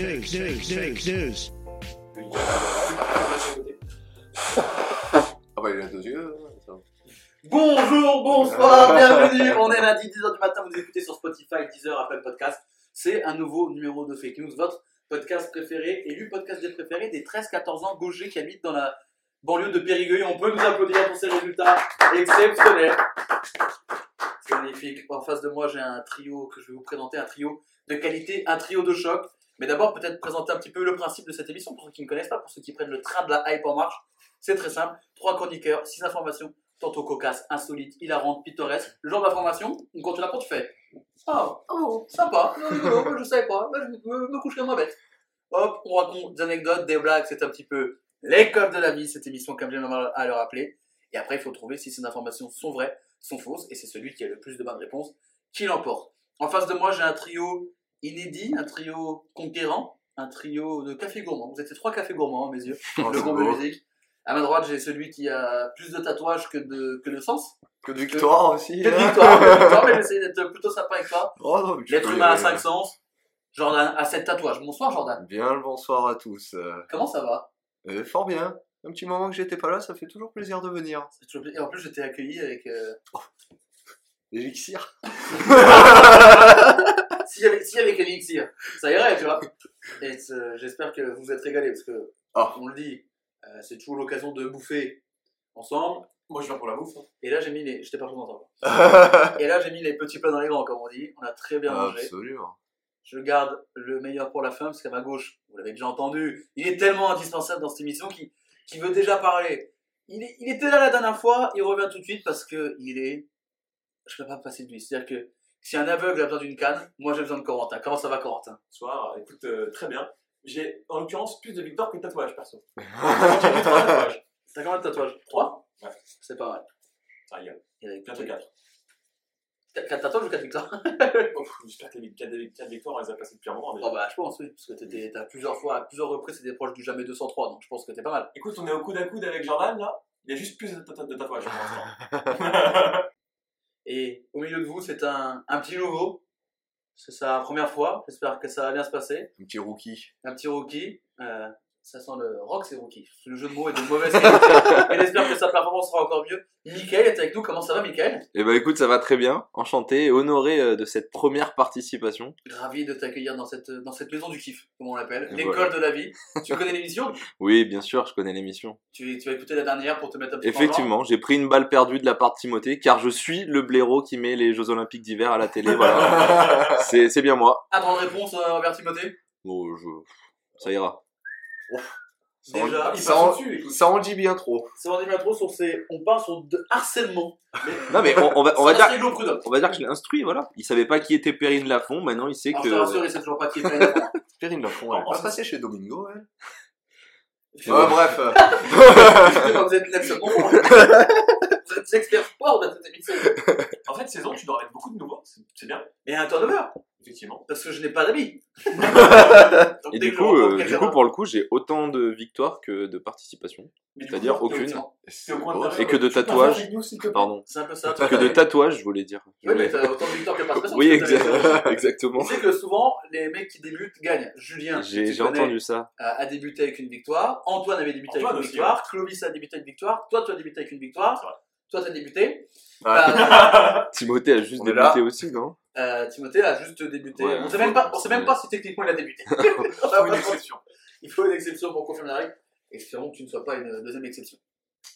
Fake news, news, fake news. Ah bah il a deux yeux. Bonjour, bonsoir, bienvenue. On est lundi 10h du matin, vous écoutez sur Spotify, Deezer, Apple Podcast. C'est un nouveau numéro de Fake News, votre podcast préféré, élu podcast des préférés des 13-14 ans gauchers qui habitent dans la banlieue de Périgueux. On peut nous applaudir pour ces résultats exceptionnels. C'est magnifique. En face de moi, j'ai un trio que je vais vous présenter, un trio de qualité, un trio de choc. Mais d'abord, peut-être présenter un petit peu le principe de cette émission pour ceux qui ne connaissent pas, pour ceux qui prennent le train de la hype en marche. C'est très simple. Trois chroniqueurs, six informations, tantôt cocasses, insolites, hilarantes, pittoresques. Le genre d'information, quand tu l'apprends, tu fais Oh, Oh sympa, non, rigolo, moi, je savais pas, je me, me coucherai moins bête. Hop, on raconte des anecdotes, des blagues, c'est un petit peu l'école de la vie, cette émission, comme j'aime à le rappeler. Et après, il faut trouver si ces informations sont vraies, sont fausses, et c'est celui qui a le plus de bonnes réponses qui l'emporte. En face de moi, j'ai un trio inédit, un trio conquérant, un trio de café gourmand. Vous êtes trois cafés gourmands à mes yeux, Oh, le groupe de musique. À ma droite, j'ai celui qui a plus de tatouages que de, que de sens. Que de victoire aussi. Que de victoire, que de victoire, mais j'essaie d'être plutôt sympa avec toi. Oh L'être humain a. 5 sens. Jordan a 7 tatouages. Bonsoir Jordan. Bien le bonsoir à tous. Comment ça va? Euh, fort bien. Un petit moment que j'étais pas là, ça fait toujours plaisir de venir. Et en plus, j'étais accueilli avec. euh, L'élixir. S'il y avait, s'il y avait l'élixir, ça irait, tu vois. Et euh, j'espère que vous vous êtes régalés parce que, Ah. on le dit, euh, c'est toujours l'occasion de bouffer ensemble. Moi, je viens pour la bouffe. hein. Et là, j'ai mis les. J'étais pas encore. Et là, j'ai mis les petits plats dans les grands, comme on dit. On a très bien mangé. Absolument. Je garde le meilleur pour la fin parce qu'à ma gauche, vous l'avez déjà entendu, il est tellement indispensable dans cette émission qui, qui veut déjà parler. Il, est- il était là la dernière fois, il revient tout de suite parce que il est. Je peux pas me passer de lui. C'est-à-dire que si un aveugle a besoin d'une canne, moi j'ai besoin de Corentin. Comment ça va, Corentin? Bonsoir, écoute, euh, très bien. J'ai en l'occurrence plus de victoires que de tatouages, perso. J'ai mis trois tatouages. T'as combien de tatouages? Trois? Ouais. C'est pas mal. Ça rigole. Il y a Bientôt 4. 4 tatouages ou 4 victoires? J'espère que les 4 victoires, on les a passées depuis un moment. Mais... Oh bah je pense, oui, parce que t'as plusieurs fois, à plusieurs reprises, c'était proche du jamais 203, donc je pense que t'es pas mal. Écoute, on est au coude à coude avec Jordan, là. Il y a juste plus de tatouages pour l'instant. Et au milieu de vous, c'est un, un petit nouveau. C'est sa première fois. J'espère que ça va bien se passer. Un petit rookie. Un petit rookie. Euh, ça sent le rock, c'est rookie. Le jeu de mots est de mauvaise qualité. Et j'espère que sa performance sera encore mieux. Michael est avec nous. Comment ça va, Michael? Eh ben écoute, ça va très bien. Enchanté et honoré euh, de cette première participation. Ravi de t'accueillir dans cette, dans cette maison du kiff, comme on l'appelle. L'école voilà. de la vie. Tu connais l'émission? Oui, bien sûr, je connais l'émission. tu, tu vas écouter la dernière pour te mettre un petit Effectivement, j'ai pris une balle perdue de la part de Timothée car je suis le blaireau qui met les Jeux Olympiques d'hiver à la télé. Voilà. c'est bien moi. Attends de réponse, euh, Robert Timothée? Bon, je... ça ira. Ça en- Déjà, il ça, en, ça en dit bien trop. c'est on est trop sur ces. On part sur de harcèlement. Non mais on, on va on va Ça dire on va dire que je l'ai instruit. Voilà. Il savait pas qui était Perrine Lafont. Maintenant, il sait Alors, je te rassure, que. il sait toujours pas qui est Perrine Lafont. Perrine Lafont, elle est pas ça- passée chez Domingo, elle Je- Ouais, bref. vous êtes Êtes expert sport dans cette émission. En fait, saison, tu dois mettre beaucoup de nouveaux. C'est c'est bien, Et un turnover, effectivement. parce que je n'ai pas d'amis. Donc, Et dès du que coup, rencontre euh, du quelqu'un- coup, pour le coup, j'ai autant de victoires que de participations. Mais du C'est-à-dire aucune. Au coin de ta Et que de tu tatouages. Pardon. C'est un peu ça. Que de tatouages, je voulais dire. Je Oui, mais voulais- t'as autant de victoires que de participations. Oui, parce que t'as exact- les- exactement. Tu sais que souvent, les mecs qui débutent gagnent. Julien, J'ai tu j'ai connais, entendu ça. a, a débuté avec une victoire. Antoine avait débuté Antoine avec une aussi, victoire. Clovis a débuté avec une victoire. Toi, tu as débuté avec une victoire. Toi, tu as débuté. Ouais. Euh, Timothée a juste On est débuté là. aussi, non? Euh, Timothée a juste débuté. Ouais, on sait même pas, on sait même pas si techniquement il a débuté. On Faut une exception. Il faut une exception pour confirmer la règle. Espérons que tu ne sois pas une deuxième exception.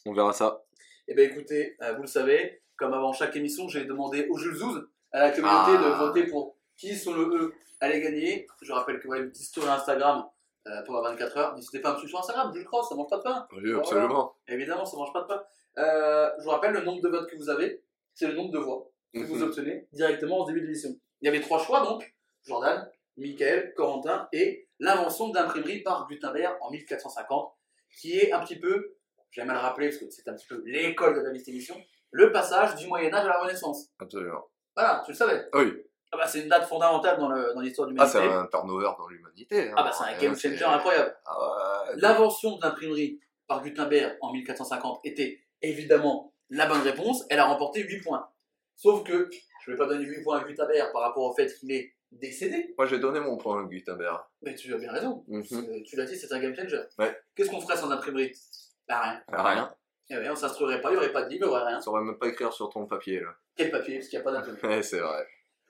On verra ça. Eh bien écoutez, euh, vous le savez, comme avant chaque émission, j'ai demandé au Jules Zouz, à la communauté, Ah. de voter pour qui, sur le E, allait gagner. Je rappelle que vous avez une petite story Instagram euh, pour la 24 heures. N'hésitez pas à me suivre sur Instagram, Jules Cross, ça mange pas de pain. Oui, absolument. Évidemment, ça mange pas de pain. Euh, je vous rappelle, le nombre de votes que vous avez, c'est le nombre de voix que vous Mhm. obtenez directement au début de l'émission. Il y avait trois choix donc Jordan, Michael, Corentin et l'invention d'imprimerie par Gutenberg en 1450, qui est un petit peu, j'aime à le rappeler parce que c'est un petit peu l'école de la liste émission, le passage du Moyen-Âge à la Renaissance. Absolument. Voilà, tu le savais. Ah oui. Ah bah, c'est une date fondamentale dans l'histoire de Ah, c'est un turnover dans l'humanité. hein. Ah bah, c'est un game changer incroyable. Ah ouais. L'invention de l'imprimerie par Gutenberg en 1450 était évidemment la bonne réponse. Elle a remporté 8 points. Sauf que je ne vais pas donner 8 points à Gutenberg par rapport au fait qu'il est décédé. Moi, j'ai donné mon point à Gutenberg. Mais tu as bien raison. Mhm. Tu l'as dit, c'est un game changer. Ouais. Qu'est-ce qu'on ferait sans imprimerie? Bah rien. Rien. Eh ouais, on s'instruirait pas, il n'y aurait pas de livre, il n'y aurait rien. Ça saurait même pas écrire sur ton papier, là. Quel papier? Parce qu'il n'y a pas d'imprimerie. Ouais, c'est vrai.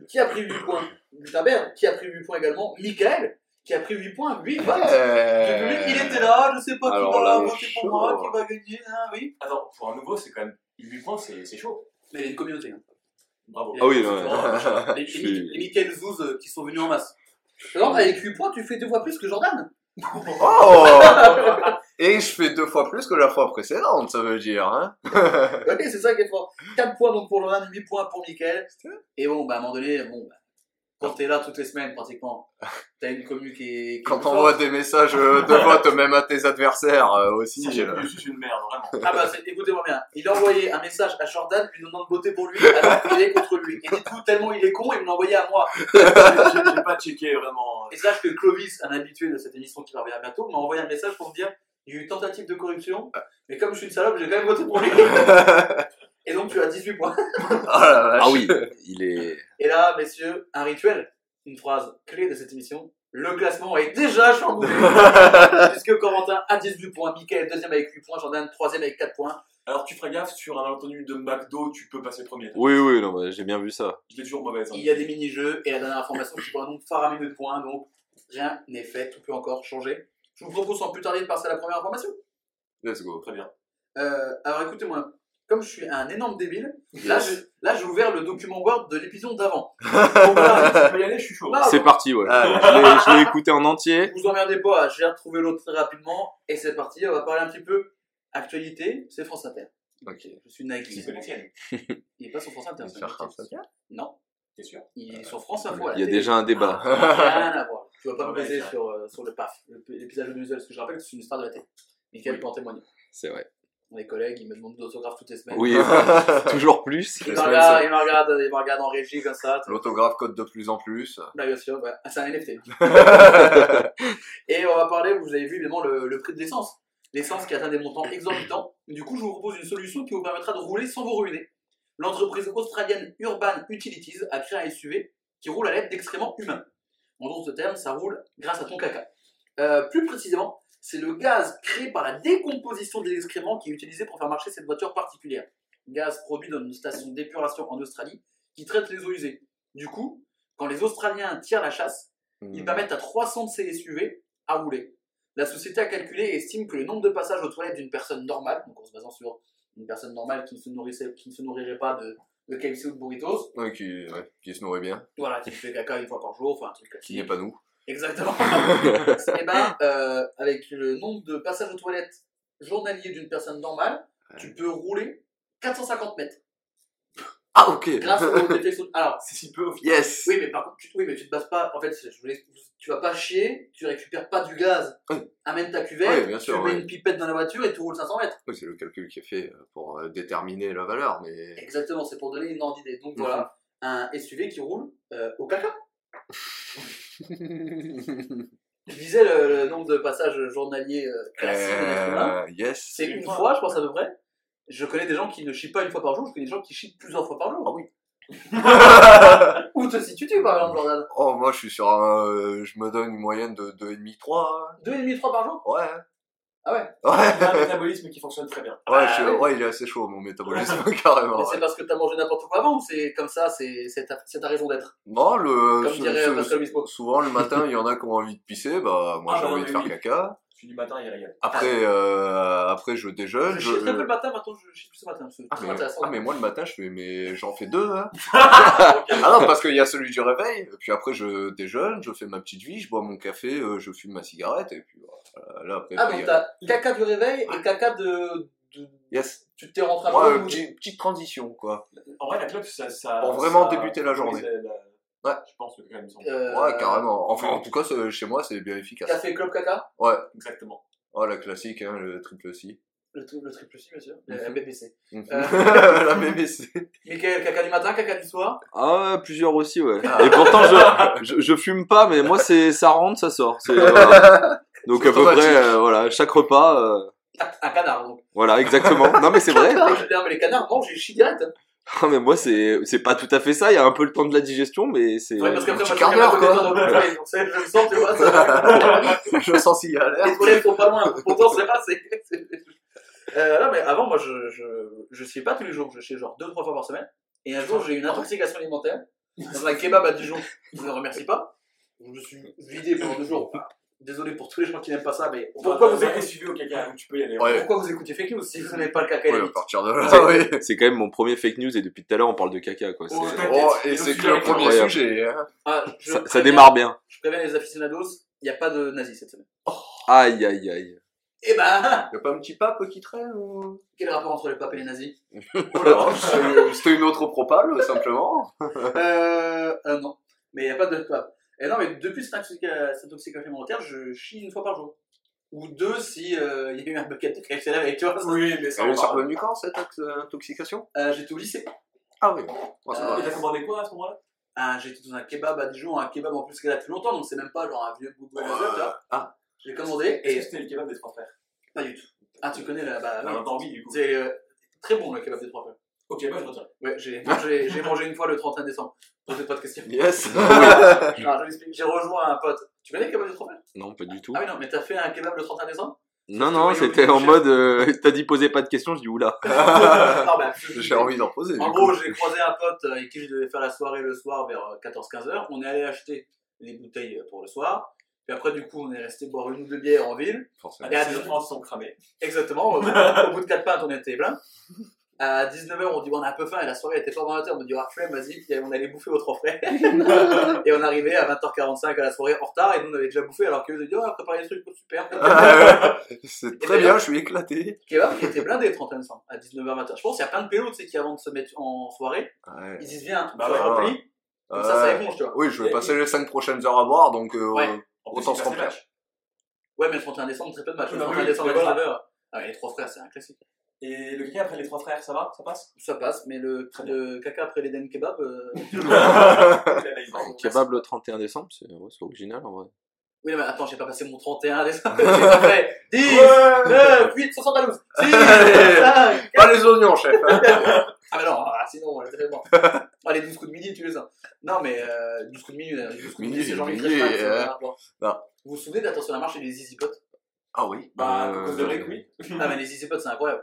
Qui a pris 8 points? Gutenberg. Qui a pris 8 points également? Michael. Qui a pris 8 points 8 votes. Le public, il était là, je sais pas qui Alors va voter pour moi, qui va gagner, hein, oui. Attends, pour un nouveau, c'est quand même 8 points, c'est c'est chaud. Mais il y a une communauté. hein. Bravo. Ah oui, ouais. Les, les, les Michael Zouz euh, qui sont venus en masse. Alors, avec 8 points, tu fais deux fois plus que Jordan. Oh Et je fais deux fois plus que la fois précédente, ça veut dire, hein Ok, c'est ça qui est fort. 4 points donc pour Jordan, 8 points pour Michael. Et bon, bah, à un moment donné, bon, bah, quand t'es là toutes les semaines, pratiquement, t'as une commune qui est. qui Quand t'envoies des messages euh, de vote même à tes adversaires euh, aussi. Ça, j'ai euh, juste une merde, vraiment. Ah bah, c'est- écoutez-moi bien. Il a envoyé un message à Jordan lui demandant de voter pour lui alors qu'il est contre lui. Et du coup, tellement il est con, il me l'a envoyé à moi. J'ai j'ai pas checké vraiment. Et sache que Clovis, un habitué de cette émission qui va revenir bientôt, m'a envoyé un message pour me dire il y a eu tentative de corruption, mais comme je suis une salope, j'ai quand même voté pour lui. Et donc tu as 18 points. Oh. Ah oui, il est. Et là, messieurs, un rituel, une phrase clé de cette émission. Le classement est déjà chamboulé. Puisque Corentin a 18 points, Mickaël deuxième avec 8 points, Jordan troisième avec 4 points. Alors, tu feras gaffe, sur un malentendu de McDo, tu peux passer premier. Oui, oui, non, mais j'ai bien vu ça. Je l'ai toujours mauvaise. hein. Il y a des mini-jeux et la dernière information qui pour un nombre faramineux de points, donc rien n'est fait, tout peut encore changer. Je vous propose sans plus tarder de passer à la première information. Let's go. Très bien. Euh, alors écoutez-moi, comme je suis un énorme débile, là, je- là j'ai ouvert le document Word de l'épisode d'avant. Peux y aller, je suis chaud. Là, C'est parti, ouais. Ah, Je l'ai- je l'ai écouté en entier. Vous emmerdez pas, j'ai retrouvé l'autre très rapidement et c'est parti. On va parler un petit peu actualité. C'est France Inter. Ok. Je suis naïf. C'est. Il est pas sur France Inter. c'est. France Inter Non, T'es sûr? Il est sur France Info. Il y a déjà un débat. Rien à voir. Tu vas pas Ah me baiser c'est sur, euh, sur le PAF, l'épisode de Muzel, parce que je rappelle que c'est une star de la télé. Michael peut en témoigner. C'est vrai. Les collègues, ils me demandent d'autographes toutes les semaines. Oui, toujours plus. Ils me regardent, ils me regardent, ils me regardent en régie comme ça. L'autographe code de plus en plus. Bah, bien sûr, ouais. Ah, c'est un NFT. Et on va parler, vous avez vu évidemment le, le prix de l'essence. L'essence qui atteint des montants exorbitants. Du coup, je vous propose une solution qui vous permettra de rouler sans vous ruiner. L'entreprise australienne Urban Utilities a créé un SUV qui roule à l'aide d'excréments humains. En d'autres termes, ça roule grâce à ton caca. Euh, plus précisément, c'est le gaz créé par la décomposition des excréments qui est utilisé pour faire marcher cette voiture particulière. Gaz produit dans une station d'épuration en Australie qui traite les eaux usées. Du coup, quand les Australiens tirent la chasse, ils permettent à 300 de ces SUV à rouler. La société a calculé et estime que le nombre de passages aux toilettes d'une personne normale, donc en se basant sur une personne normale qui ne se, nourrissait, qui ne se nourrirait pas de, de KFC ou de burritos, Ouais, qui, ouais, qui se nourrit bien. voilà, qui fait caca une fois par jour, enfin un truc Qui n'est pas nous. Exactement. et ben, euh, avec le nombre de passages aux toilettes journaliers d'une personne normale, tu peux rouler 450 mètres Ah, ok. grâce au détection. Alors, C'est si peu. Yes. Oui, mais par contre, tu, oui, mais tu te bases pas. En fait, je voulais- tu vas pas chier, tu récupères pas du gaz, Oui. amène ta cuvette, Oui, bien sûr, tu mets oui. une pipette dans la voiture et tu roules 500 mètres. Oui, c'est le calcul qui est fait euh, pour euh, déterminer la valeur, mais. Exactement, c'est pour donner une ordre d'idée. Donc voilà, un SUV qui roule euh, au caca. Je disais le, le nombre de passages journaliers euh, classiques. Euh, yes. C'est une fois, je pense à peu près. Je connais des gens qui ne chient pas une fois par jour, je connais des gens qui chient plusieurs fois par jour. Ah oui. Où te situes-tu par exemple, Jordan? Oh, moi, je suis sur un. euh, je me donne une moyenne de 2,5, 3. 2,5-3 par jour? Ouais. Ah ouais Ouais. Il a un métabolisme qui fonctionne très bien. Ouais, je suis- Ah oui. ouais, il est assez chaud, mon métabolisme, carrément. Mais ouais. c'est parce que t'as mangé n'importe quoi avant ou c'est comme ça, c'est c'est ta, c'est ta raison d'être? Non, le. Comme ce- dirait ce- Pascal Obispo. souvent, le matin, il y en a qui ont envie de pisser, bah, moi, Ah, j'ai bah, envie de faire oui. caca. Du matin, il régale. Après, euh, après, je déjeune. Je chie très peu le matin, maintenant je chie plus ce matin. Ah mais, ah, mais moi le matin je fais mais j'en fais deux hein. ah non parce qu'il y a celui du réveil puis après je déjeune je fais ma petite vie je bois mon café euh, je fume ma cigarette et puis voilà là après Ah, après, donc il y a- t'as caca du réveil et caca de, de- Yes. tu t'es rentré Moi, peu euh, ou- petite, petite transition, quoi. En vrai, la clope, ça. ça Pour vraiment ça débuter la journée. la- Ouais. Je pense, quand même. Euh, Ouais, carrément. Enfin, en tout cas, chez moi, c'est bien efficace. Café Club Caca Ouais. Exactement. Oh, la classique, hein, le triple C. le, tri- le triple C, bien sûr. Mhm. La BBC. Mhm. Euh. la BBC. Michael, caca du matin, caca du soir? Ah ouais, plusieurs aussi, ouais. Ah. Et pourtant, je, je, je fume pas, mais moi, c'est ça rentre, ça sort. C'est, voilà. Donc C'est à peu près, euh, voilà, chaque repas, euh, Un canard, donc. voilà, exactement. Non mais c'est vrai. Non, mais les canards, non, j'ai chie direct. hein. Ah, mais moi, c'est c'est pas tout à fait ça. Il y a un peu le temps de la digestion, mais c'est. Ouais, parce qu'après, quart suis d'heure, quoi. je le sens, tu vois. ça- Je sens s'il y a l'air. Les toilettes sont pas loin. Pourtant, c'est pas, c'est. Euh, non, mais avant, moi, je, je, je chiais pas tous les jours. Je chiais genre deux, trois fois par semaine. Et un jour, j'ai eu une intoxication alimentaire dans un kebab à Dijon. Je ne remercie pas. Je me suis vidé pendant deux jours. Désolé pour tous les gens qui n'aiment pas ça, mais pourquoi vous, avez écoutez, suivi au caca où tu peux y aller Ouais. pourquoi vous écoutez Fake News si vous n'aimez pas le caca Ouais, à mythes partir de là, C'est- oui. C'est quand même mon premier fake news et depuis tout à l'heure, on parle de caca, quoi. C'est- Oh, Oh, et c'est que le premier Incroyable. sujet. Hein. Ah, je ça, ça préviens- démarre bien. Je préviens les aficionados, il n'y a pas de nazis cette semaine. Aïe, aïe, aïe. Eh ben, Y'a pas un petit pape qui traîne ou... quel rapport entre les papes et les nazis? Non, c'est- C'était une autre propale, simplement. Euh, euh, non. Mais il n'y a pas de pape. Et non, mais depuis cette intoxica- cette intoxication alimentaire, je chie une fois par jour. Ou deux si euh, il y a eu un bucket de KFC avec, ça. Oui, mais ça Elle est survenue quand, cette intox- intoxication? Euh, J'étais au lycée. Ah oui. Ça Euh, va. Et t'as commandé quoi à ce moment-là? Ah, J'étais dans un kebab à Dijon, un kebab en plus qui là depuis longtemps, donc c'est même pas genre un vieux bout de vois. Ah. Je l'ai commandé Est-ce que et c'était le kebab des trois frères? Pas du tout. Ah, tu connais là bah, Ah, oui. Oui, du coup. C'est euh, très bon le kebab des trois frères. Ok, bah je retiens. Ouais, j'ai mangé, j'ai mangé une fois le 31 décembre. Posez pas de questions. Yes. Non, je m'explique. J'ai rejoint un pote. Tu connais le kebab des trois frères Non, pas du tout. Ah oui, non, mais t'as fait un kebab le 31 décembre? Non, non, c'était en mode, euh, t'as dit poser pas de questions, je dis oula. Non, bah, J'ai envie d'en poser. En gros, j'ai croisé un pote avec qui je devais faire la soirée le soir vers 14-15 heures. On est allé acheter des bouteilles pour le soir. Puis après, du coup, on est resté boire une ou deux bières en ville. Forcément. Et à Les 19 enfants sont cramés. Exactement. Au bout de- de 4 pintes, on était plein. À 19h, on dit bon, on a un peu faim et la soirée était pas dans la On me dit ah, flemme, vas-y. On allait bouffer aux trois frères. et on arrivait à 20h45 à la soirée en retard et nous on avait déjà bouffé alors qu'ils ont dit oh, préparez des trucs super. C'est très bien, je suis éclaté. Kebab qui était blindé 31 décembre à 19h matin. Je pense qu'il y a plein de pélos tu sais, qui avant de se mettre en soirée, Ouais. ils disent viens, Bah rempli. Comme ça, ça éponge, tu vois. Oui, je vais Et- passer les 5 prochaines heures à boire, donc euh, Ouais. En plus, Autant se remplir. Ouais, mais le 31 décembre, très peu de matchs. Le Non, 31 oui, décembre à mais voilà. 19h. Ah ouais, les trois frères, c'est un classique. Et le caca après les trois frères, ça va? Ça passe? Ça passe, mais le, Très le caca après l'Eden Kebab, euh... Kebab le 31 décembre, c'est ouais, c'est original en vrai. Oui, mais attends, j'ai pas passé mon 31 décembre. J'ai pas fait 10, 9, 8, 72, 6, 5, Pas les oignons, chef. Ah, mais non, ah, sinon, on était vraiment. Ah, les 12 coups de midi, tu les as. Non, mais euh, 12 coups de minuit, euh, 12 coups de midi, Midi, c'est Jean-Luc Reichmann, euh, à. Vous vous souvenez d'Attention à la marche et des Easy Pots Ah oui. Bah, Euh, cause de Rick, oui. Ah, mais les Easy Pots, c'est incroyable.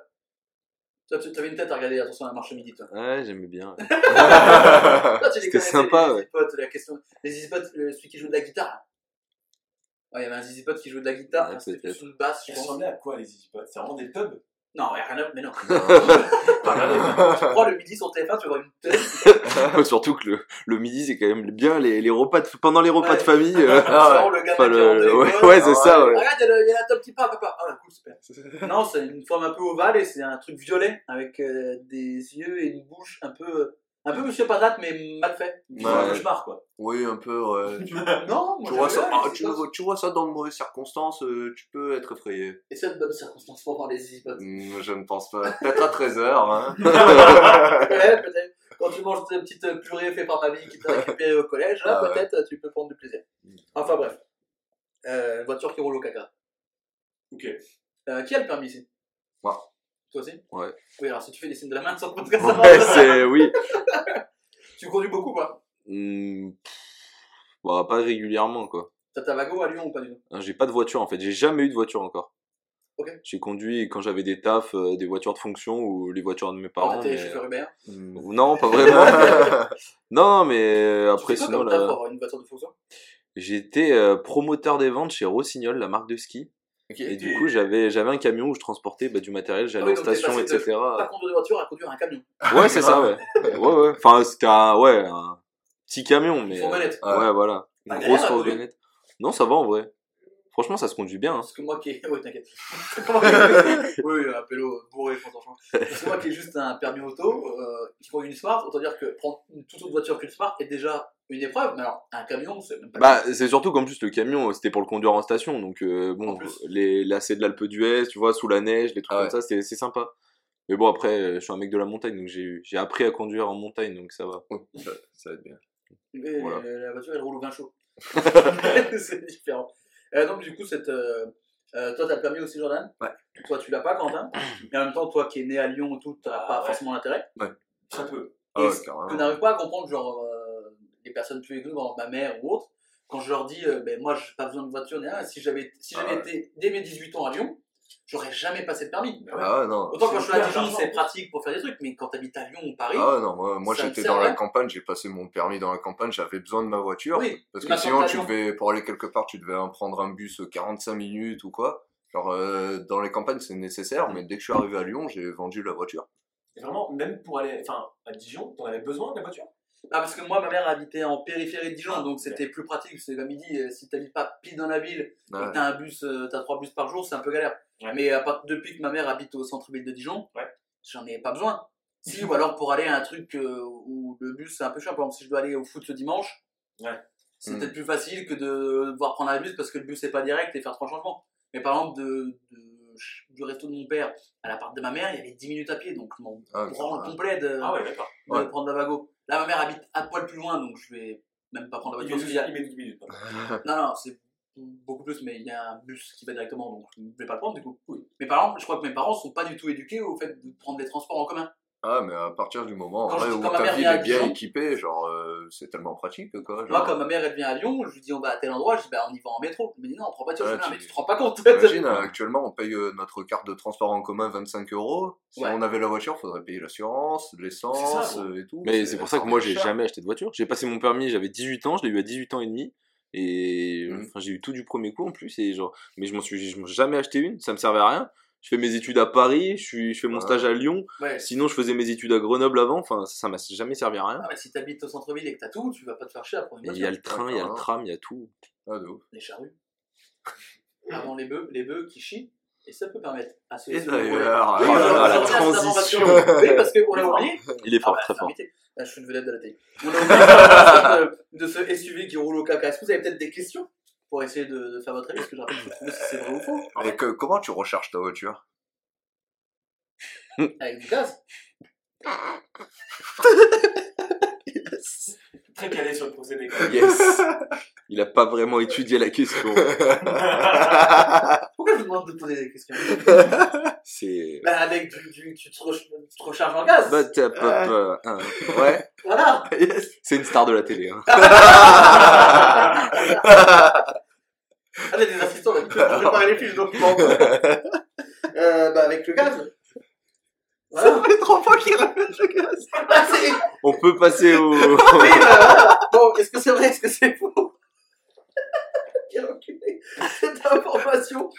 Toi, tu avais une tête à regarder Attention à la marche le midi, toi. Ouais, j'aimais bien. Toi, C'était sympa, les ouais. Pots, la question. Les Pots, le- celui qui joue de la guitare. Ouais, il y avait un Easy Pot qui jouait de la guitare, Ouais, hein, c'était peut-être. plus une basse, je Ça pense. ressemblait à quoi les Easy Pots C'est vraiment des pubs? Non, il y a rien à... mais non. Ah, Tu prends le midi sur TF1, tu vois une tête. Surtout que le, le midi, c'est quand même bien les, les repas de, pendant les repas Ouais. de famille. euh, le enfin, le, ouais, c'est ça, ouais. Regarde, il y a y la top qui part, papa. Ah, ouais, cool, super. Non, c'est une forme un peu ovale et c'est un truc violet avec euh, des yeux et une bouche un peu. Un peu Monsieur Patate, mais mal fait. C'est Ouais. un cauchemar, quoi. Oui, un peu, ouais. Tu, Non, moi tu vois, j'aime ça, bien, ah, les tu, vois- tu vois ça dans de mauvaises circonstances, euh, tu peux être effrayé. Et c'est de bonnes circonstances pour voir les Pots. Hmm, je ne pense pas. Peut-être à 13h. Hein. Ouais, peut-être. Quand tu manges tes petites purées faites par mamie qui t'a récupéré au collège, là, Ah ouais. peut-être tu peux prendre du plaisir. Enfin bref. Euh, voiture qui roule au caca. Ok. Euh, qui a le permis ici? Moi. Toi aussi Ouais. Oui, alors si tu fais des signes de la main sur le podcast, ça Ouais, c'est, oui. Tu conduis beaucoup, quoi. Hmm, Bah, pas régulièrement, quoi. T'as ta wagon à Lyon ou pas du tout Hein, J'ai pas de voiture, en fait. J'ai jamais eu de voiture encore. Ok. J'ai conduit quand j'avais des tafs, euh, des voitures de fonction ou les voitures de mes parents. t'étais mais- chauffeur Uber. Hmm. Non, pas vraiment. non, mais euh, après, tu fais quoi sinon, comme taf là, pour avoir une voiture de fonction? J'étais euh, promoteur des ventes chez Rossignol, la marque de ski. Et du coup, j'avais j'avais un camion où je transportais bah, du matériel, j'allais Ah oui, en station, passé de etc. Pas conduire de voiture à conduire un camion. Ouais, c'est ça, ouais. Ouais, ouais. Enfin, c'était un, ouais, un petit camion, mais. fourgonnette. euh, ouais, voilà. Une grosse conduire. fourgonnette. Non, ça va en vrai. Franchement, ça se conduit bien. hein. Parce que moi qui ai. Ouais, t'inquiète. Oui, un pélo bourré, franchement. Parce que moi qui ai juste un permis auto, euh, qui conduit une Smart, autant dire que prendre une toute autre voiture qu'une Smart est déjà une épreuve. Mais alors, un camion, c'est même pas. Bah, c'est surtout qu'en plus, le camion, c'était pour le conduire en station. Donc, euh, bon, les lacets de l'Alpe d'Huez, tu vois, sous la neige, les trucs Ah comme ça, c'est c'est sympa. Mais bon, après, euh, je suis un mec de la montagne, donc j'ai j'ai appris à conduire en montagne, donc ça va. Ça, ça va être bien. Mais Voilà. La voiture, elle roule au vin chaud. c'est différent. Euh, donc, du coup, cette, euh, euh, toi, t'as le permis aussi, Jordan? Ouais. Toi, tu l'as pas, Quentin? Mais en même temps, toi qui es né à Lyon et tout, t'as Ah, pas ouais. forcément l'intérêt? Très peu. Ah Et ouais, n'arrive pas à comprendre, genre, les personnes plus aiguës, ma mère ou autre, quand je leur dis, euh, ben, moi, j'ai pas besoin de voiture, ni rien. Si j'avais si Ah ouais. été dès mes 18 ans à Lyon, j'aurais jamais passé le permis. Ah ouais, non. Autant quand je suis à Dijon, c'est pratique pour faire des trucs, mais quand t'habites à Lyon ou Paris, Ah non, moi, j'étais dans la rien. campagne, j'ai passé mon permis dans la campagne, j'avais besoin de ma voiture. oui. Parce tu que sinon, tu devais, pour aller quelque part, tu devais en prendre un bus 45 minutes ou quoi. Genre, euh, dans les campagnes, c'est nécessaire, mais dès que je suis arrivé à Lyon, j'ai vendu la voiture. Et vraiment, même pour aller enfin, à Dijon, t'en avais besoin de la voiture? Ah, parce que moi, ma mère habitait en périphérie de Dijon, donc c'était plus pratique. C'est comme il dit, euh, si t'habites pas pile dans la ville et Ouais. que t'as un bus, euh, t'as trois bus par jour, c'est un peu galère. Ouais. Mais à part, depuis que ma mère habite au centre-ville de Dijon, Ouais. j'en ai pas besoin. Si, ou alors pour aller à un truc euh, où le bus c'est un peu chiant. Par exemple, si je dois aller au foot ce dimanche, Ouais. c'est Mm. peut-être plus facile que de devoir prendre un bus parce que le bus est pas direct et faire trois changements. Mais par exemple, de, de- du resto de mon père à l'appart de ma mère, il y avait 10 minutes à pied, donc je m'en Ah, branle complet de, Ah ouais, d'accord. de Ouais. prendre la vago. Là, ma mère habite à poil plus loin, donc je vais même pas prendre la voiture. met parce qu'il y a- 12 il met 12 minutes. maintenant. non, non, c'est beaucoup plus, mais il y a un bus qui va directement, donc je ne vais pas le prendre du coup. Mais par exemple, je crois que mes parents sont pas du tout éduqués au fait de prendre des transports en commun. Ah, mais à partir du moment Quand en vrai, où ta ville est bien équipée, genre, euh, c'est tellement pratique, quoi. Genre, Moi, quand ma mère elle vient à Lyon, je lui dis on va à tel endroit, je dis bah on y va en métro. Elle me dit non, on prend pas de non, tu- mais tu te rends pas compte. Imagine, actuellement, on paye euh, notre carte de transport en commun 25 euros. Si Ouais. on avait la voiture, faudrait payer l'assurance, l'essence euh, et tout. Mais c'est pour ça que moi, j'ai jamais acheté de voiture. J'ai passé mon permis, j'avais 18 ans, je l'ai eu à 18 ans et demi. Et Mhm. enfin, j'ai eu tout du premier coup en plus. Et genre, mais je m'en suis, je m'en suis jamais acheté une, ça me servait à rien. Je fais mes études à Paris, je, suis, je fais mon Ouais. stage à Lyon. Ouais. Sinon, je faisais mes études à Grenoble avant. Enfin, ça m'a jamais servi à rien. Ah, mais si t'habites au centre-ville et que t'as tout, tu vas pas te faire chier à prendre Il y a le train, il y a le tram, il y a tout. Ah, de ouf. Les charrues. Avant les bœufs, les bœufs qui chient. Et ça peut permettre à ceux Et d'ailleurs, Oui, Oh je la transition. Oui, parce qu'on l'a oublié. Il est fort, Ah bah, très fort. Ah, je suis une vedette de la télé. On a oublié de, de ce SUV qui roule au caca. Est-ce que vous avez peut-être des questions? Pour essayer de, de faire votre avis Parce que je rappelle, si c'est vrai ou faux. Mais que- comment tu recharges ta voiture? Avec du gaz. Très calé sur le procédé. Yes. Il a pas vraiment étudié la question. Pourquoi je vous demande de poser des questions? C'est. bah, Avec du, du- tu, te re- tu te recharges en gaz. Bah, t'as pas- pas- hein. Ouais, Voilà. c'est une star de la télé. Hein. Ah, j'ai des assistants pour préparer les fiches documents. euh, bah, avec le gaz. Voilà. fait trois fois qu'il répète le gaz. Ah, c'est- On peut passer au. Oui, bah, voilà. Bon, est-ce que c'est vrai, est-ce que c'est faux? Quel enculé. Cette information.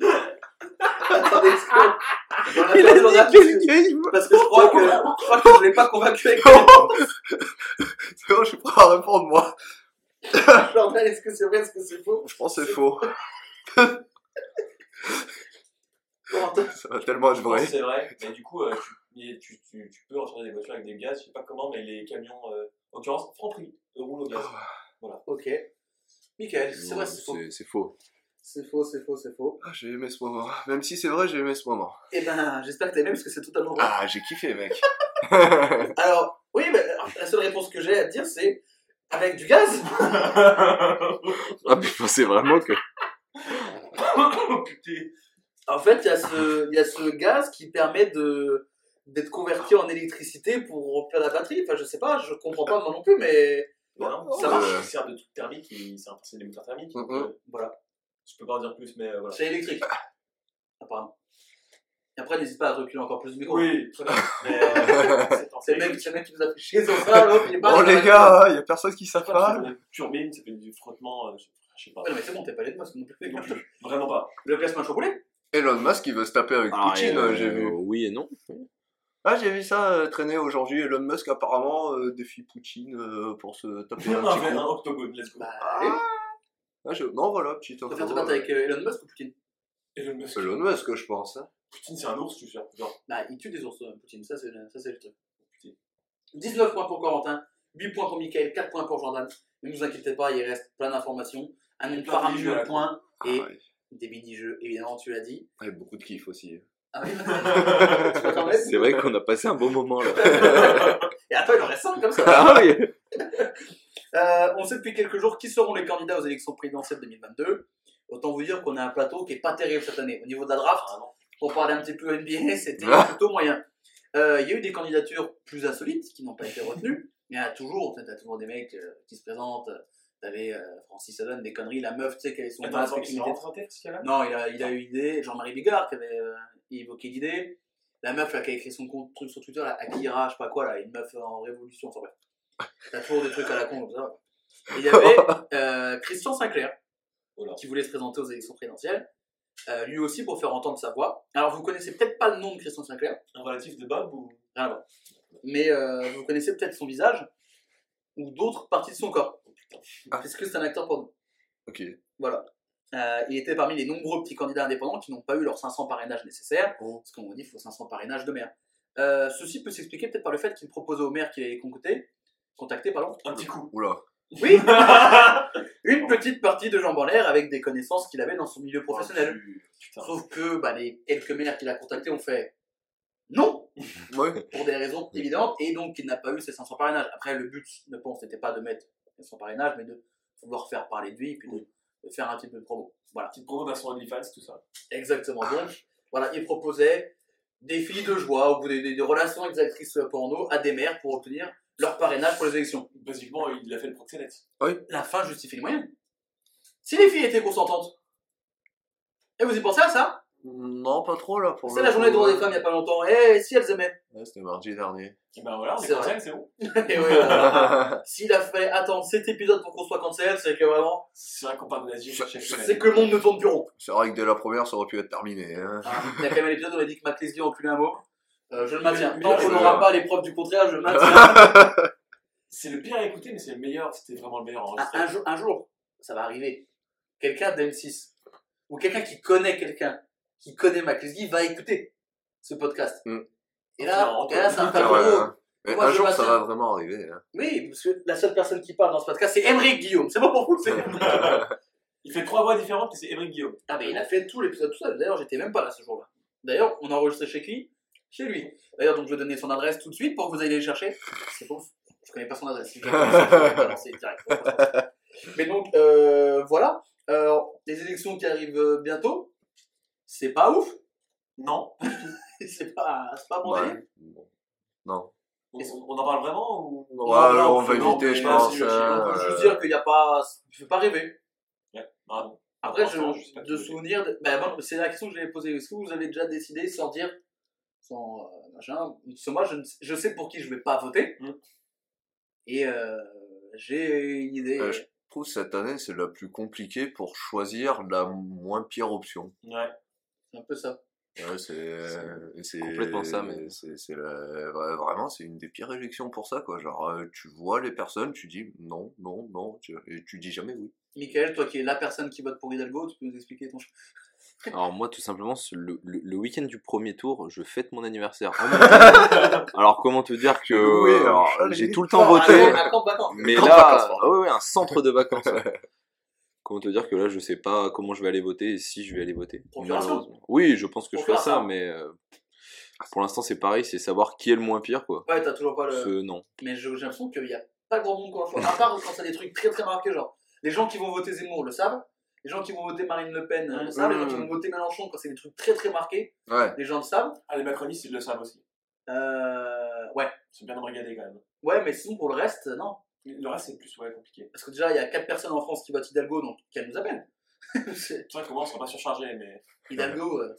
Attendez, est-ce que... Il a dit quel game Parce que je crois que je crois que je l'ai pas convaincu avec C'est bon, je suis prêt à répondre, moi. Jordan, est-ce que c'est vrai, est-ce que c'est faux Je pense que c'est faux. Ça va tellement être vrai. c'est vrai, mais du coup, euh, tu, tu, tu, tu peux recharger des voitures avec des gaz, je sais pas comment, mais les camions, euh, en l'occurrence, Franprix, roulent au gaz. Ok. Michael, c'est vrai, c'est faux. C'est faux. C'est faux, c'est faux, c'est faux. Ah, j'ai aimé ce moment. Même si c'est vrai, j'ai aimé ce moment. Eh ben, j'espère que t'as aimé parce que c'est totalement vrai. Ah, j'ai kiffé, mec. Alors, oui, mais la seule réponse que j'ai à te dire, c'est avec du gaz. Ah, mais je pensais vraiment que. Putain. En fait, il y, a ce- il y a ce gaz qui permet de d'être converti en électricité pour remplir la batterie. Enfin, je sais pas, je comprends pas moi non plus, mais Bah non, Ça marche. Il sert de trucs thermiques, il- c'est un- c'est des moteurs thermiques. euh, voilà, je peux pas en dire plus, mais euh, voilà. c'est électrique. Apparemment. Et après, n'hésite pas à reculer encore plus le micro. Oui, très bien. Mais euh, c'est le mec, c'est le mec qui nous a fait chier sur ça, l'autre, il est pas Bon, dans la- les gars, il y a personne qui savent pas. turbine, ça fait du frottement, euh, je je sais pas. Ouais, non, mais c'est bon, t'es pas les de masque non plus. Non plus. Vraiment pas. Le classement chocolat Elon Musk, il veut se taper avec Ah, Poutine, euh, euh, j'ai vu. Oui et non. Ah, j'ai vu ça euh, traîner aujourd'hui. Elon Musk, apparemment, euh, défie Poutine euh, pour se taper un Un, petit un coup. octogone, let's go. Bah, allez. Ah, je- Non, voilà, petite Tu info. préfères te battre avec euh, Elon Musk ou Poutine? Elon Musk. Elon Musk, je pense. hein. Poutine, c'est un ours, tu sais. Genre, Bah, il tue des ours, euh, Poutine, ça c'est ça, c'est le truc. Poutine. 19 points pour Corentin, 8 points pour Michael, 4 points pour Jordan. Ne vous inquiétez pas, il reste plein d'informations. Un nombre de faramineux mini-jeux à de con. points Ah, et ouais. des mini-jeux, évidemment, tu l'as dit. Ouais, beaucoup de kiff aussi. Ah oui, tu C'est vrai qu'on a passé un bon moment là. Et attends, il en reste 5 comme ça. Ah oui Euh, on sait depuis quelques jours qui seront les candidats aux élections présidentielles 2022. Autant vous dire qu'on a un plateau qui est pas terrible cette année. Au niveau de la draft, ah pour parler un petit peu NBA, c'était plutôt moyen. Euh, Il y a eu des candidatures plus insolites qui n'ont pas été retenues. Il y a toujours, t'as toujours des mecs euh, qui se présentent. T'avais euh, Francis Allen, des conneries, la meuf, tu sais, qui avait son Attends, masque ce qu'il y a Non, il a, il a eu l'idée. Jean-Marie Bigard qui avait euh, évoqué l'idée. La meuf là, qui a écrit son compte, truc sur Twitter, là, Akira, je sais pas quoi, là, une meuf en révolution, enfin bref. T'as toujours des trucs à la con comme ça. Et il y avait euh, Christian Sinclair Oh qui voulait se présenter aux élections présidentielles. Euh, lui aussi pour faire entendre sa voix. Alors vous connaissez peut-être pas le nom de Christian Sinclair, Un relatif de Bob ou? rien à voir. mais euh, vous connaissez peut-être son visage ou d'autres parties de son corps. Ah. Puisque c'est un acteur porno. Ok. Voilà. Euh, il était parmi les nombreux petits candidats indépendants qui n'ont pas eu leurs 500 parrainages nécessaires. Oh. Parce qu'on dit qu'il faut 500 parrainages de maire. Euh, ceci peut s'expliquer peut-être par le fait qu'il proposait au maire qu'il allait contacter, contacter pardon, Un petit coup. Oula. oui, une petite partie de jambes en l'air avec des connaissances qu'il avait dans son milieu professionnel. Putain. Sauf que bah, les quelques maires qu'il a contactés ont fait non, Ouais. pour des raisons évidentes, et donc il n'a pas eu ses 500 parrainages. Après, le but, je pense, n'était pas de mettre les 500 parrainages, mais de vouloir faire parler de lui, puis de, de faire un petit peu de promo. Voilà, Petite promo d'un son OnlyFans, tout ça. exactement. Donc, voilà, il proposait des filles de joie, ou des, des- des relations avec des actrices porno à des maires pour obtenir leur parrainage pour les élections. Basiquement, il a fait le proxénète. La fin justifie les moyens. Si les filles étaient consentantes, et vous y pensez à ça? Non, pas trop là pour C'est le la journée des droits des femmes il y a pas longtemps, et si elles aimaient Ouais, C'était mardi dernier. Et ben voilà, on est C'est cancel, c'est bon. Et ouais, voilà. S'il a fait attendre cet épisode pour qu'on soit cancel, c'est que vraiment, C'est vrai qu'on parle de l'Asie, C'est- chaque c'est- semaine. c'est que le monde ne tourne plus rond. C'est vrai que dès la première, ça aurait pu être terminé. Hein. Ah, Il y a quand même un épisode où on a dit que Mac Leslie enculait un mot. Euh, je le maintiens. Tant qu'on je- n'aura pas les preuves du contraire, je le maintiens. C'est le pire à écouter, mais c'est le meilleur. C'était vraiment le meilleur un, enregistré. un jour, un jour, ça va arriver. Quelqu'un d'M6 ou quelqu'un qui connaît quelqu'un qui connaît Leslie va écouter ce podcast. Mm. Et là, Non, et là, c'est un un jour, ça va vraiment arriver. hein. Oui, parce que la seule personne qui parle dans ce podcast, c'est Émeric Guillaume. C'est bon pour vous, c'est Il fait trois voix différentes, mais c'est Émeric Guillaume. Ah mais il a fait tout l'épisode tout seul. D'ailleurs, j'étais même pas là ce jour-là. D'ailleurs, on a enregistré chez qui? Chez lui. D'ailleurs, donc je vais donner son adresse tout de suite pour que vous ayez le chercher. C'est bon. Je connais pas son adresse. Si je balancé direct. Mais donc, euh, voilà. Alors, les élections qui arrivent euh, bientôt, c'est pas ouf. Non. c'est pas, c'est pas bon Ouais. Non. On, on en parle vraiment ou? Ouais, non, on va non, éviter, mais je pense. si je- hein, On peut euh, juste dire qu'il n'y a pas. Je veux pas rêver. Ouais. Ah. Après, je, je sais pas de de- Ben, bon, c'est la question que j'avais posée. Est-ce que vous avez déjà décidé sans dire, sans euh, machin Parce que moi, je, ne je sais pour qui je vais pas voter. Mm. Et euh, j'ai une idée. Euh, je trouve cette année, c'est la plus compliquée pour choisir la moins pire option. Ouais. C'est un peu ça. Ouais, c'est c'est complètement ça, mais- c'est la- vraiment c'est une des pires élections pour ça quoi genre euh, tu vois les personnes tu dis non non non tu, et tu dis jamais oui Michael, toi qui es la personne qui vote pour Hidalgo, tu peux nous expliquer ton choix Alors moi tout simplement le, le- le week-end du premier tour je fête mon anniversaire. montagne. alors comment te dire que Oui, euh, j'ai tout le temps Ah, voté. vacances. Mais là, vacances, ah ouais, ouais, un centre de vacances. comment te dire que là, je sais pas comment je vais aller voter et si je vais aller voter. Malheureusement. Oui, je pense que je ferai ça, mais euh, pour l'instant, c'est pareil, c'est savoir qui est le moins pire, quoi. Ouais, t'as toujours pas le. Ce- non. Mais j'ai l'impression qu'il y a pas grand monde choix. À part quand c'est des trucs très très marqués, genre les gens qui vont voter Zemmour le savent, les gens qui vont voter Marine Le Pen euh, le savent, les gens qui vont voter Mélenchon quand c'est des trucs très très marqués, ouais les gens le savent. Ah, les macronistes, ils le savent aussi. Euh, ouais, C'est bien brigadé quand même. ouais, mais sinon pour le reste, non. Le reste, c'est plus ouais, compliqué. Parce que déjà, il y a 4 personnes en France qui votent Hidalgo, donc qu'elles nous appellent. C'est- vrai que moi, on sera pas surchargé, mais. Hidalgo, euh,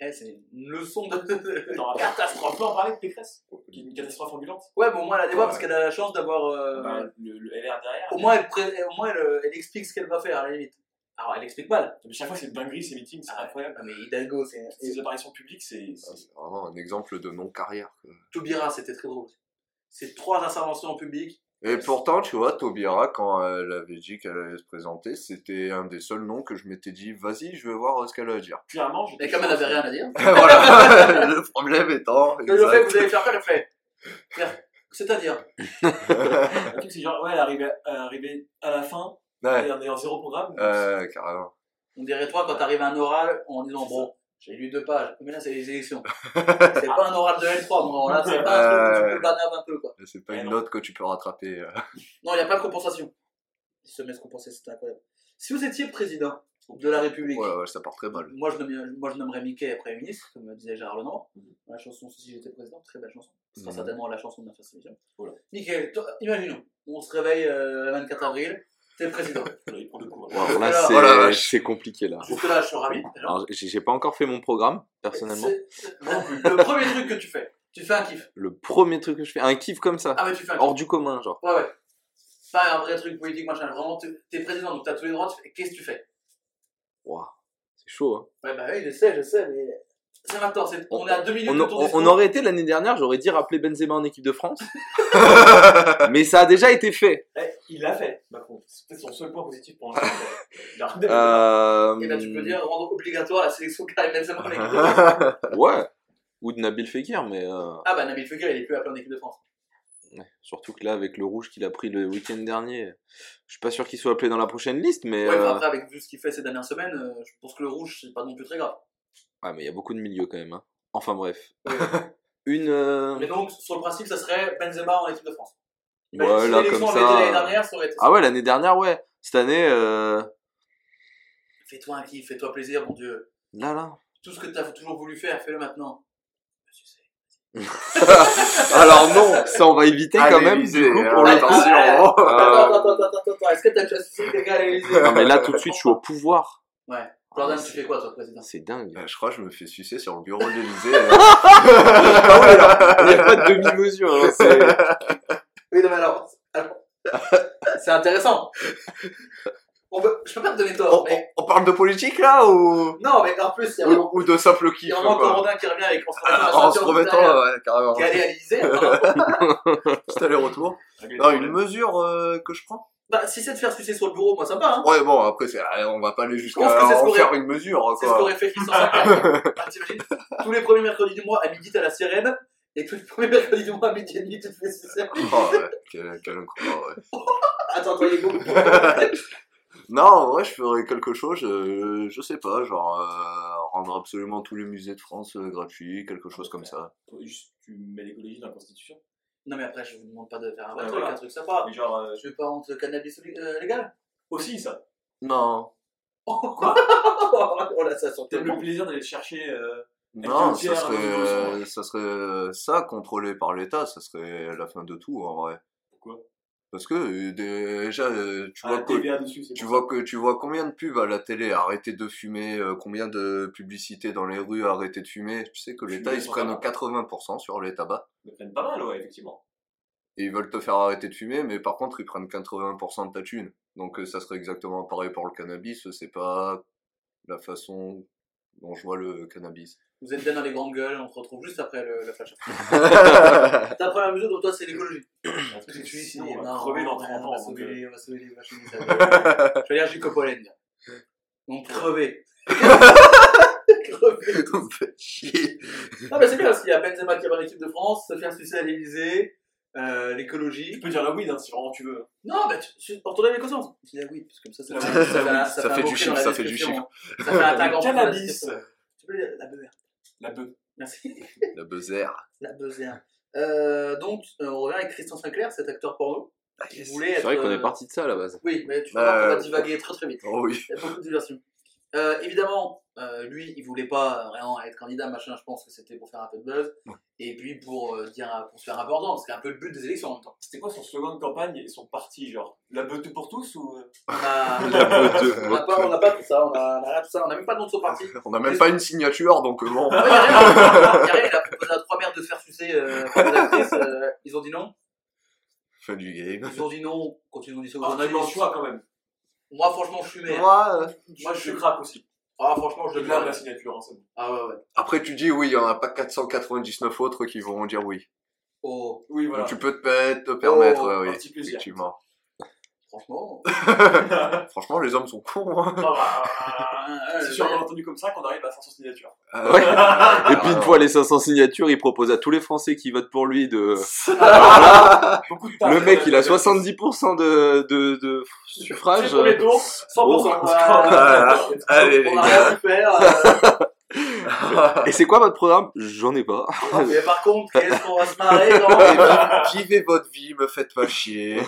c'est eh, une leçon de. Catastrophe. On peut en parler de Pécresse? Qui est une catastrophe ambulante? Ouais, bon, au moins elle a des voix Ouais. parce qu'elle a la chance d'avoir. euh, Bah, le, le LR derrière. Au moins, elle, pré- au moins elle, elle explique ce qu'elle va faire à la limite. Alors, elle explique mal. Mais chaque fois, c'est dinguerie, ces meetings, c'est Ah, incroyable. Mais Hidalgo, c'est. Ces apparitions publiques, c'est. Ah, c'est- c'est vraiment un exemple de non carrière quoi. Toubira, c'était très drôle. Ces trois interventions en public, Et pourtant, tu vois, Taubira, quand elle avait dit qu'elle allait se présenter, c'était un des seuls noms que je m'étais dit, vas-y, je veux voir ce qu'elle a à dire. Clairement, j'étais Mais comme elle n'avait rien à dire, voilà, le problème étant. que le fait vous allez faire faire, elle fait. C'est-à-dire Le truc, c'est genre, ouais, elle arrivait, elle arrivait à la fin, Ouais, et on est en zéro programme. euh, carrément. On dirait toi quand t'arrives à un oral en disant bon, j'ai lu deux pages, mais là c'est les élections. c'est pas un oral de L3, bon là c'est pas un truc où tu peux un peu quoi. C'est pas Eh une non. note que tu peux rattraper. euh. Non, il n'y a pas de compensation. Ils se mettent compenser, c'est incroyable. Si vous étiez président de la République, Ouais, ouais, ça part très mal. moi, je nommerais, moi je nommerais Mickey Premier ministre, comme disait Gérard Lenoir. La chanson Si j'étais président, très belle chanson. Ce sera Mhm. certainement la chanson de ma first émission. Voilà. Mickey, imaginons, on se réveille euh, le 24 avril, t'es président. Voilà, il prend deux coups. Bon, alors là, c'est oh vache. c'est compliqué là. Jusque là, je suis ravi. déjà. Alors, j'ai j'ai pas encore fait mon programme, personnellement. C'est- c'est- moi non plus. Le premier truc que tu fais, tu fais un kiff. Le premier truc que je fais, un kiff comme ça, Ah, mais tu fais un kiff. hors du commun, genre. Ouais, ouais. Pas un vrai truc politique, machin. Vraiment, t'es t'es président, donc t'as tous les droits, tu fais- qu'est-ce que tu fais? Waouh, c'est chaud. Hein. Ouais, bah oui, je sais, je sais, mais. C'est maintenant, c'est- on, est à deux minutes On, on- on aurait été l'année dernière, j'aurais dit rappeler Benzema en équipe de France, mais ça a déjà été fait. Eh, il l'a fait, Macron. C'est peut-être son seul point positif pour l'instant. Euh... Et là, tu peux dire rendre obligatoire la sélection Karim Benzema en équipe de France. Ouais. Ou de Nabil Fekir, mais euh, Ah bah Nabil Fekir, il est plus appelé en équipe de France. ouais. surtout que là, avec le rouge qu'il a pris le week-end dernier, je suis pas sûr qu'il soit appelé dans la prochaine liste, mais Ouais, mais euh, après, avec vu ce qu'il fait ces dernières semaines, euh, je pense que le rouge, c'est pas non plus très grave. Ah, mais il y a beaucoup de milieux quand même. Hein. Enfin bref, Ouais. une euh, mais donc, sur le principe, ça serait Benzema en équipe de France. Mais ouais si là comme l'année ça. dernière, ça aurait été ça. Ah ouais, l'année dernière, ouais. Cette année, euh... Fais-toi un kiff, fais-toi plaisir, mon Dieu. là là. Tout ce que t'as toujours voulu faire, fais-le maintenant. Alors non, ça on va éviter quand même. l'Élysée, Du coup, hein, pour attention. Attends, Euh, attends, attends, attends, attends, attends. Est-ce que t'as déjà sucé quelqu'un à l'Élysée Non mais là tout de suite, je suis au pouvoir. Ouais. Jordan, Ah, tu c'est- fais quoi, toi, président C'est dingue. Euh, Je crois que je me fais sucer sur le bureau de l'Elysée. Ah ouais, alors, il n'y a pas de demi-mesure. hein, c'est- Oui, non, mais alors. alors, c'est intéressant. On peut, je peux pas te donner tort, on, mais. on- on parle de politique là ou, Non, mais en plus, il y a vraiment, ou, ou de simple il kiff y a vraiment. Corodin qui revient avec en se remettant Ah, En se remettant, ouais, carrément. qui est allé à l'Élysée. apparemment. Petit aller-retour. Non, une mesure euh, que je prends? Bah, si c'est de faire sucer sur le bureau, moi ça me va, hein. Ouais, bon, après, c'est, on va pas aller jusqu'à en faire une mesure, C'est ce qu'aurait fait Christian t'imagines Tous les premiers mercredis du mois, à midi, t'as la sirène. Et tous les premiers mercredis du mois, à midi et demi, tu te fais sucer. Oh, ouais, quel, quel incroyable, ouais. Attends, toi, il est beaucoup. Non, en vrai, je ferais quelque chose, je, je sais pas, genre, euh, rendre absolument tous les musées de France euh, gratuits, quelque chose comme ça. Juste, tu mets l'écologie dans la Constitution? Non, mais après, je vous demande pas de faire un vrai Ouais, truc, voilà. un truc sympa. Mais genre, euh, Je veux pas honte cannabis euh, légal. aussi ça. Non. Quoi Oh là, ça sent le plaisir d'aller le chercher. euh, Non, ça serait, euh, ça serait euh, ça contrôlé par l'État, ça serait la fin de tout en vrai. Parce que euh, déjà, euh, tu vois la que dessus, tu vois que tu vois combien de pubs à la télé, arrêtez de fumer, euh, combien de publicités dans les rues, arrêtez de fumer. Tu sais que l'État ils se prennent tabac. 80% sur les tabacs. Ils prennent pas mal, ouais, effectivement. et ils veulent te faire arrêter de fumer, mais par contre ils prennent 80% de ta thune. Donc euh, ça serait exactement pareil pour le cannabis, c'est pas la façon dont je vois le cannabis. Vous êtes bien dans les grandes gueules, on se retrouve juste après le, la flash. Ta première mesure, donc toi, c'est l'écologie. Parce que tu dis, Sinon, c'est on va crever dans ouais, 30 on ans. va donc, sauver euh, les- on va sauver les va. Je suis allergique au pollen. Donc crever. crever. Ça me fait chier. Non, mais c'est bien, parce qu'il y a Benzema qui est dans l'équipe de France, se faire sucer à l'Elysée, euh, l'écologie. Tu peux dire la weed hein, si vraiment tu veux. Non, bah, tu, tu, pour ton avis conscience. Tu dis ah oui, parce que comme ça, ça, Ah fait- ça, Ça du chiffre, la ça fait du description. Ça fait un tag en la Cannabis. Tu peux dire la beurre. La beuh. Merci. La buzzer. La beurre. Euh, donc, euh, on revient avec Christian Sinclair, cet acteur porno. voulait C'est vrai qu'on euh, est parti de ça à la base. Oui, mais tu Bah, vas va euh, divaguer très très vite. Oh oui. Il y a beaucoup de diversion. Euh, évidemment, euh, lui, il voulait pas vraiment être candidat, machin. Je pense que c'était pour faire un peu de buzz. Et puis pour, euh, dire, pour se faire un peu entendre. C'était un peu le but des élections en même temps. C'était quoi son slogan de campagne et son parti Genre, la beuh tout pour tous ou. euh, On a, La beute de- on a pas, on a pas tout ça. On a, on tout ça. On a même pas de nom de son parti. On n'a même pas une signature, donc bon. Il a proposé à trois mères de se faire sucer euh, euh, ils ont dit non? Fin du game. Ils ont dit non quand ils ont dit ça aux journalistes. le choix quand même. Moi, franchement, je suis maire. Moi, euh, Moi, je je suis. craque aussi. Ah, franchement, je déclare la signature, hein, c'est bon. Ah ouais, ouais. après tu dis oui, il y en a pas 499 autres qui vont dire oui. Oh, Oui, voilà. Tu peux te, per- te permettre, Oh, un oui, petit plaisir. effectivement. Franchement. Franchement, les hommes sont cons. hein. C'est sûrement entendu comme ça qu'on arrive à 500 signatures. Ah, Ouais. ah, Et puis une fois les 500 signatures, il propose à tous les Français qui votent pour lui de. Le mec, il a 70% de, de, de suffrage. C'est pour les tours, 100%. Voilà. Allez, les On a rien faire. Et c'est quoi votre programme? J'en ai pas. mais par contre, qu'est-ce qu'on va se marrer quand vive- Vivez votre vie, me faites pas chier.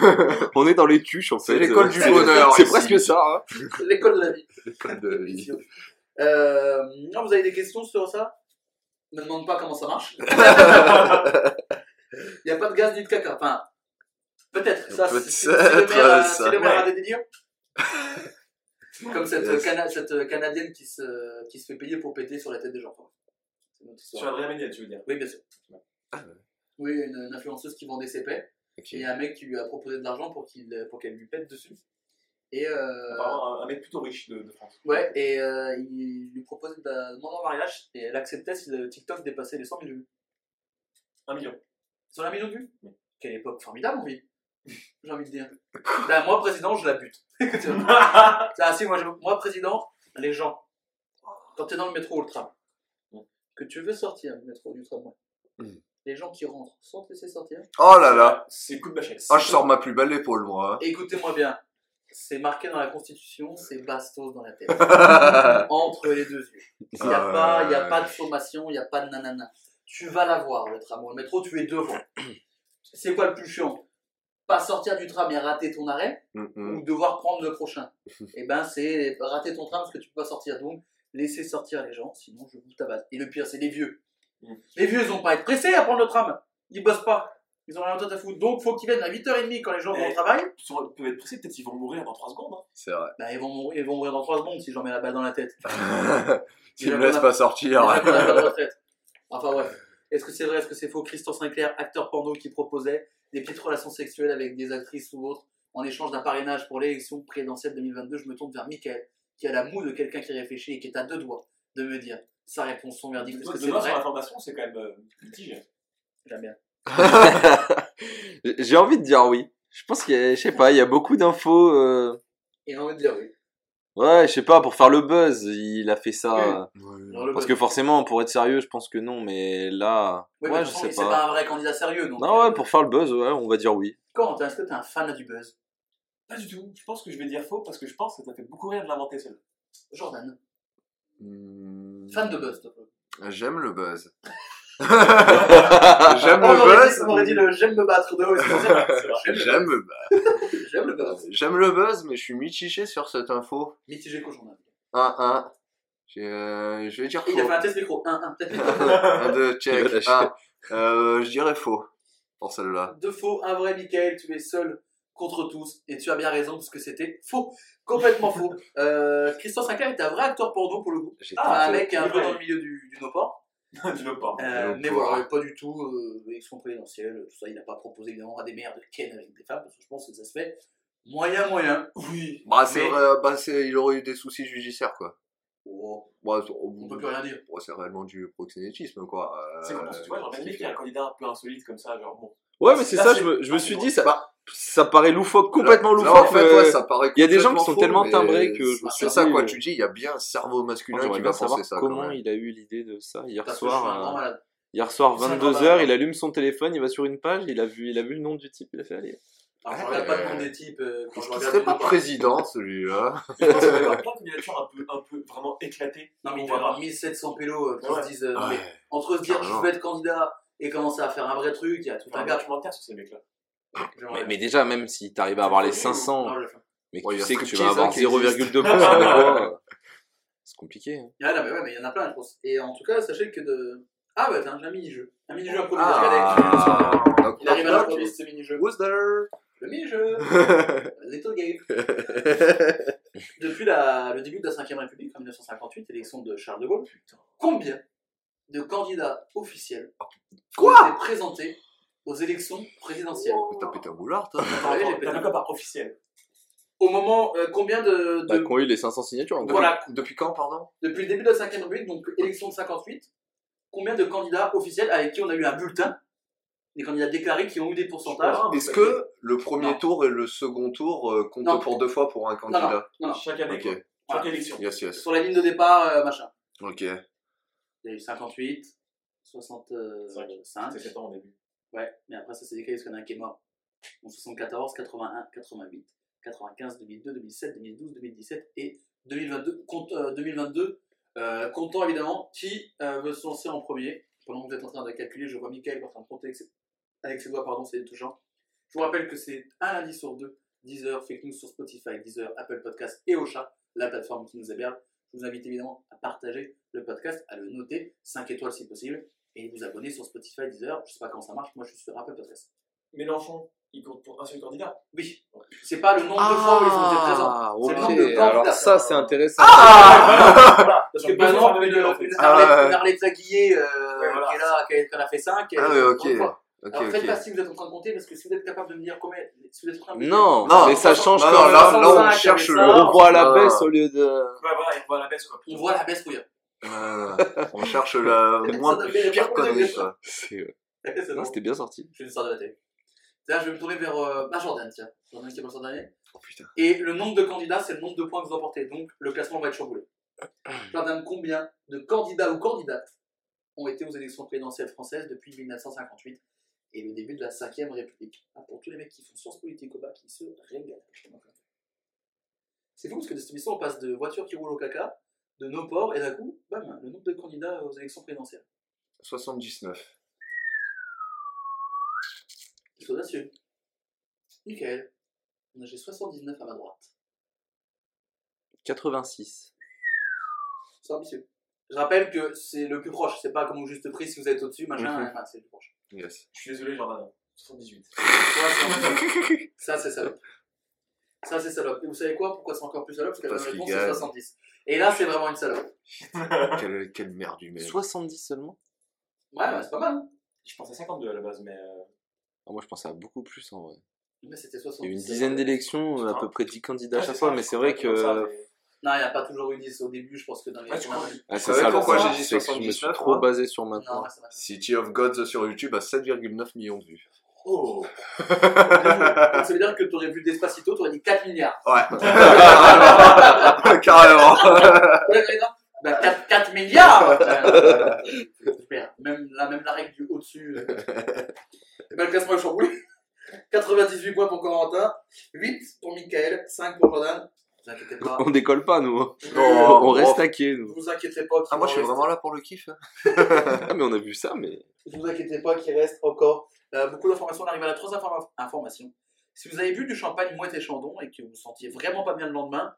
On est dans les tuches en fait. C'est l'école du bonheur. C'est presque ça. hein. L'école de la vie. L'école de la vie. Euh, non, vous avez des questions sur ça? Ne me demande pas comment ça marche. Il n'y a pas de gaz ni de caca. Enfin, peut-être. Ça, c'est- c'est le maire, à des délires. Comme cette, Yes. Cana- cette euh, Canadienne qui se, qui se fait payer pour péter sur la tête des gens. Sur Adrien Méniel, tu veux dire. Oui, bien sûr. Ah Oui, une, une influenceuse qui vendait ses paix. Et il y a un mec qui lui a proposé de l'argent pour qu'il pour qu'elle lui pète dessus. Et euh, un, un mec plutôt riche de, de France. ouais, et euh, il lui proposait de la demander en mariage et elle acceptait si le TikTok dépassait les 100 000 vues. Un million. Sur la million de vues? Oui. Quelle époque formidable, envie. J'ai envie de dire. Là, moi, président, je la bute. ah, si, moi, je- moi, président, les gens, quand tu es dans le métro ou le tram, que tu veux sortir du métro ou du tramway, Mm. les gens qui rentrent sans te laisser sortir, Oh là là. C'est coup de machette. Ah, je sors ma plus belle épaule, moi. écoutez-moi bien, c'est marqué dans la Constitution, c'est bastos dans la tête. Entre les deux yeux. Il n'y a, Ah, pas, il y a pas de sommation, il n'y a pas de nanana. Tu vas la voir, le tramway. Le métro, tu es devant. C'est quoi le plus chiant? Pas sortir du tram et rater ton arrêt ou devoir prendre le prochain. Et ben c'est rater ton tram parce que tu peux pas sortir. Donc laissez sortir les gens, sinon je vous tabasse. Et le pire c'est les vieux. Mm. Les vieux ils ont pas à être pressés à prendre le tram. Ils bossent pas. Ils ont rien d'autre à foutre. Donc faut qu'ils viennent à 8h30 quand les gens vont au Eh. travail. Ils peuvent être pressés, peut-être qu'ils vont mourir dans 3 secondes. hein. C'est vrai. Bah, ils, vont mourir, ils vont mourir dans 3 secondes si j'en mets la balle dans la tête. Déjà me a- pas sortir. Enfin bref. Est-ce que c'est vrai, est-ce que c'est faux? Christian Sinclair, acteur porno qui proposait des petites relations sexuelles avec des actrices ou autres en échange d'un parrainage pour l'élection présidentielle 2022 Je me tourne vers Michael, qui a la moue de quelqu'un qui réfléchit et qui est à deux doigts de me dire sa réponse, son verdict. Est-ce que c'est vrai l'information, c'est quand même euh, mitigé. J'aime bien. J'ai envie de dire oui. Je pense qu'il y a, je sais pas, il y a beaucoup d'infos. euh, Et j'ai envie de dire oui. Ouais, je sais pas, pour faire le buzz, il a fait ça. Euh, Parce que forcément, pour être sérieux, je pense que non, mais là, Oui, ouais, mais je sais c'est pas. pas un vrai candidat sérieux. Donc, Non, euh, ouais, pour faire le buzz, ouais, on va dire oui. Quentin, est-ce que t'es un fan du buzz? Pas du tout. Je pense que je vais dire faux parce que je pense que ça fait beaucoup rire de l'inventer celle Jordan, Hmm. fan de buzz, toi. J'aime le buzz. J'aime le dit- buzz. on aurait dit le j'aime me battre de haut. J'aime le buzz. J'aime le buzz. J'aime le buzz, mais je suis mitigé sur cette info. Mitigé qu'au journal. 1-1. J'ai, euh, je vais dire Et il a faux. fait un test micro. 1, 1, peut-être micro. 1, 2, Il va check. lâcher. 1. Euh, je dirais faux pour celle-là. Deux faux, un vrai, Michael, tu es seul contre tous. Et tu as bien raison parce que c'était faux. Complètement faux. Euh, Christian Sinclair était un vrai acteur porno pour le coup. Ah, un tenté. mec qui est un peu dans le milieu du, du no-port. Veux pas. Euh, mais voilà, pas du tout euh, élection présidentielle, tout ça. Il n'a pas proposé évidemment à des maires de Ken avec des femmes parce que je pense que ça se fait moyen, moyen. Oui. Bah, c'est Mais- vrai, bah, c'est, il aurait eu des soucis judiciaires, quoi. Oh, Bah, c'est- on peut plus rien dire. Bon, c'est réellement du proxénétisme, quoi. Euh, C'est que tu vois, j'aurais bien aimé qu'il y ait un candidat un peu insolite comme ça, genre bon. Ouais, mais c'est ça, c'est- je me, je me suis dit, ça, Bah, ça paraît loufoque, complètement Là- loufoque. en fait, ouais, ça paraît Il y a des gens qui sont faux, tellement timbrés que je C'est ça, quoi. euh, Tu dis, il y a bien un cerveau masculin qui bien va savoir penser ça, comment il a eu l'idée de ça hier je soir. euh. Hier soir, C'est un 22h, grand il allume son téléphone, il va sur une page, il a vu, il a vu le nom du type, il a fait aller. Alors, je Ouais. regarde pas le nom des types euh, quand je serait pas président, celui-là Je pense qu'il va plein de candidatures un peu, un peu vraiment éclatées. Non, mais il doit avoir 1700 pélos euh, qui Ouais. se disent. euh, non, Ouais. mais entre se dire je veux être candidat et commencer à faire un vrai truc, il y a tout un gars. documentaire sur ces mecs-là. Mais, mais déjà, même si t'arrives à avoir les Oui, 500, Non, je le fais. mais que tu sais que tu vas avoir hein, qui 0,2% des voix, euh, c'est compliqué. hein. Ah, non, mais ouais, mais il y en a plein, je pense. Et en tout cas, sachez que de. Ah, bah, tiens, j'ai un mini-jeu. Un mini-jeu improvisé. Ah, Regardez, knock, il arrive à l'improviser ce mini-jeu. Who's there? Le mini-jeu. Little Game. Depuis la, le début de la 5ème République, en 1958, élection de Charles de Gaulle, combien de candidats officiels Quoi? ont été présentés aux élections présidentielles T'as pété un boulard, toi T'as quoi par officiel? Au moment, euh, combien de. Bah, de- ont eu les 500 signatures. en gros. Voilà. Depuis quand, pardon? Depuis le début de la 5ème République, donc élection de 58, combien de candidats officiels avec qui on a eu un bulletin? Des candidats déclarés qui ont eu des pourcentages. Est-ce que le premier Non. tour et le second tour euh, comptent Non. pour deux fois pour un Non, non, candidat? non, non. Chaque année. Chaque Voilà. élection. yes, yes. Sur la ligne de départ, euh, machin. Ok. Il y a eu 58, 65. C'est 7 ans au début. Ouais, mais après ça s'est décalé parce qu'il y en a un qui est mort. En 74, 81, 88, 95, 2002, 2007, 2012, 2017 et 2022. Compte, euh, 2022, euh, comptant évidemment qui euh, veut se lancer en premier. Pendant que vous êtes en train de calculer, je vois Michael en train de compter avec ses, avec doigts, pardon, c'est touchant. Je vous rappelle que c'est un lundi sur deux, 10h, fake news sur Spotify, 10h, Apple Podcast et Ocha, la plateforme qui nous héberge. Je vous invite évidemment à partager le podcast, à le noter, 5 étoiles si possible, et vous abonner sur Spotify, 10h. Je sais pas comment ça marche, moi je suis sur Apple Podcast. Mélenchon, il compte pour un seul candidat? Oui, c'est pas le nombre de fois où ils ont été présents. Ah, C'est le ok. nombre de candidats. Alors ça, c'est intéressant. voilà. Parce que par exemple, une, une Ah, Arlette, une Arlette Zaguillet, euh, Ouais, voilà. qui est là, qui en a fait 5. Ah oui, ok. Ok, Alors faites ok. pas si vous êtes en train de compter, parce que si vous êtes capable de me dire combien. Si vous êtes en train de me dire- Non, Non, mais ça change non, quand non, là, là, on 65, cherche le. avait ça. On voit à la Ah. baisse au lieu de. Ouais, voilà, il voit la baisse, quoi. On voit la baisse couille. Ah, on cherche la moins pire connerie, quoi. C'est- C'est bon. c'était bien sorti. Je vais sortir de la télé. Là, je vais me tourner vers euh, bah, Jordan, tiens. Jordan qui est pas le dernier. Oh putain. Et le nombre de candidats, c'est le nombre de points que vous emportez. Donc, le classement va être chamboulé. Jordan, combien de candidats ou candidates ont été aux élections présidentielles françaises depuis 1958 et le début de la 5ème République? Ah, Pour tous les mecs qui font sciences politiques au bac, qui se régalent. C'est fou parce que de cette émission, on passe de voitures qui roulent au caca, de nos ports, et d'un coup, bam, le nombre de candidats aux élections présidentielles. 79. C'est audacieux. Nickel. J'ai 79 à ma droite. 86. C'est ambitieux. Je rappelle que c'est le plus proche, c'est pas comme au juste prix si vous êtes au-dessus, machin, Mhm. enfin, c'est le plus proche. Yes. Je suis désolé, Jordan. 78. Ça, c'est salope. Ça, c'est salope. Et vous savez quoi? Pourquoi c'est encore plus salope? Parce que la Parce bonne qu'il réponse, c'est gagne. 70. Et là, c'est vraiment une salope. quelle, quelle merde humaine. 70 seulement Ouais, bah, c'est pas mal. hein. Je pensais à 52 à la base, mais. euh, Ah, Moi, je pensais à beaucoup plus en vrai. Mais c'était Il 70. y a eu une dizaine d'élections, à peu près 10 candidats à ouais, chaque c'est fois, ça, mais c'est vrai que. Non, il n'y a pas toujours eu 10 au début, je pense que dans les. Ouais, tu crois Ah, c'est savez ça, le pourquoi problème, j'ai dit c'est que je me suis 79, trop moi basé sur Non, maintenant. ouais, ça va. City of Gods sur YouTube a 7,9 millions de vues. Oh Donc, ça veut dire que tu aurais vu Despacito, tu aurais dit 4 milliards. Ouais. Carrément. Ouais, ouais, non. Bah, 4, 4 milliards Super. Même la, même la règle du au-dessus. euh. Ben, le classement est chamboulé. 98 points pour Corentin, 8 pour Michael, 5 pour Jordan. Ne vous inquiétez pas. On décolle pas, nous. hein. Non, on reste taqués, Ne nous. vous inquiétez pas. qu'il Ah, moi, je suis reste- vraiment là pour le kiff. hein. Ah, mais on a vu ça, mais. Ne vous inquiétez pas qu'il reste encore euh, beaucoup d'informations. On arrive à la troisième informa- information. Si vous avez bu du champagne Mouette et Chandon et que vous vous sentiez vraiment pas bien le lendemain,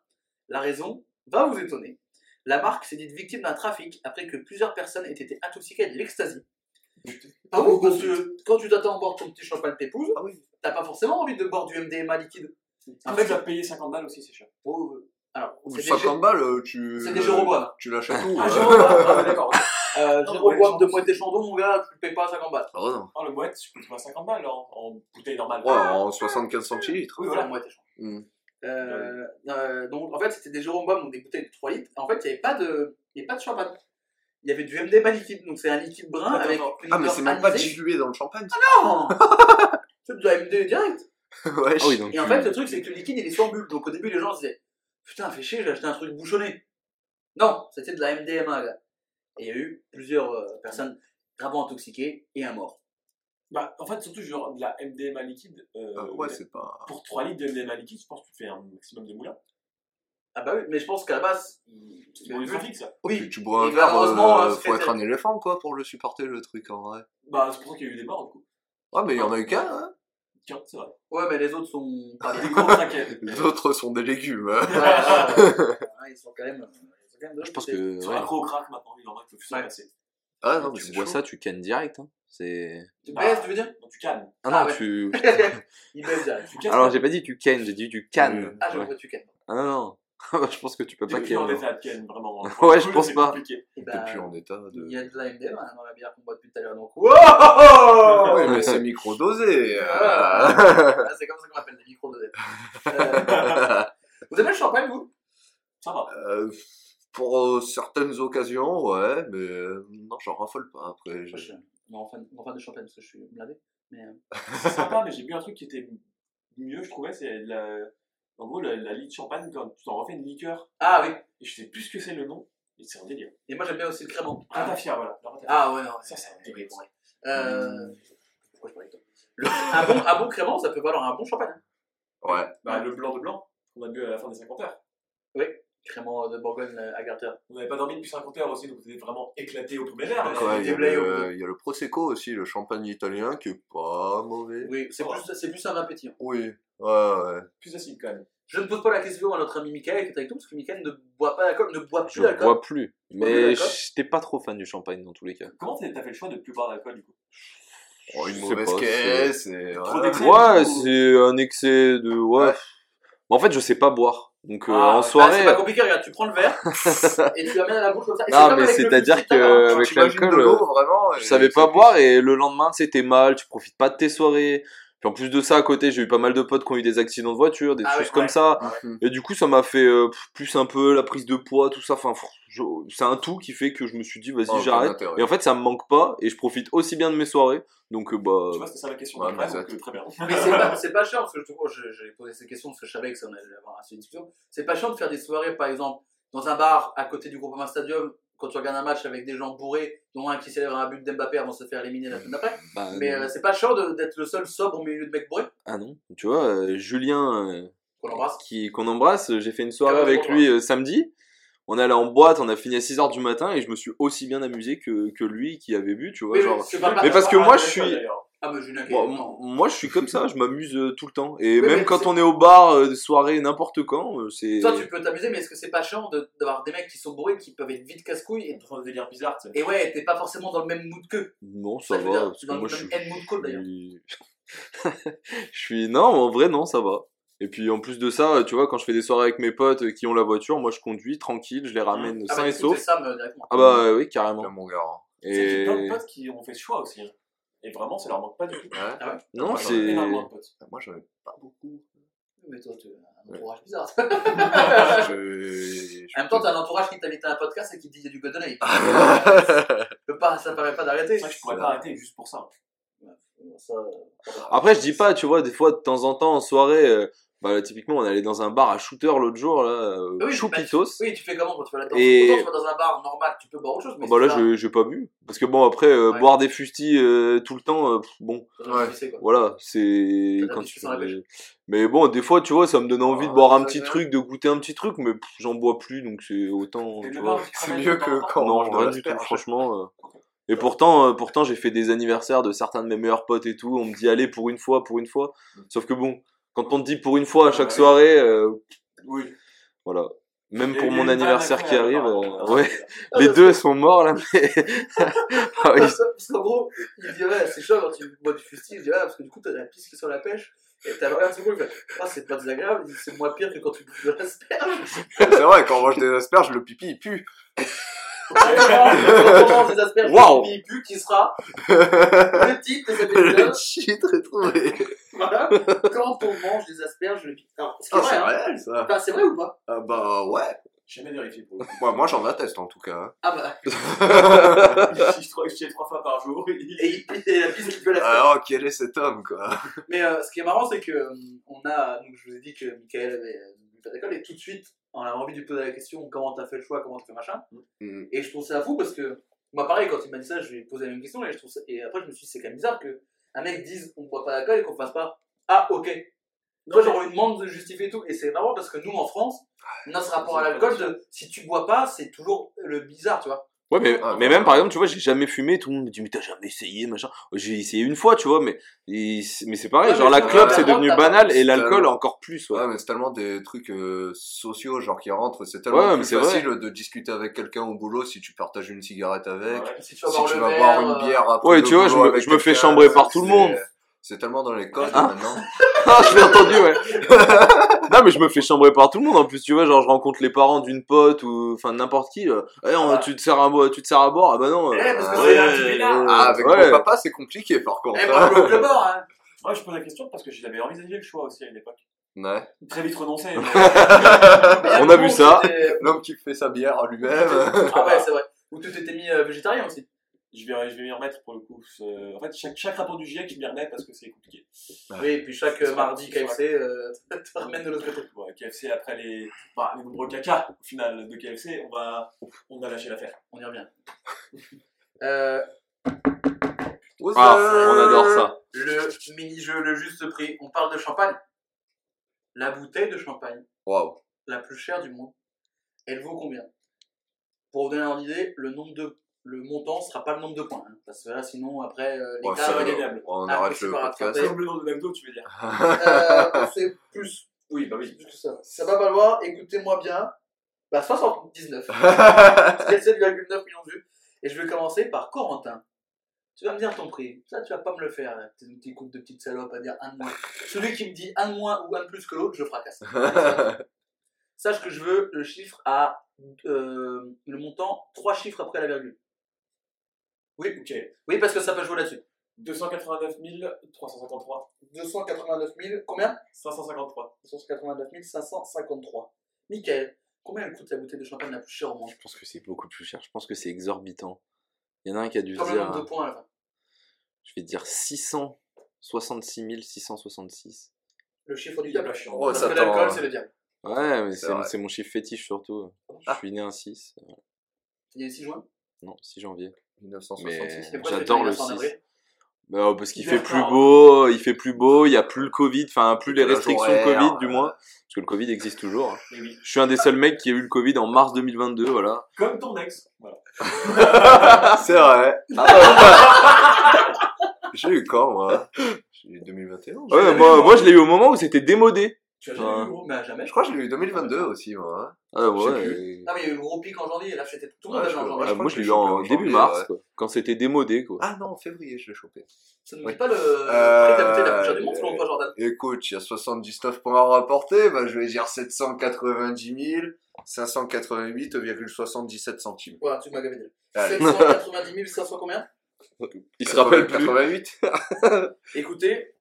la raison va vous étonner. La marque s'est dite victime d'un trafic après que plusieurs personnes aient été intoxiquées de l'ecstasy. Ah oui, parce que quand tu t'attends à boire ton petit champagne t'épouse, Ah oui. t'as pas forcément envie de boire du MDMA liquide. En fait, tu as payé 50 balles aussi, c'est cher. Oh, euh, alors, Ou c'est des, 50 balles, euh, tu. c'est des Jéroboam. Tu l'achètes où Ah, euh ah, d'accord. Euh, de Mouette et Chandon, mon gars, tu le payes pas à 50 balles. Oh non. Oh, le mouette, tu trouver à 50 balles en, en bouteille normale. Ouais, en 75 centilitres. Oui, C'est voilà. la Mouette et Chandon. Euh, euh, donc en fait c'était des Jéroboam, donc des bouteilles de 3 litres. En fait il n'y avait pas de, il y avait pas de champagne. Il y avait du MDMA liquide, donc c'est un liquide brun avec Ah, mais c'est même pas dilué dans le champagne. Non C'est de la MD direct. Wesh. Ah oui, donc. Et en fait le truc c'est que le liquide il est sans bulle, donc au début les gens se disaient putain fais chier j'ai acheté un truc bouchonné. Non, c'était de la MDMA gars. Et il y a eu plusieurs euh, personnes gravement intoxiquées et un mort. Bah, en fait, surtout, genre, de la MDMA liquide. euh, Ah, ouais, c'est pas. pour 3 litres de MDMA liquide, je pense que tu fais un maximum de moulins. Ah bah oui, mais je pense qu'à la base, C'est le trafic, ça. oui, Tu, tu bois un verre, malheureusement, euh, euh, faut être un éléphant, quoi, pour le supporter, le truc, en vrai. Bah, c'est pour ça qu'il y a eu des morts, du coup. Ah, mais il y en a eu qu'un, hein. Tiens, c'est vrai. ouais mais les autres sont pas Des gros traquets. Les autres sont des légumes. hein. Ouais, ouais, ils sont quand même. ils sont quand même de Je pense côté. que. Ils sont ouais. accro au crack maintenant, il en faut plus Ouais. passer. Ah, non, mais Tu c'est bois chaud. ça, tu cannes direct. Hein. C'est. Tu Bah, baisses, tu veux dire? Non, tu calmes. Ah non, Ah ouais. tu. Il baisse direct. Tu casses. Alors, j'ai pas dit tu cannes, j'ai dit tu cannes. Ah, je Ouais. vois, tu cannes. Ah non, non. je pense que tu peux pas Depuis en état de ken, vraiment. Ouais, je pense pas. T'es ben, plus en état de. il y a de la MDMA hein, dans la bière qu'on boit depuis tout à l'heure. Donc, wow ouais, mais c'est micro-dosé. euh. Ah, C'est comme ça qu'on appelle des micros de euh, Vous aimez le champagne, vous? Ça va. Euh, pour certaines occasions, ouais, mais non, j'en raffole pas après. Je- suis non, fan, de champagne parce que je suis blindé. Mais, C'est sympa, mais j'ai bu un truc qui était mieux, je trouvais, c'est la... En gros, la, la lit de champagne, quand tu t'en refais une liqueur, Ah oui. et je sais plus ce que c'est le nom, et c'est un délire. Et moi j'aime bien aussi le crément. Ratafia, voilà. ratafia. Ah ouais, non. Ça, c'est un délire. ouais. Euh... Pourquoi je parlais de toi? Le- un, bon, un bon crément, ça peut valoir un bon champagne. Ouais. Bah, le blanc de blanc, qu'on a bu à la fin des 50 heures. Crément de Bourgogne euh, à Garter. On n'avait pas dormi depuis 50 heures aussi, donc on était vraiment éclaté au premier verre. Ouais, il y, a le- il y a le Prosecco aussi, le champagne italien qui est pas mauvais. Oui, c'est Oh. plus, c'est plus un pétillant. Oui. Ouais, ouais. Plus acide quand même. Je ne pose pas la question à notre ami Michael qui est avec nous, parce que Michael ne boit pas d'alcool, ne boit plus Je d'alcool. bois plus. Mais j'étais pas trop fan du champagne dans tous les cas. Comment t'as fait le choix de plus boire d'alcool du coup? Oh, une Je mauvaise pas, caisse et Trop voilà. d'excès. Ouais, ou- c'est un excès de. Ouais. Ouais. En fait, je sais pas boire. Donc euh, Ah, en bah, Ah, soirée. c'est pas compliqué, regarde, tu prends le verre et tu l'amènes à la bouche comme ça. Et Non, mais c'est-à-dire que- avec l'alcool, je et savais pas boire et le lendemain, c'était mal, tu profites pas de tes soirées. Puis en plus de ça, à côté, j'ai eu pas mal de potes qui ont eu des accidents de voiture, des Ah choses ouais, comme ouais. ça. Mhm. Et du coup, ça m'a fait euh, plus un peu la prise de poids, tout ça. Enfin, c'est un tout qui fait que je me suis dit, vas-y, Oh, j'arrête. Et en fait, ça me manque pas et je profite aussi bien de mes soirées. Donc, euh, bah. Tu vois, c'était ça la question. Ouais, d'après, mais donc, euh, très bien. Mais c'est pas, c'est pas chiant, parce que j'ai posé ces questions parce que je savais que ça allait avoir assez une discussion. C'est pas chiant de faire des soirées, par exemple, dans un bar à côté du Groupama Stadium, quand tu regardes un match avec des gens bourrés, dont un qui célèbre un but d'Mbappé avant de se faire éliminer la semaine d'après. bah, Mais non. euh, c'est pas chiant de- d'être le seul sobre au milieu de mecs bourrés, Ah non. Tu vois, euh, Julien, euh, qu'on embrasse. qui qu'on embrasse, j'ai fait une soirée Ah avec lui samedi. On est allé en boîte, on a fini à 6h du matin et je me suis aussi bien amusé que, que lui qui avait bu, tu vois. Mais genre... pas Mais parce que moi, je suis- Ah, mais Julien, Moi, non. m- moi, je suis comme ça, je m'amuse euh, tout le temps. Et même mais quand c'est- on est au bar, euh, des soirées, n'importe quand, euh, c'est. Toi, tu peux t'amuser, mais est-ce que c'est pas chiant de- d'avoir des mecs qui sont bourrés, qui peuvent être vite casse-couilles et, Dans des délires bizarres, tu sais. et ouais, t'es pas forcément dans le même mood qu'eux. Non, Ça, ça je veux va. dire, Parce que dans le moi, je même suis. end mood call, d'ailleurs. je suis. Non, en vrai, non, ça va. Et puis en plus de ça, tu vois, quand je fais des soirées avec mes potes euh, qui ont la voiture, moi je conduis tranquille, je les ramène Ah, sains bah, et c'est saufs. Sam euh, directement. Ah bah euh, oui, carrément. Là, mon gars. hein. J'ai Et plein de potes qui ont fait ce choix aussi. hein. Et vraiment, ça leur manque pas du tout. Ouais. non, Moi, j'en ai c'est. énormément de potes. Moi, j'en ai pas beaucoup. Mais toi, tu as un entourage bizarre. Je- En même temps, t'as un entourage qui t'invite à un podcast et qui te dit qu'il y a du Godonay. je- pas, ça paraît pas d'arrêter. Que je pourrais pas arrêter juste pour ça. Ça, Après, je dis pas, tu vois, des fois, de temps en temps, en soirée, bah, typiquement, on allait dans un bar à shooter l'autre jour, là, euh, Oui, Choupitos. bah, oui, tu fais comment quand tu vas là-dedans? Et- Autant tu vas dans un bar normal, tu peux boire autre chose. Mais Ah bah là, vas- j'ai j'ai pas bu. Parce que bon, après, euh, Ouais. boire des fustis euh, tout le temps, euh, pff, bon, Ouais. voilà, c'est quand tu pêche. Mais bon, des fois, tu vois, ça me donne envie de Ah, boire un petit truc, de goûter un petit truc, mais pff, j'en bois plus, donc c'est autant, C'est mieux que quand on Non, rien du tout, franchement. euh. Et pourtant, euh, pourtant, j'ai fait des anniversaires de certains de mes meilleurs potes et tout. On me dit, allez, pour une fois, pour une fois. Sauf que bon, quand on te dit pour une fois à chaque soirée, euh, Oui. voilà. Même Il pour il mon anniversaire qui arrive, apparemment. euh, ouais. Ah, Les parce deux sont morts là, mais. Ah oui. Parce qu'en gros, il dit ouais, c'est chaud quand tu bois du fusti. Dis ouais, parce que du coup, t'as la piste qui est sur la pêche. Et t'as rien de secours, il fait ah, c'est pas désagréable, il dit, c'est moins pire que quand tu bouffes de l'asperge. C'est vrai, quand on mange des asperges, le pipi il pue. Quand on mange des asperges, Wow. pue, qui sera le titre de cet épisode. Le cheat retrouvé. Voilà. Quand on mange des asperges, le. Alors, ce qui est Ah, vrai, c'est hein. réel ça. Enfin, c'est vrai ou pas Ah bah ouais. J'ai jamais vérifié pour. Moi, moi j'en atteste en tout cas. Ah bah. je crois que j'y ai trois fois par jour. Et il pisse et la pisse qui peut la faire. Alors, quel est cet homme quoi Mais euh, ce qui est marrant, c'est que euh, on a, donc je vous ai dit que Michael avait euh, et tout de suite, on a envie de lui poser la question comment t'as fait le choix, comment t'as fait machin. Mm. Et je trouve ça fou parce que, moi pareil, quand il m'a dit ça, je lui ai posé la même question, et, je trouve ça, et après je me suis dit, c'est quand même bizarre que un mec dise on boit pas d'alcool et qu'on fasse pas ah ok. Toi, genre, on lui demande de justifier et tout, et c'est marrant parce que nous en France, notre rapport à l'alcool, si tu bois pas, c'est toujours le bizarre, tu vois. Ouais, mais, Ah, mais même par exemple, tu vois, j'ai jamais fumé, tout le monde me dit, mais t'as jamais essayé, machin. J'ai essayé une fois, tu vois, mais, mais c'est pareil, Ouais, genre mais la clope vrai, c'est devenu banal et l'alcool encore plus, ouais. Ouais, mais c'est tellement des trucs euh, sociaux, genre qui rentrent. C'est tellement Ouais, mais plus c'est vrai. facile de discuter avec quelqu'un au boulot si tu partages une cigarette avec. Ouais. Si tu vas Si boire tu le vas verre, boire une bière après. Ouais, tu vois, je me- je me fais chambrer par tout le monde. C'est tellement dans les codes Hein maintenant. Ah, je l'ai entendu, ouais. mais je me fais chambrer par tout le monde. En plus, tu vois, genre, je rencontre les parents d'une pote ou, enfin, n'importe qui. euh, Eh, on- tu te sers à boire, tu te sers à boire? Ah bah non. euh, Eh, parce que c'est pétard. Ah, avec ouais. mon papa, c'est compliqué par contre. Eh, par le bord, hein. Moi, je pose la question parce que j'avais envisagé le choix aussi à une époque. Ouais. Très vite renoncé. mais- On a vu ça. L'homme qui fait sa bière à lui-même. Ah ouais, c'est vrai. Ou tu t'étais mis euh, végétarien aussi. Je vais, je vais m'y remettre pour le coup. En fait, chaque, chaque rapport du GIEC, je m'y remets parce que c'est compliqué. Oui, et puis chaque euh, mardi KFC euh, te ramène de l'autre côté. Bon, KFC, après les, bah, les nombreux caca au final de KFC, on va, on a lâché l'affaire. On y revient. Euh, Ah, on adore ça. le mini-jeu, le juste prix. On parle de champagne. La bouteille de champagne, Waouh. la plus chère du monde, elle vaut combien? Pour vous donner une idée, le nombre de le montant sera pas le nombre de points. hein, parce que là, sinon, après, euh, Ouais, l'écart ça, va va gagner. gagnable. On Ah, arrête c'est le podcast. de McDo, tu veux dire. Euh, c'est plus, Oui, bah oui. plus que ça. Ça va valoir, écoutez-moi bien, bah 79. 7,9 millions de vues. Et je vais commencer par Corentin. Tu vas me dire ton prix. Ça, tu vas pas me le faire. T'es une petite coupe de petite salope à dire un de moins. Celui qui me dit un de moins ou un de plus que l'autre, je fracasse. Sache que je veux le chiffre à euh, le montant, trois chiffres après la virgule. Oui, ok. Oui, parce que ça peut jouer là-dessus. 289 353. 289 000, combien? 553. 289 553. Michael, combien elle coûte la bouteille de champagne la plus chère au monde? Je pense que c'est beaucoup plus cher. Je pense que c'est exorbitant. Il y en a un qui a dû Comme dire. nombre de points à la fin. Je vais dire 666 666. Le chiffre du diable. Oh, Parce ça que l'alcool, hein. c'est le diable. Ouais, mais C'est mon chiffre fétiche surtout. Ah. Je suis né un 6. Il y a le 6 juin? Non, 6 janvier. 1966. Mais- Et pourquoi tu fais J'adore le anniversaire en 6. avril Bah, parce qu'il Il fait plus fort. beau, il fait plus beau, il y a plus le Covid, enfin plus les restrictions horaire, Covid du euh, moins, parce que le Covid existe toujours. Oui. Je suis un des seuls mecs qui a eu le Covid en mars 2022, voilà. Comme ton ex. Voilà. C'est vrai. Ah, J'ai eu quand, moi? J'ai eu 2021. je- Ouais, moi moi. je l'ai eu au moment où c'était démodé. Tu as jamais eu gros Bah, jamais. Je crois que je l'ai eu 2022 aussi, moi. hein. Ah ouais. Ah, mais il y a eu le gros pic en janvier. Là, c'était tout le monde Ouais, en janvier. Ah, moi je l'ai eu en début janvier, mars, ouais. quoi, quand c'était démodé quoi. Ah non, en février, je l'ai chopé. Ça ne dit pas le Euh, prix de la du monde, selon toi, Jordan. Écoute, il y a 79 points à rapporter, bah, je vais dire 790 000, 588,77 centimes. Voilà, tu m'as gavé. Allez. 790 500 combien? Il se rappelle plus. 88 Écoutez,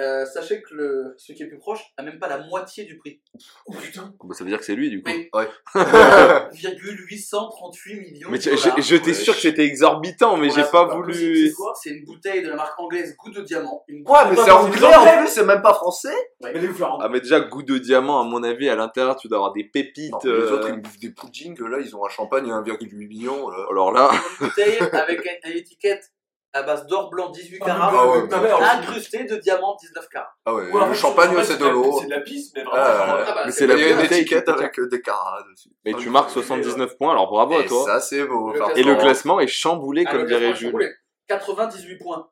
euh, sachez que le, celui qui est le plus proche a même pas la moitié du prix. Oh putain. Bah, ça veut dire que c'est lui du coup. Oui. Ouais. 838 millions Mais de dollars. j'ai- j'étais sûr que c'était exorbitant, mais Pour j'ai la- pas voulu. c'est quoi? C'est une bouteille de la marque anglaise Goût de Diamant. Une Ouais, mais c'est anglais c'est en plus, c'est même pas français. Mais faire Ah mais déjà goût de diamant à mon avis à l'intérieur tu dois avoir des pépites. Non, les euh, autres, ils me bouffent des puddings, là, ils ont un champagne à 1,8 million. Là. Alors là, Une bouteille avec une, une étiquette à base d'or blanc 18 Ah, carats, Ah ouais, incrustée de diamants 19 carats. Ah ouais, le champagne, c'est de la- l'eau. C'est de la pisse, mais Ah, vraiment. ouais. Ah bah, Mais c'est la Il y a une bouteille qui étiquette coûte avec euh, des carats dessus. mais Ah, tu marques oui, 79 points, alors bravo à Et toi. ça, c'est beau. Le Et le classement est chamboulé Ah, comme le dirait classement, Jules. roulé. 98 points.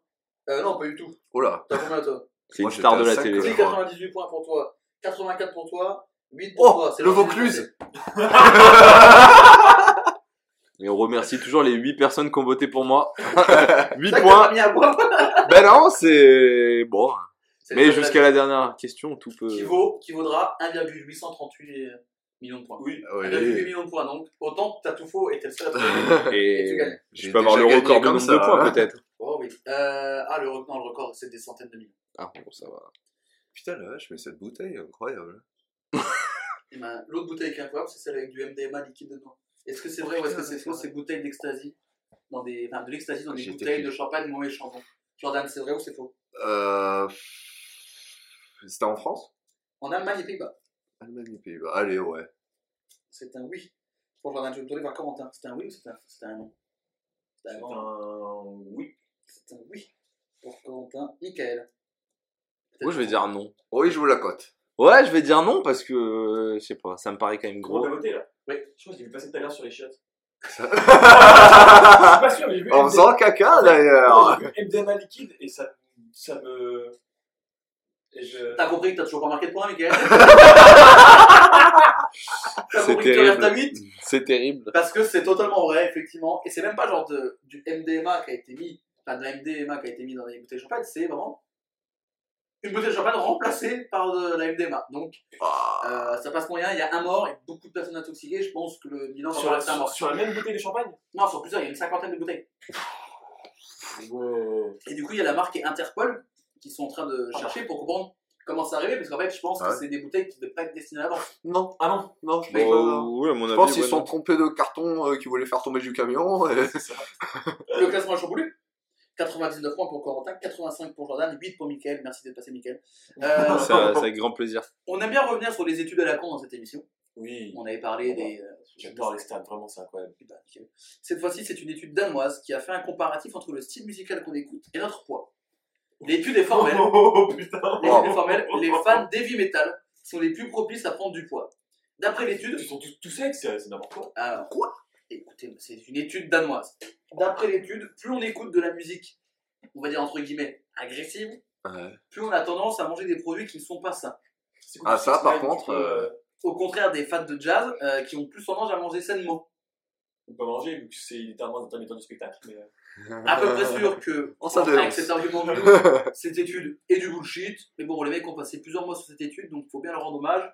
Euh, non, pas du tout. Oh là. T'as combien toi? C'est Moi, une star de j'étais à la cinq, télé. Si, je crois. 98 points pour toi, 84 pour toi, 8 pour Oh, toi. C'est le Vaucluse. Et on remercie toujours les 8 personnes qui ont voté pour moi. 8 C'est ça points. mis à boire. Ben non, c'est bon. Mais jusqu'à la dernière question, tout peut. Qui vaut, qui vaudra 1,838 millions de points. Oui. 1,8 Oui. millions de points, donc autant t'as tout faux et t'es le seul à trouver. Et tu Et gagnes. je peux avoir le record de comme nombre ça, de points hein. peut-être. Oh oui. Euh, ah, le, non, le record, c'est des centaines de millions. Ah bon, ça va. Putain, la vache, mais cette bouteille, incroyable. Et ben, l'autre bouteille qui est incroyable, c'est celle avec du MDMA liquide dedans. Est-ce que c'est vrai ou est-ce que c'est faux ces bouteilles d'ecstasy dans des, enfin, de l'ecstasy dans des bouteilles de champagne mauvais chambon Jordan, c'est vrai ou c'est faux? Euh... C'était en France? En Allemagne et Pays-Bas. Allemagne et Pays-Bas. Allez, ouais. C'est un oui. Pour Jordan, je vais me tourner vers Corentin. C'est un oui ou c'est un, c'est un non? C'est un. Oui. C'est un oui. Pour Corentin. Michael. Moi, je vais dire non. Oui, je vous la cote. Ouais, je vais dire non parce que euh, je sais pas, ça me paraît quand même gros. t'as voté là Oui. Je crois que j'ai vu passer tout à l'heure sur les chiottes. en Je suis pas sûr, mais j'ai vu. faisant caca, d'ailleurs. Ouais, j'ai vu MDMA liquide et ça, ça me. Et je. T'as compris que t'as toujours pas marqué de points, Michael? T'as C'est compris que tu terrible. 8 C'est terrible. Parce que c'est totalement vrai, effectivement. Et c'est même pas genre de, du MDMA qui a été mis, enfin de la MDMA qui a été mis dans les bouteilles de champagne, c'est vraiment une bouteille de champagne remplacée par de la MDMA. Donc Ah. euh, ça passe moyen, il y a un mort et beaucoup de personnes intoxiquées. Je pense que le bilan va Sur rester un mort. sur la même bouteille de champagne? Non, sur plusieurs, il y a une cinquantaine de bouteilles. Et du coup, il y a la marque et Interpol qui sont en train de chercher pour comprendre comment c'est arrivé Parce qu'en fait, je pense Ouais. que c'est des bouteilles qui ne devaient pas être destinées à la vente. Non, Ah non, non, je pense pas. Bon, ouais, à mon Je avis, pense qu'ils ouais, sont non. trompés de carton euh, qu'ils voulaient faire tomber du camion. et- ça. Le classement a chamboulé. 99 points pour Corentin, 85 pour Jordan, 8 pour Mickaël. Merci d'être passé, Mickaël. Euh, Ça, c'est avec grand plaisir. on aime bien revenir sur les études à la con dans cette émission. Oui, On avait parlé des. euh, j'adore les stats, vraiment, c'est incroyable. Putain, nickel. Cette fois-ci, c'est une étude danoise qui a fait un comparatif entre le style musical qu'on écoute et notre poids. L'étude est formelle. Oh putain L'étude est formelle. Les fans d'heavy metal sont les plus propices à prendre du poids. D'après l'étude, Ils sont tous, tous secs, c'est c'est n'importe quoi. Alors, quoi? Écoutez, c'est une étude danoise. D'après l'étude, plus on écoute de la musique, on va dire entre guillemets, agressive, Ouais. plus on a tendance à manger des produits qui ne sont pas sains. C'est Ah, ça, par contre, euh, Au contraire des fans de jazz euh, qui ont plus tendance à manger sainement. On peut manger, vu que c'est littéralement un mi-temps du spectacle. Mais... À peu près sûr que, On s'en avec cet argument de nous, cette étude est du bullshit. Mais bon, les mecs ont passé plusieurs mois sur cette étude, donc il faut bien leur rendre hommage.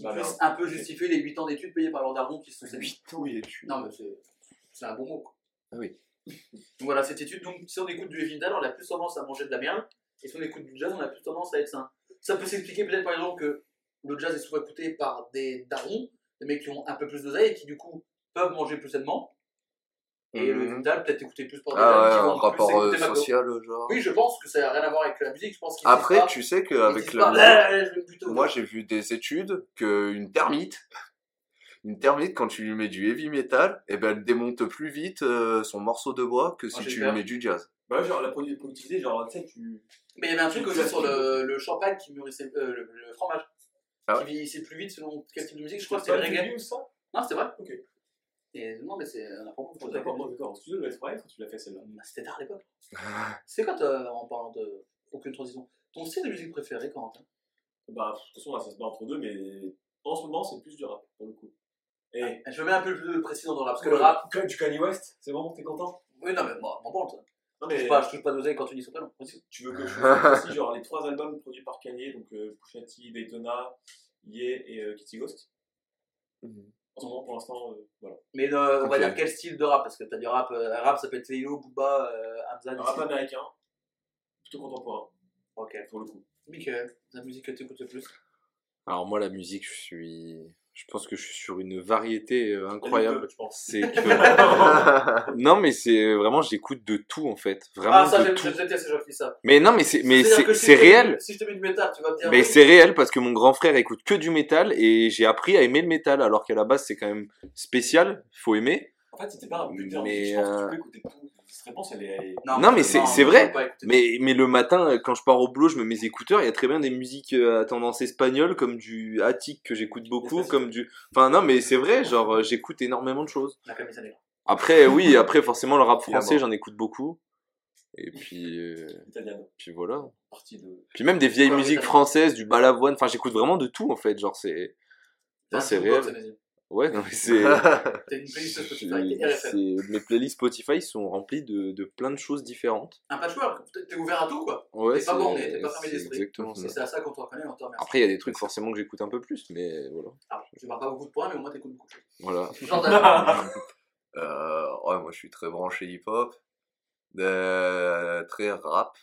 Bah, merde. un peu justifier les 8 ans d'études payés par leurs darons qui se sont séduits. Oui, tu- Non, mais c'est, un bon mot. Quoi. Ah oui. Donc voilà, cette étude, donc si on écoute du heavy metal, on a plus tendance à manger de la merde. Et si on écoute du jazz, on a plus tendance à être sain. Ça peut s'expliquer peut-être par exemple que le jazz est souvent écouté par des darons, des mecs qui ont un peu plus d'oseille et qui du coup peuvent manger plus sainement. Et le Mhm. heavy metal peut-être écouté plus par des Ah ouais, qui un rapport euh, social, genre. Oui, je pense que ça n'a rien à voir avec la musique. Je pense Après, pas- tu sais qu'avec la musique, Ah, moi j'ai vu des études qu'une termite, une termite, quand tu lui mets du heavy metal, et ben elle démonte plus vite euh, son morceau de bois que si Ah, j'ai tu lui mets du jazz. Bah, genre, la produit pour utiliser, genre, tu sais, tu. Mais il y avait un truc Tu aussi as- sur le, le champagne qui mûrissait, euh, le, le fromage, Ah qui vieillissait plus vite selon quel type de musique. Je crois que C'est c'était le pas reggae. Non, c'était vrai. Ok. Et non, mais c'est un apprend Oh, D'accord, non, d'accord. Excuse-moi, être, tu l'as fait celle-là. Bah, C'était tard à l'époque. C'est quoi, toi, en parlant de aucune transition, ton style de musique préféré, Corentin? Bah, de toute façon, là, ça se bat entre deux, mais en ce moment, c'est plus du rap, pour le coup. Et. Je me mets un peu plus précis dans le rap, parce que le rap. Du du Kanye West, c'est bon, t'es content? Oui, non, mais moi, m'en branle, toi. Non, Je mais. touche pas, je touche pas d'oseille quand tu dis son talent. Tu veux que je fasse aussi, genre, les trois albums produits par Kanye, donc euh, Pusha T, Daytona, Ye et euh, Kitty Ghost? En ce moment, pour l'instant, euh, voilà. Mais euh, on va dire quel style de rap Parce que t'as du rap, euh, rap ça peut être Lilo, Booba, euh, Hamza, Un rap américain, plutôt contemporain, Ok. pour le coup. Michael, la musique que tu écoutes le plus Alors moi, la musique, je suis... Je pense que je suis sur une variété euh, incroyable. je pense. C'est que... non, mais c'est vraiment, j'écoute de tout, en fait. Vraiment Ah, ça, de j'aime, tout. je ça. Mais non, mais c'est, mais c'est, si réel. Si je te mets du métal, tu vas me dire. Mais oui. c'est réel parce que mon grand frère écoute que du métal et j'ai appris à aimer le métal alors qu'à la base c'est quand même spécial, faut aimer. En fait, c'était pas un but de Mais, je pense que euh, tu peux écouter tout. Cette réponse, elle est. Non, mais c'est- vrai. Mais, mais le matin, euh, quand je pars au boulot, je me mets mes écouteurs, il y a très bien des musiques euh, à tendance espagnole comme du Attic que j'écoute beaucoup, comme du... Enfin non, mais c'est vrai, genre euh, j'écoute énormément de choses. Après, oui, après forcément le rap français, j'en écoute beaucoup. Et puis, euh, puis voilà. Puis même des vieilles musiques françaises, du balavoine, enfin j'écoute vraiment de tout en fait, genre c'est... Non, c'est réel. Ouais, non mais c'est... T'as une playlist Spotify, C'est- t'es RFM. c'est- Mes playlists Spotify sont remplies de, de plein de choses différentes. Un patchwork, t'es ouvert à tout quoi. Ouais, T'es pas c'est- borné, t'es pas fermé d'esprit. exactement ça. C'est à ça qu'on te reconnaît, on te remercie. Après, il y a des trucs forcément que j'écoute un peu plus, mais voilà. Ah, tu marques pas beaucoup de points, mais au moins t'écoutes beaucoup de choses. Voilà. Euh, ouais, moi je suis très branché hip-hop, Euh, très rap,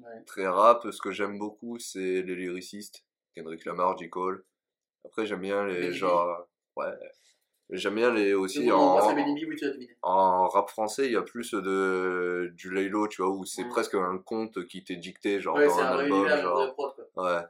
Ouais. très rap. Ce que j'aime beaucoup, c'est les lyricistes, Kendrick Lamar, J. Cole. Après, j'aime bien les Benny B. ouais, j'aime bien les aussi en, oui, rap français, il y a plus de du Laylo, tu vois, où c'est Mm. presque un conte qui t'est dicté, genre Ouais, dans c'est un un vrai album, genre, vrai prod quoi. ouais,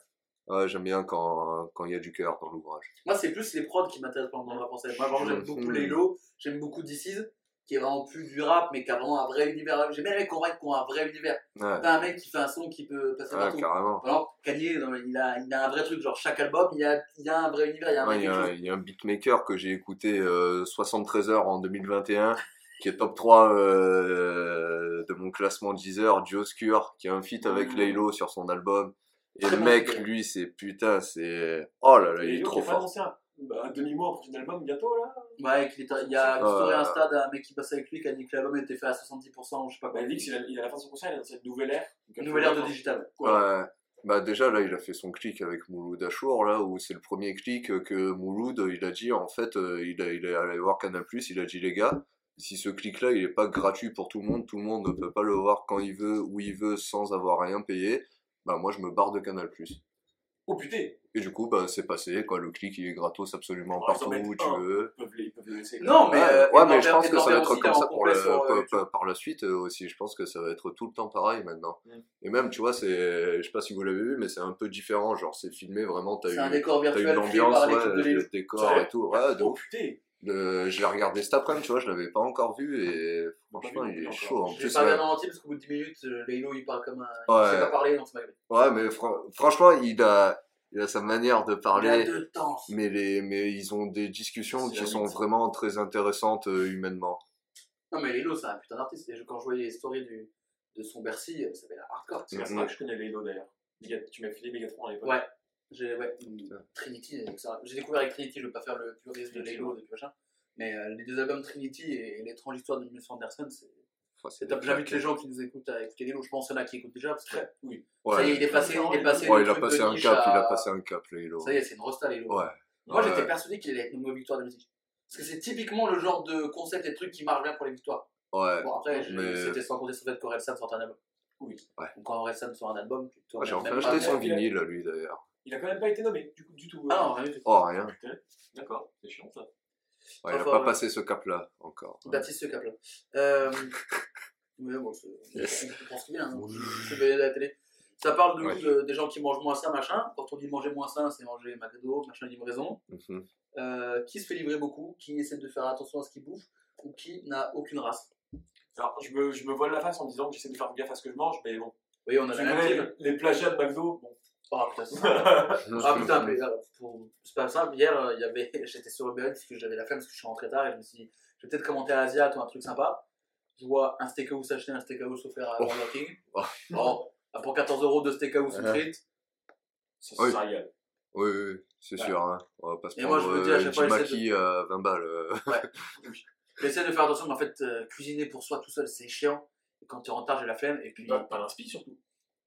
ouais, j'aime bien quand quand il y a du cœur dans l'ouvrage. Moi, c'est plus les prods qui m'intéressent dans le rap français. Moi, j'aime beaucoup Laylo, j'aime beaucoup DC's, qui est vraiment plus du rap, mais qui a vraiment un vrai univers. J'aime bien les mecs qui ont un vrai univers. Ouais, Pas un mec qui fait un son qui peut passer ouais, partout. carrément. Exemple, Kanye, il a, il a un vrai truc, genre chaque album, il y a, il a un vrai univers, il y a un Ouais, Il y, a un- chose. il y a un beatmaker que j'ai écouté euh, 73 heures en 2021, qui est top 3 euh, de mon classement Deezer, Dioscure, qui a un feat avec. Laylo sur son album. Et Très le mec, lui, c'est putain, c'est. Oh là là, il est trop fort. Bah, un demi-mois un prochain album bientôt là Ouais, est- il y a une story Insta d'un mec qui passe avec lui qui a dit que l'album était fait à 70%, je sais pas quoi. Bah, Vix, il a, il a la fin de son concert, il a annoncé une nouvelle ère. Une nouvelle ère de digital. Ouais. Bah déjà là il a fait son clic avec Mouloud Achour là où c'est le premier clic que Mouloud il a dit en fait euh, il, a, il est allé voir Canal il a dit les gars si ce clic là il est pas gratuit pour tout le monde tout le monde ne peut pas le voir quand il veut où il veut sans avoir rien payé bah moi je me barre de Canal Oh putain Et du coup, bah, c'est passé, quoi. Le clic, il est gratos absolument Ouais, partout où tu un. veux. Ils peuvent, les- ils peuvent le laisser. Non, mais. ouais, euh, ouais, mais je pense que ça va être comme ça pour, le, sur, euh, par- la suite euh, aussi. Je pense que ça va être tout le temps pareil maintenant. Mm. Et même, tu vois, c'est, je sais pas si vous l'avez vu, mais c'est un peu différent. Genre, c'est filmé vraiment, t'as C'est un eu, décor t'as eu virtuel créé l'ambiance, par l'équipe ouais, le décor et tout. Ouais, Oh putain Le- je l'ai regardé cet après-midi, tu vois, je l'avais pas encore vu et franchement, il est chaud. En Je plus, pas regardé en entier parce qu'au bout de 10 minutes, euh, Laylo il parle comme un. Ouais. Il sait pas parler donc ça m'a gueulé. Ouais, mais fran- franchement, il a, il a sa manière de Il a parler. de temps. Mais, les, mais ils ont des discussions qui sont vraiment très intéressantes euh, humainement. Non, mais Laylo c'est un putain d'artiste. Quand je voyais les stories du, de son Bercy, euh, ça avait l'air hardcore. C'est Mhm. vrai que je connais Lélo d'ailleurs. Tu m'as filé Megatron à l'époque. Ouais. J'ai ouais, Trinity, j'ai découvert avec Trinity, je vais pas faire le puriste de Laylo depuis machin. Mais euh, les deux albums Trinity et l'étrange histoire de Miles Anderson, c'est Enfin, les gens qui nous écoutent à écouter Laylo. Je pense qu'il y en a qui écoutent déjà parce que oui. Ouais. ça y est, il est passé, il est passé. Ouais, du il a passé un cap, il a passé un cap, Lélo. Ça y est, c'est une rosta. Ouais. Moi, Ouais. j'étais persuadé qu'il allait être une victoire de musique. Parce que c'est typiquement le genre de concept et de truc qui marche bien pour les victoires. Ouais. Bon, après, mais- c'était sans compter sur le fait qu'Orelsan sorte un album. Oui. Ouais. Donc, quand Orelsan sort un album, j'ai enfin acheté son vinyle, lui, d'ailleurs. Il a quand même pas été nommé, du coup, du tout. Ah non, rien. Oh, rien. D'accord, c'est chiant ça. Ouais, il a Enfin, pas ouais. passé ce cap-là, encore. Baptiste Cap là. Euh... mais bon, c'est. Yes. Bien. hein. Je vais à la télé. Ça parle de, Ouais. de- des gens qui mangent moins sain, machin. Quand on dit manger moins sain, c'est manger McDo, machin, livraison. Mhm. Euh, qui se fait livrer beaucoup, qui essaie de faire attention à ce qu'il bouffe, ou qui n'a aucune race? Alors, je me, je me voile la face en disant que j'essaie de faire gaffe à ce que je mange, mais bon. Oui, on a la les, les plagiats de McDo, bon. Ah putain, c'est Ah putain, mais euh, pour- c'est pas simple. Hier, euh, il y avait... j'étais sur Uber Eats parce que j'avais la flemme parce que je suis rentré tard et je me suis dit, je vais peut-être commenter à Asiat ou un truc sympa. Je vois un steakhouse acheter un steakhouse offert à Oh. Burger King. Oh. Bon, ah, pour 14 euros de steakhouse ou frites. Ça, Oui. ça. Oui, oui, oui, c'est Ouais. sûr. Hein. On va pas se Et moi, prendre je me dis à euh, chaque fois, j'essaie Jimaki à 20 balles. euh. J'essaie de faire attention, mais en fait, euh, cuisiner pour soi tout seul, c'est chiant. Et quand tu es en retard, j'ai la flemme. Et puis, Pas, pas l'inspi surtout.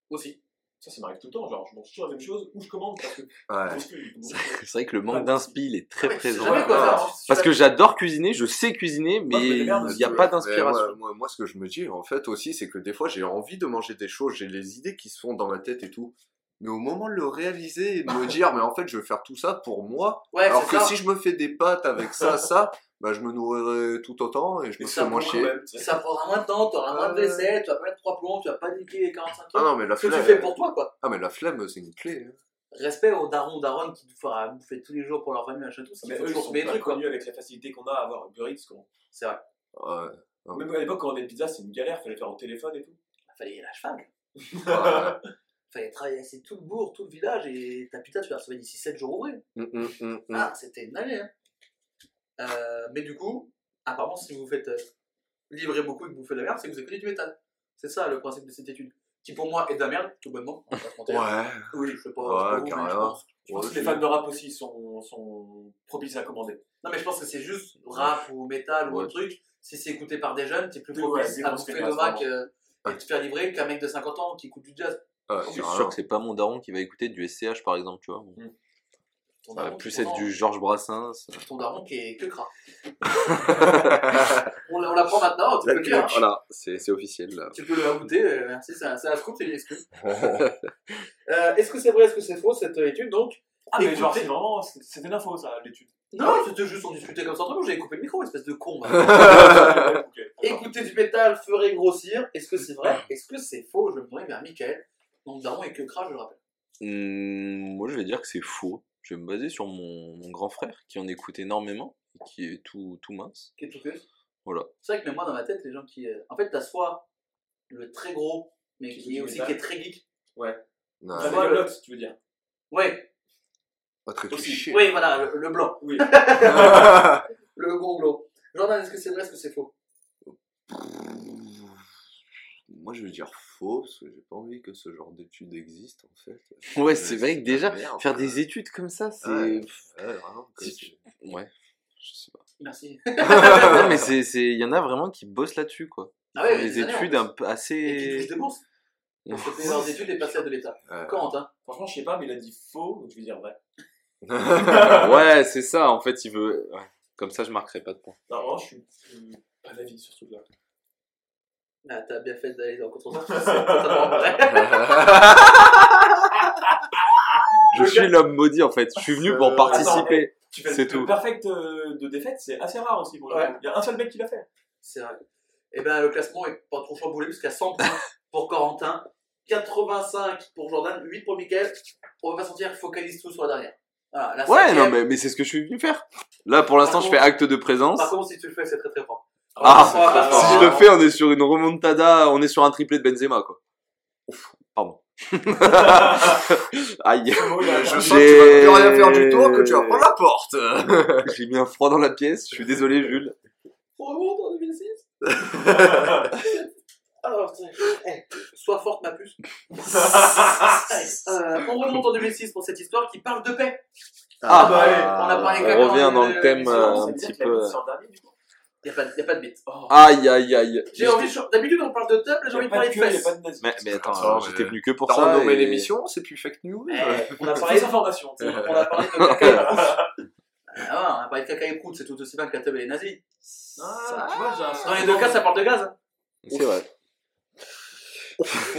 aussi. Ça, ça m'arrive tout le temps. Genre, je mange toujours la même chose ou je commande parce que. Ouais. C'est vrai que le manque d'inspi, il est très présent. tu Parce que j'adore cuisiner, je sais cuisiner, mais il n'y a pas d'inspiration. Mais Moi, moi, moi, ce que je me dis, en fait, aussi, c'est que des fois, j'ai envie de manger des choses, j'ai les idées qui se font dans ma tête et tout. Mais au moment de le réaliser et de me dire, mais en fait, je vais faire tout ça pour moi. Ouais, Alors que ça. si je me fais des pâtes avec ça, ça, bah, je me nourrirai tout autant et je me ça ferai moins chier. Ça prendra moins de temps, tu auras moins de vaisselle, tu vas pas mettre 3 plombs, tu vas pas niquer les 45 trucs. Ah non, mais la Ce que tu flemme. fais pour toi, quoi. Ah, mais la flemme, c'est une clé. hein. Respect aux darons, darons qui te fera bouffer tous les jours pour leur famille, machin, tout. Mais Il faut eux, ils toujours sont des pas trucs, quoi. connus avec la facilité qu'on a à avoir Uber Eats. quoi. C'est vrai. Ouais. Même à l'époque, quand on avait une pizza, c'est une galère, fallait faire au téléphone et tout. Fallait y aller à cheval. Fallait traverser tout le bourg, tout le village, et ta pizza, tu la recevais d'ici 7 jours ouvrés. Hum, hum, hum. Ah, c'était une année, hein. Euh, mais du coup, apparemment, si vous faites euh, livrer beaucoup et que vous faites de la merde, c'est que vous écoutez du métal. C'est ça le principe de cette étude. Qui pour moi est de la merde, tout bonnement. on va pas se mentir. Ouais. Oui, je sais pas. Ouais, c'est pas vous, mais je carrément. pense. Je pense Ouais, que les fans de rap aussi sont, sont propices à commander. Non, mais je pense que c'est juste rap ou métal ou autre truc. Si c'est écouté par des jeunes, t'es plus propice à bouffer de fédérations. Mac euh, et te faire livrer qu'un mec de 50 ans qui écoute du jazz. Ouais, Je suis sûr que c'est pas mon daron qui va écouter du SCH par exemple, tu vois. Ça va plus être du Georges Brassens. Ton daron qui est que gras. On, on l'apprend maintenant, tu peux le dire. Voilà, c'est officiel là. Tu peux le ajouter, euh, merci, c'est un, c'est un scoop, c'est une excuse. Euh, est-ce que c'est vrai, est-ce que c'est faux cette euh, étude donc? Ah, mais Écoutez- genre, c'est vraiment. C'était l'info, ça, l'étude. Non, c'était juste on discutait comme ça entre nous, j'avais coupé le micro, espèce de con. Écouter du métal ferait grossir, est-ce que c'est vrai? Est-ce que c'est faux? Je me tourner vers Michael. Donc Daron est que crash, je le rappelle. Hum, moi je vais dire que c'est faux. Je vais me baser sur mon, mon grand frère qui en écoute énormément et qui est tout, tout mince. Qui est tout que Voilà. C'est vrai que même moi dans ma tête, les gens qui. euh, En fait, t'as soit le très gros, mais Qui qui est aussi qui est très geek. Ouais. Non, Ça vois, fait le- tu veux dire. Ouais, pas très Aussi. oui, voilà, le, le blanc. Oui. Le gonglo. Jordan, est-ce que c'est vrai, est-ce que c'est faux? Moi, je vais dire faux, parce que j'ai pas envie que ce genre d'études existe, en fait. Ouais, Euh, c'est vrai que de déjà, merde, faire quoi. des études comme ça, c'est. Ouais. Ouais, vraiment. Ouais, je sais pas. Merci. non, mais c'est, c'est, il y en a vraiment qui bossent là-dessus, quoi. Ah ouais, des des études un peu Et qui assez. touchent des bourses. Pour se payer leurs études et passer à de l'État. Ouais. Quentin Franchement, je sais pas, mais il a dit faux, donc je vais dire vrai. ouais, c'est ça, en fait, il veut. ouais. Comme ça, je marquerai pas de points. Non, vraiment, je suis pas d'avis sur ce truc-là. Ah, t'as bien fait d'aller dans le contre-sens, c'est totalement vrai. Je suis l'homme maudit en fait. Je suis venu pour Euh, participer. Tu fais C'est le tout. perfect euh, de défaite, c'est assez rare aussi pour le Ouais. coup. Il y a un seul mec qui l'a fait. C'est vrai. Et ben le classement est pas trop chamboulé puisqu'à 100 points pour Corentin, 85 pour Jordan, 8 pour Mickaël. On va pas sentir, focalise tout sur la dernière. Voilà, la Ouais, cinquième, non, mais, mais c'est ce que je suis venu faire. Là, pour l'instant, je fais acte de présence. Par contre, si tu le fais, c'est très très fort. Ah, pas Si je le fais, on est sur une remontada, on est sur un triplé de Benzema, quoi. Ouf, pardon. Aïe. Oh, Je sens que tu vas plus rien faire du tout, que tu vas prendre la porte. J'ai mis un froid dans la pièce, je suis désolé, Jules. On remonte en 2006 Alors, tiens, eh, sois forte ma puce. Allez, euh, on remonte en 2006 pour cette histoire qui parle de paix. Ah, bah, allez, on a parlé on revient dans le- thème euh, un petit peu. Mis sur le dernier, du coup. Il n'y a, pas- y a pas de bite. Oh. Aïe, aïe, aïe. J'ai envie D'habitude, on parle de top, là j'ai envie a de parler de a fesses. pas de nazi. Mais, mais attends, j'étais mais- venu que pour ça. renommé et- l'émission, c'est plus fake news. Eh, on a parlé Fausse information. tu sais. On a parlé de caca et prout. Ah on a parlé de caca et prout, c'est tout aussi bien que la teub et les nazis. Ah, tu vois, j'ai un Dans les deux cas, ça parle de gaz. hein. C'est vrai.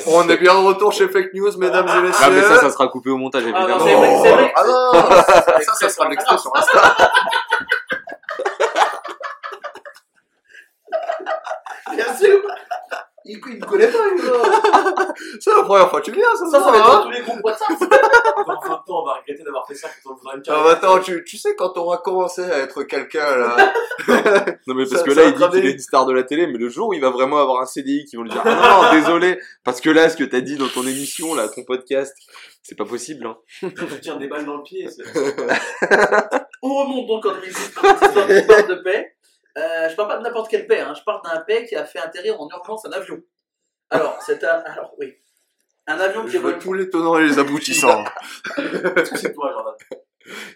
On est bien de retour chez Fake News, mesdames et messieurs. Ah, mais ça, ça sera coupé au montage, Ah, évidemment. non, c'est vrai, c'est vrai. Ah non, ça, ça sera l'extrait sur Insta. Bien sûr Il il me connaît pas, lui, là. C'est la première fois que tu viens, ça, Ça, ça va être hein dans tous les groupes WhatsApp. Dans 20 ans, on va regretter d'avoir fait ça quand on voudra une Ah, carrière. bah, attends, tu, tu sais, quand on va commencer à être quelqu'un, là. Non, mais parce Ça- que ça là, il dit qu'il est une star de la télé, mais le jour où il va vraiment avoir un CDI qui vont lui dire Ah non, non, désolé, parce que là, ce que t'as dit dans ton émission, là, ton podcast, c'est pas possible, hein. Tu tiens des balles dans le pied. On remonte donc en 2006 pour cette histoire qui parle de paix. Euh, je parle pas de n'importe quelle paix, hein. je parle d'un paix qui a fait atterrir en urgence un avion. Alors, c'est un. Alors, oui. Un avion qui Je vole. tous les tenants et les aboutissants. C'est toi, Jordan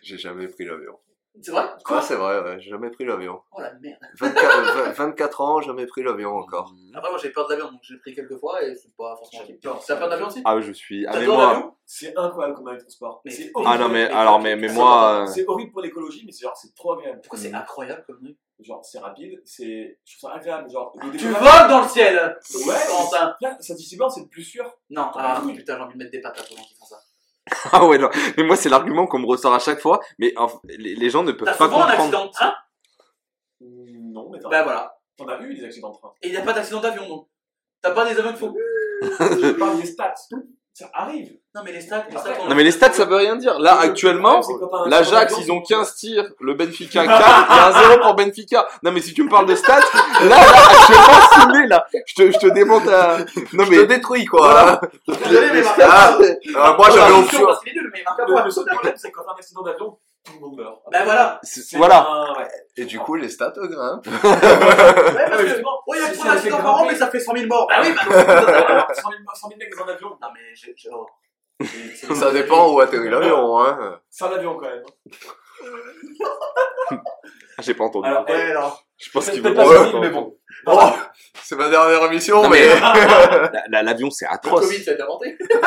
J'ai jamais pris l'avion. C'est vrai? Ah, c'est vrai, ouais, j'ai jamais pris l'avion. Oh la merde. 24, vingt- 24 ans, jamais pris l'avion encore. Après, moi j'ai peur de l'avion, donc j'ai pris quelques fois et c'est pas forcément. J'ai peur. T'as peur d'avion aussi? Ah, je suis. Ah, mais moi. l'avion? C'est incroyable comme de transport. Mais- C'est Ah, horrible. non, mais- alors, mais- moi, euh, C'est horrible pour l'écologie, mais c'est genre, c'est trop agréable. Pourquoi c'est incroyable comme truc? Genre, c'est rapide, c'est. Je trouve ça agréable. Genre, le Tu décollage- voles dans le ciel Ouais, Corentin Là, Saint-Cyboire, c'est le plus sûr. Non, ah putain, j'ai envie de mettre des patates aux gens qui font ça. Ah ouais, non. Mais moi, c'est l'argument qu'on me ressort à chaque fois, mais en- les, les gens ne peuvent T'as pas souvent un comprendre. accident de train Mm, Non, mais t'en Bah voilà. t'en as eu des accidents de train. Et il n'y a pas d'accident d'avion donc. T'as pas des avions qui font. Je parle des stats. Ça arrive. Non mais les stats, les stats. Non, mais les stats, ça veut rien dire. Là, actuellement, l'Ajax, ils ont d'avion, 15 tirs, le Benfica 4, il y a un 0 pour Benfica. Non, mais si tu me parles de stats, là, là, actuellement, filmé, là, je te, je te démonte à... Non, Je mais... te détruis, quoi. Voilà. Désolé, mais marque Ah, moi, j'avais option. parce qu'il est nul, mais il marque Le, pas. le seul problème, c'est que quand un accident d'avion, tout le monde meurt. Ben voilà. Voilà. un- ouais. Et du coup, les stats grimpent. Ouais, parce que. justement, Ouais, il y a trop d'accidents par an, mais ça fait 100 000 morts. Bah oui, bah. 100 000, 100 000 mecs dans un avion. Non mais j'ai. j'ai- oh. Ça dépend où atterrit l'avion, hein. C'est un avion quand même. Ah, J'ai pas entendu. Alors, Ouais, non. je pense qu'il peut-être veut pas fini, mais bon. Oh, c'est ma dernière émission, Non, mais. mais- La- la- L'avion, c'est Le atroce. Covid, ça a été inventé.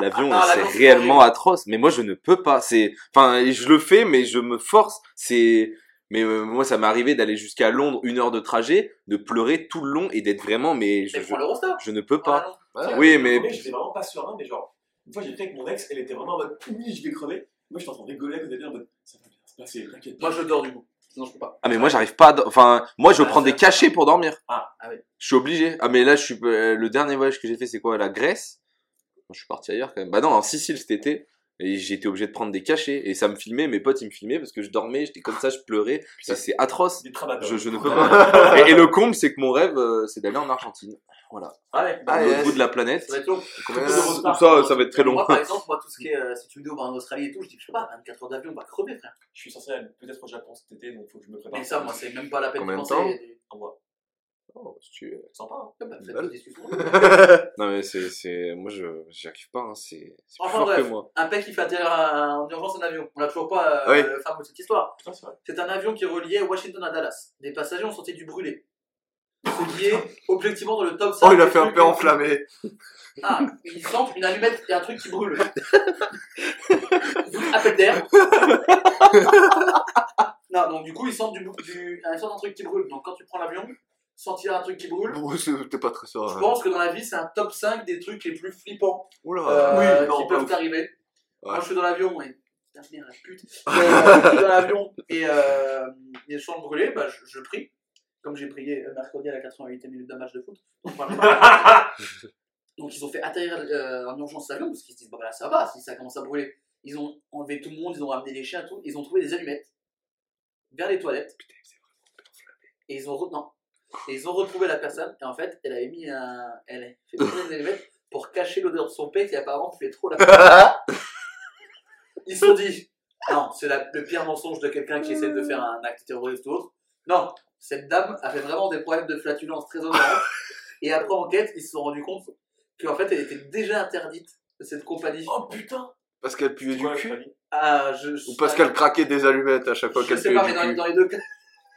L'avion, Ah, c'est l'avion, c'est réellement atroce. Mais moi, je ne peux pas. C'est, enfin, je le fais, mais je me force. C'est, mais euh, moi, ça m'est arrivé d'aller jusqu'à Londres, une heure de trajet, de pleurer tout le long et d'être vraiment, mais je, je, l'Eurostar. je ne peux Ah, pas. non. Ouais. Oui, mais J'étais vraiment pas serein, mais genre, une fois j'ai pris avec mon ex, elle était vraiment en mode, oui, je vais crever. Moi, j'étais en train de rigoler à côté d'elle en mode, ça t'inquiète pas. Moi, je dors du coup. Sinon, je peux pas. ah, mais moi, j'arrive pas. à do- Enfin, moi, je Ah, prends ça- des cachets pour dormir. Ah. Ah oui. Je suis obligé. Ah, mais là, je suis euh, le dernier voyage que j'ai fait, c'est quoi La Grèce? Je suis parti ailleurs quand même. Bah non, en Sicile cet été. Et j'étais obligé de prendre des cachets. Et ça me filmait, mes potes ils me filmaient parce que je dormais, j'étais comme ça, je pleurais. C'est c'est atroce. Des tramadors. Je, je ne peux pas. et, et le comble, c'est que mon rêve, euh, c'est d'aller en Argentine. Voilà. Allez, À Ah, l'autre yes. bout de la planète. ça va être long. Combien- Ça, ça, ça va être très long. Moi, par exemple, moi, tout ce qui est. euh, si tu me dis, on va en Australie et tout, je dis, je sais pas, 24 heures d'avion, on va crever, frère. Je suis censé aller peut-être au Japon cet été, donc faut que je me prépare. Mais ça, moi, c'est même pas la peine de Combien de penser. temps Et- Un mois. Oh, si tu- sympa, hein. Ah bah, faites discussions. Non mais c'est, c'est, moi je, j'y arrive pas. Hein. C'est, c'est plus Enfin, fort que bref. moi. Un pec qui fait atterrir un- en urgence un avion. On l'a toujours pas, euh, Oui. le de cette histoire. Putain, c'est vrai. C'est un avion qui reliait Washington à Dallas. Des passagers ont senti du brûlé. Ce qui est objectivement dans le top 5. Oh, il a fait un peu enflammé. Ah, ils sentent une allumette et un truc qui brûle. Appel d'air. non, donc du coup, ils sentent, du, du, ils sentent un truc qui brûle. Donc quand tu prends l'avion, sentir un truc qui brûle. Bon, c'était pas très ça. Je pense que dans la vie, c'est un top 5 des trucs les plus flippants Oula. euh, oui, non, qui peuvent ouf. arriver. Moi, Ouais. je suis dans l'avion et. Putain, merde, la pute. Euh, je suis dans l'avion et euh, les champs brûlés, bah, je, je prie. Comme j'ai prié euh, mercredi à la 88e minute d'un match de foot. Donc, voilà. Donc, ils ont fait atterrir euh, en urgence l'avion parce qu'ils se disent, bah, là, ça va si ça commence à brûler. Ils ont enlevé tout le monde, ils ont ramené les chiens et tout. Ils ont trouvé des allumettes vers les toilettes. Et ils ont, re- non. Et ils ont retrouvé la personne et en fait, elle avait mis un. Elle a fait des allumettes pour cacher l'odeur de son pet qui apparemment fait trop la. Ils se sont dit, non, c'est la- le pire mensonge de quelqu'un qui essaie de faire un acte terroriste ou autre. Non, cette dame avait vraiment des problèmes de flatulence très honorables. Et après enquête, ils se sont rendus compte qu'en fait, elle était déjà interdite de cette compagnie. Oh putain Parce qu'elle puait du cul? Ah, je, je- Ou parce qu'elle craquait des allumettes à chaque fois Je qu'elle sais puait pas, du mais dans, cul dans les deux cas,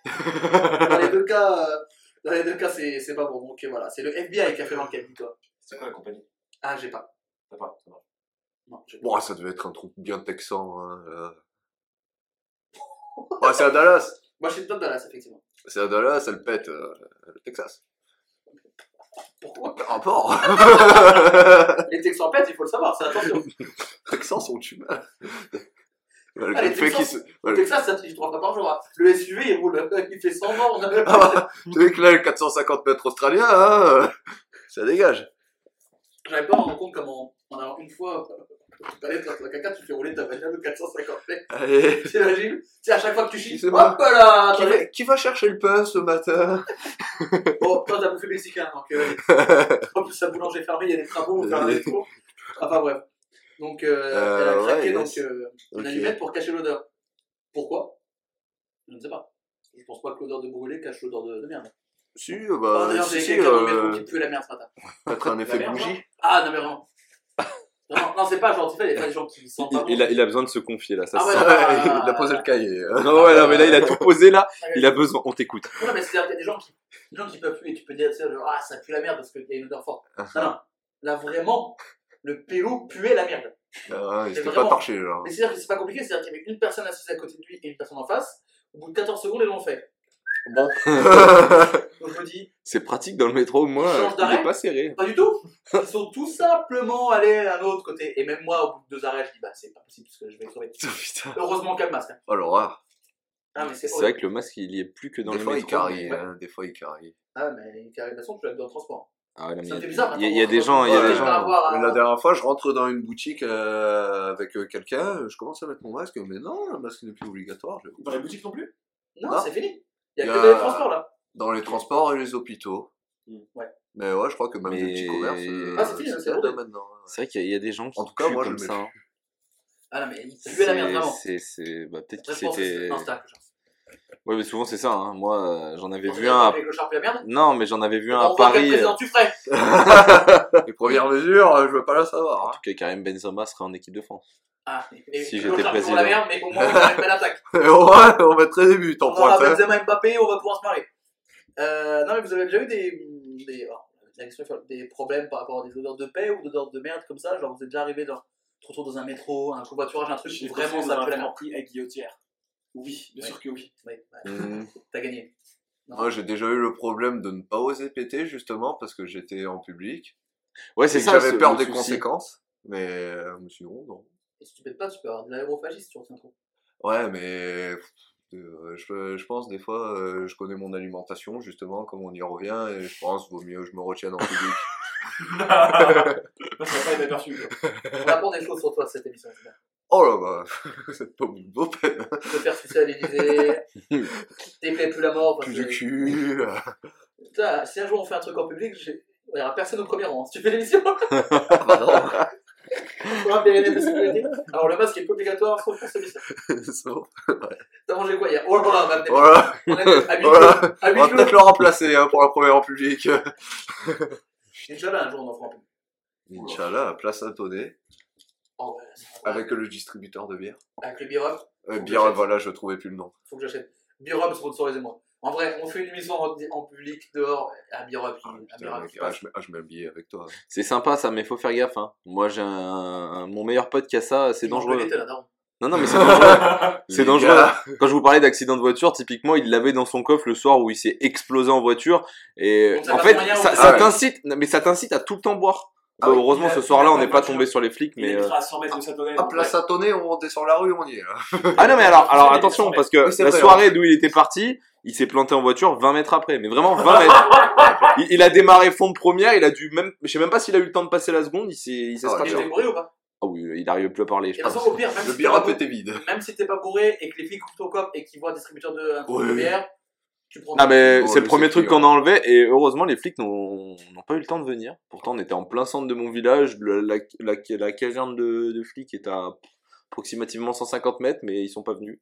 dans les deux cas, euh, dans les deux cas, c'est c'est pas bon. Donc euh, voilà, c'est le FBI qui a fait l'enquête, dis-toi. C'est quoi la compagnie? Ah, j'ai pas. T'as pas, ça va. Non, j'ai pas. Bon, ça devait être un truc bien texan. Hein. Ouais, c'est à Dallas. Moi, je suis de Dallas, effectivement. C'est à Dallas, elle pète euh, le Texas. Pourquoi rapport. Les Texans pètent, il faut le savoir, c'est attention. Texans sont Ah, les Texans- se- Le malgré- Texas, ça tue trois fois par jour. hein. Le SUV, il roule, il fait 100 morts. Ah bah, tu sais que là, le 450 mètres australien, hein, euh, ça dégage. J'avais pas rendu compte comment, en allant une fois, tu allais faire ta caca, tu fais rouler ta bagnole de 450 mètres. T'imagines? Tu à chaque fois que tu chies, hop là Qui va, qui va chercher le pain ce matin? Bon, toi, t'as bouffé mexicain, donc euh, en plus, sa boulangerie est fermée, il y a des travaux, on va faire un métro. Enfin bref. Donc, euh, Euh, elle a craqué ouais, donc, yes. euh, une allumette pour cacher l'odeur. Pourquoi? Je ne sais pas. Je pense pas que l'odeur de brûlé cache l'odeur de, de merde. Si, Oh, bah, D'ailleurs, si, j'ai quelqu'un euh, qui pue la merde ce matin. peut-être un effet bougie. Ah non, mais vraiment. Non, non, non, c'est pas genre, tu sais, il y a pas des gens qui sentent pas Il, a, il a besoin de se confier là, ça Ah se ouais, sent. non, Ouais, il a posé le cahier. Non, ouais, non, mais là, il a tout posé là. Il a besoin, on t'écoute. Non, mais c'est-à-dire qu'il y a des gens qui, des gens qui peuvent puer et tu peux dire, tu sais, genre, ah, ça pue la merde parce qu'il y a une odeur forte. Non, non. Là, vraiment, le pélo puait la merde. Ah, il C'est s'était pas torché, genre. Mais c'est-à-dire que c'est pas compliqué, c'est-à-dire qu'il y avait une personne assise à côté de lui et une personne en face. Au bout de 14 secondes, ils l'ont fait. Bon. Donc je me dis, C'est pratique dans le métro, moi, il d'arrêt est pas serré. pas du tout. Ils sont tout simplement allés à l'autre côté. Et même moi, au bout de deux arrêts, je dis, bah c'est pas possible parce que je vais crever. Putain. Heureusement qu'il y a le masque. hein. Oh l'horreur. Ah, c'est vrai que le masque, il y est plus que dans Des les fois, il métros. carie. mais- hein, Des fois, il carie. Ah, mais carré de toute façon, tu l'as dans le transport. Ah ouais, non, mais Ça me il y fait a- bizarre. il y a- il y a des gens, il y a des gens. avoir La dernière fois, je rentre dans une boutique euh, avec euh, quelqu'un, je commence à mettre mon masque, mais non, le masque n'est plus obligatoire. je- Dans les boutiques non plus? Non, Non. c'est fini. Il y a que dans les transports là. Dans les transports et les hôpitaux. Mm. Ouais. Mais ouais, je crois que même Mais- les petits commerces. euh, Ah, c'est fini, c'est maintenant. C'est vrai qu'il y, a- des gens qui En tout cas, moi, je comme le ça. mets hein. Ah non, mais il puait la merde, vraiment. C'est, c'est, bah, peut-être que c'était. Ouais, mais souvent c'est ça. Hein. Moi, euh, j'en avais vu tu un. Non, mais j'en avais vu un à Paris. euh, président tu ferais. Les premières mesures, euh, je veux pas la En savoir. tout cas, Karim Benzema serait en équipe de France. Ah, mais Si j'étais président. la merde, mais au moins on a une belle attaque. ouais, on mettrait des buts en On aura pointe. hein. Benzema Mbappé, on va pouvoir se marrer. Euh, non, mais vous avez déjà eu des, des, folle, des problèmes par rapport à des odeurs de paix ou d'odeurs de merde comme ça? Genre, vous êtes déjà arrivé dans, trop tôt dans un métro, un covoiturage, un truc où vraiment ça pue la merde pris à Guillotière. Oui, bien Ouais. sûr que oui. Ouais, Hmm. t'as gagné. Moi, j'ai déjà eu le problème de ne pas oser péter, justement, parce que j'étais en public. Ouais, c'est ça. J'avais peur des souci. conséquences. Mais je me suis dit, oh, non. Et si tu pètes pas, tu peux avoir de l'aérophagie si tu retiens trop. Ouais, mais euh, je, je pense des fois, euh, je connais mon alimentation, justement, comme on y revient, et je pense vaut mieux que je me retienne en public. ça pas été aperçu. quoi. On apprend des choses sur toi cette émission. oh là bah, c'est pas une beau peine. Te faire sucer à tes plaies plus la mort. parce Plus du que- cul. euh. Putain, si un jour on fait un truc en public, il n'y aura personne au premier rang. Si tu fais l'émission, on aura périmètre de sécurité. Alors le masque est obligatoire sauf pour celui-ci. So, T'as mangé quoi hier? Oh là là, on venir. voilà, On va peut-être le remplacer hein, pour la première en public. Inch'Allah, un jour on en fera un. Inch'Allah, place à tonner, Oh, ouais, avec le distributeur de bière. Avec le Birob, Euh, voilà, je trouvais plus le nom. faut que j'achète. Birob, sponsorisez-moi. En vrai, on fait une émission en, en public, dehors, à Birob. qui- Ah, putain, mec, ah, je, ah, je avec toi. C'est sympa ça, mais faut faire gaffe. Hein. Moi, j'ai un, un- mon meilleur pote qui a ça, c'est dangereux. non Non, non, mais c'est dangereux. C'est Les dangereux. gars. Quand je vous parlais d'accident de voiture, typiquement, il l'avait dans son coffre le soir où il s'est explosé en voiture. Et Donc, ça en passe fait, moyen ça, ou- ça Ah ouais. t'incite, non, mais ça t'incite à tout le temps boire. Ah Bah, oui, heureusement, ce soir-là, on n'est pas tombé sur les flics, mais. euh, à 100 mètres de Satonnet. Hop, la Satonnet, on descend la rue, on y est là. Ah non, mais alors, alors attention, parce que Oui, la vrai, soirée d'où il était parti, il s'est planté en voiture 20 mètres après. Mais vraiment 20 mètres. il, il a démarré fond de première, il a dû même, je sais même pas s'il a eu le temps de passer la seconde, il s'est, il s'est Ah, Il scratché. était bourré ou pas? Ah oui, il arrive plus à parler, Et je de toute pense. façon, au pire, même Le si était vide. même si t'es pas bourré et que les flics couvrent ton cop et qu'ils voient un distributeur de, un Ouais. de bière, tu prends. Ah mais c'est le le premier truc clair. qu'on a enlevé et heureusement les flics n'ont pas eu le temps de venir. Pourtant on était en plein centre de mon village, le- la, la, la caserne de, de flics est à approximativement 150 mètres mais ils sont pas venus.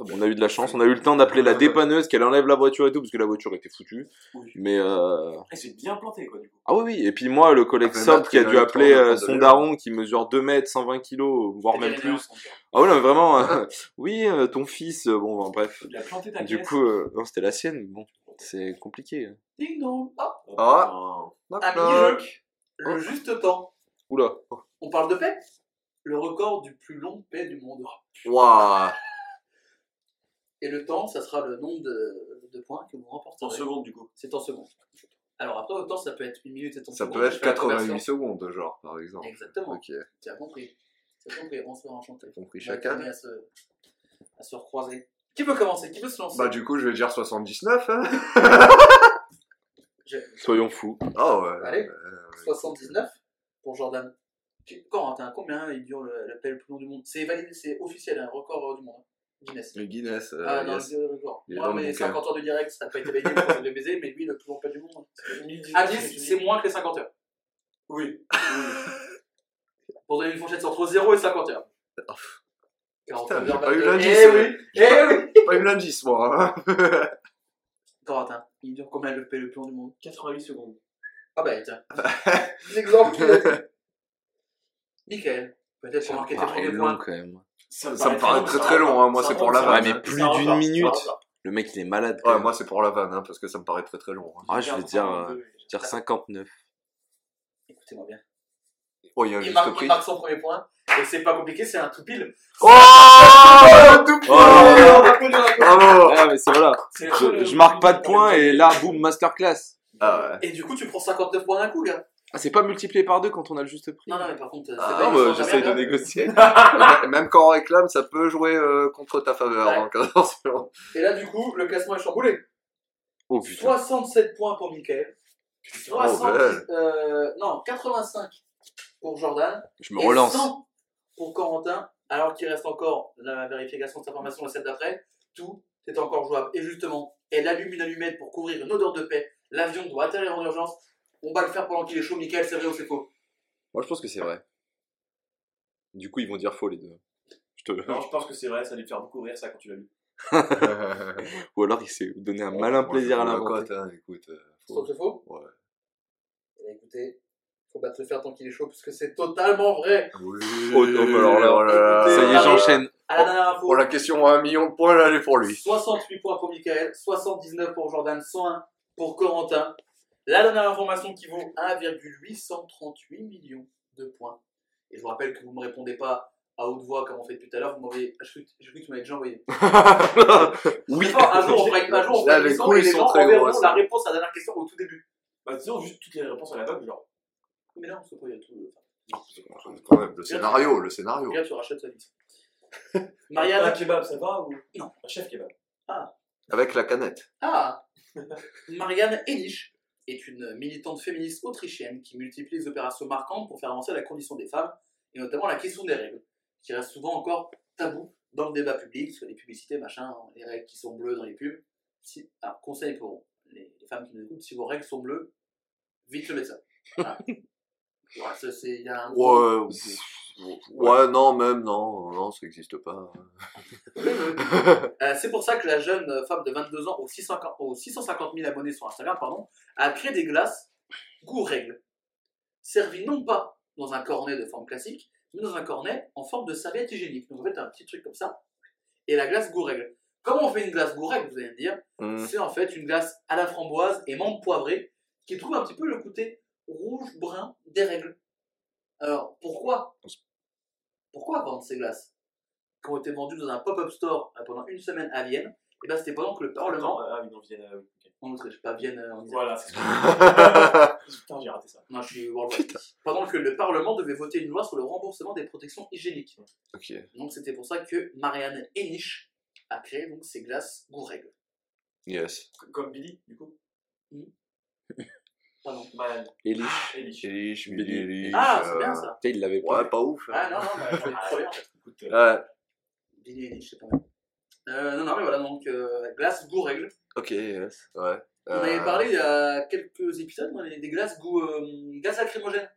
On a eu de la chance, on a eu le temps d'appeler la dépanneuse qu'elle enlève la voiture et tout parce que la voiture était foutue. Oui. Mais euh... Il s'est bien planté, quoi, du coup. ah oui oui et puis moi le collègue Ah, mais Sob qui a dû appeler euh, son daron qui mesure 2 mètres 120 kilos voire même plus. Ah oui non mais vraiment euh, oui euh, ton fils euh, bon ben, bref. Il a planté ta Du coup euh, non c'était la sienne bon c'est compliqué. Ding dong. Ah, Oh, Ah. mini-jeu. knock. Le juste temps. Oula. On parle de paix? Le record du plus long paix du monde. Waouh. Et le temps, ça sera le nombre de, de points que vous En remporterez. seconde, du coup. C'est en secondes. Alors après, autant ça peut être une minute et 30 Ça secondes. peut être fais la 88 conversion. secondes, genre, par exemple. Exactement. Ok, Tu as compris. Tu as compris. On se fait enchanter. compris chacun. À se, à se recroiser. Qui veut commencer? Qui veut se lancer? Bah, du coup, je vais dire 79, hein. Soyons fous. Oh, ouais. Allez. ouais, ouais. 79 pour Jordan. Tu- Corentin, combien? Il dure le, le le plus long du monde C'est validé, c'est officiel, un record euh, du monde. Guinness. Le Guinness. euh, ah non, yes. le record. Il Moi, mes bouquin. 50 heures de direct, ça n'a pas été validé pour le baiser, mais lui, le plus long paix du monde. 2019, À je 10, me suis c'est moins que les 50 heures. Oui. Pour donner une fourchette, c'est entre 0 et 50 heures. 40 Putain, heures, j'ai pas 22. eu l'indice, Eh oui, eh oui. Pas eu l'indice, moi. Corentin, il dure combien le le plus long du monde? 88 secondes. Ah bah tiens. L'exemple a. Michael, peut-être pour marquer tes paraît premiers long points. quand même. Ça me paraît très très long, hein. Moi, c'est pour la Ouais, vanne. mais hein. plus d'une minute. Le mec il est malade. Ouais, moi, c'est pour la vanne, hein, parce que ça me paraît très très long. hein. Ah, je vais dire, euh, 42. je vais dire 59. Écoutez-moi bien. Oh, il y a un Il juste marque, il prix. marque son premier point. Et c'est pas compliqué, c'est un tout pile. Oh Tout. Bravo Ah, mais c'est voilà. Je, marque pas de points et là, boum, masterclass. Ah ouais. Et du coup, tu prends 59 points d'un coup, gars. Ah, c'est pas multiplié par deux quand on a le juste prix. Non, non, mais par contre, c'est Ah, pas Non, une bah, j'essaye de hein. négocier. Même- quand on réclame, ça peut jouer euh, contre ta faveur. Ouais. hein, attention. Et là, du coup, le classement est chamboulé. Oh putain. 67 points pour Michael. 60, ouais. euh, non, 85 pour Jordan. Je me et relance. 100 pour Corentin. Alors qu'il reste encore la vérification de cette information, la celle d'après. Tout est encore jouable. Et justement, elle allume une allumette pour couvrir une odeur de paix. L'avion doit atterrir en urgence. On va le faire pendant qu'il est chaud, Michael, c'est vrai ou c'est faux? Moi, je pense que c'est vrai. Du coup, ils vont dire faux les deux. Je te... Non, je pense que c'est vrai, ça allait te faire beaucoup rire ça quand tu l'as lu. Ou alors il s'est donné un malin plaisir à la l'inventer. cote, hein, écoute. euh, C'est faut- faux, c'est faux? Ouais. Eh bien, Écoutez, faut battre le fer tant qu'il est chaud, puisque c'est totalement vrai. Oui. Oh, non, mais alors là, Oh là là. Ça y est, j'enchaîne. À la dernière info, Pour la question à un million de points, là, elle est pour lui. 68 points pour Michael, 79 pour Jordan, 101 pour Corentin. La dernière information qui vaut 1,838 millions de points. Et je vous rappelle que vous ne me répondez pas à haute voix comme on fait depuis tout à l'heure. Vous m'avez. Je crois que tu m'avais déjà envoyé. oui. Enfin, un jour, on fera une, un jour, on fera une et les gens enverront la réponse à la dernière question au tout début. Bah, disons juste toutes les réponses à la vague, genre. Mais non, c'est pas, il y a tout. Quand même, le scénario, le scénario. Regarde, tu rachètes sa liste. Un Marianne. kebab, ça va ou? Non. Un chef kebab. Avec la canette. Ah Marianne Elich est une militante féministe autrichienne qui multiplie les opérations marquantes pour faire avancer la condition des femmes, et notamment la question des règles, qui reste souvent encore tabou dans le débat public, sur les publicités, machin, les règles qui sont bleues dans les pubs. Si, alors, conseil pour les, les femmes qui nous écoutent, si vos règles sont bleues, vite le médecin. Voilà. Voilà, ça, c'est- il y a un gros- Ouais, ouais, non, même, non, non, ça n'existe pas. Euh, c'est pour ça que la jeune femme de 22 ans, aux 650, aux 650 000 abonnés sur Instagram, pardon, a créé des glaces goût règle, servies non pas dans un cornet de forme classique, mais dans un cornet en forme de serviette hygiénique. Donc en fait, un petit truc comme ça, et la glace goût règle. Comment on fait une glace goût règle, vous allez me dire Hmm. C'est en fait une glace à la framboise et menthe poivrée qui trouve un petit peu le côté rouge-brun des règles. Alors, pourquoi Pourquoi vendre ces glaces qui ont été vendus dans un pop-up store euh, pendant une semaine à Vienne? Et ben c'était pendant que le Parlement, Attends, ah oui, non, Vienne. euh, ok. en Autriche, pas Vienne euh, en Israël. Voilà, c'est ce que Putain, j'ai raté ça. Non, je suis worldwide. Pendant que le Parlement devait voter une loi sur le remboursement des protections hygiéniques. ok. Donc c'était pour ça que Marianne Henich a créé donc ces glaces Goureg. Yes. Comme Billy, du coup. Pardon. Elish. Elish. Elish, Billy. Eilish, Ah, c'est euh, bien ça. Tu sais, il l'avait pas. Ouais, pas ouf. hein. Ah non, non, mais c'est trop bien. Écoute, euh, Ouais, Billy Eilish, c'est pas mal. Euh, non, non, mais voilà, donc euh, glace goût règle. ok, yes. Ouais. On avait Euh, parlé il y a quelques épisodes, on avait des glaces goût euh, glace lacrymogène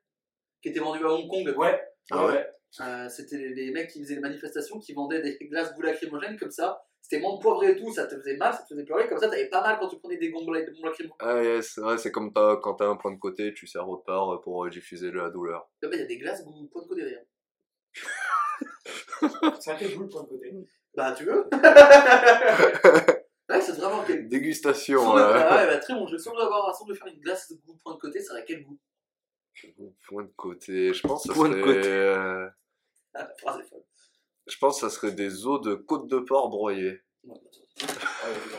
qui étaient vendues à Hong Kong. Ouais. Ah ouais. ouais. Euh, C'était les, les mecs qui faisaient des manifestations qui vendaient des glaces goût lacrymogène comme ça. C'était menthe poivrée et tout, ça te faisait mal, ça te faisait pleurer. Comme ça, t'avais pas mal quand tu prenais des bombes, des bombes lacrymogènes. Ah yes, ouais, c'est comme t'as- quand t'as un point de côté, tu sers au part pour euh, diffuser la douleur. Il y a des glaces goût point de côté d'ailleurs. C'est un quel boule pour le côté. Bah, tu veux? Ouais, c'est vraiment quel. Dégustation. Sans le- euh. Ah ouais, bah, très bon on doit avoir de faire une glace de goût point de côté, ça aurait quel goût? Point de côté, je pense que ça Point de serait... côté. euh, Ah, la phrase est folle. Je pense que ça serait des os de côte de porc bah, Ah,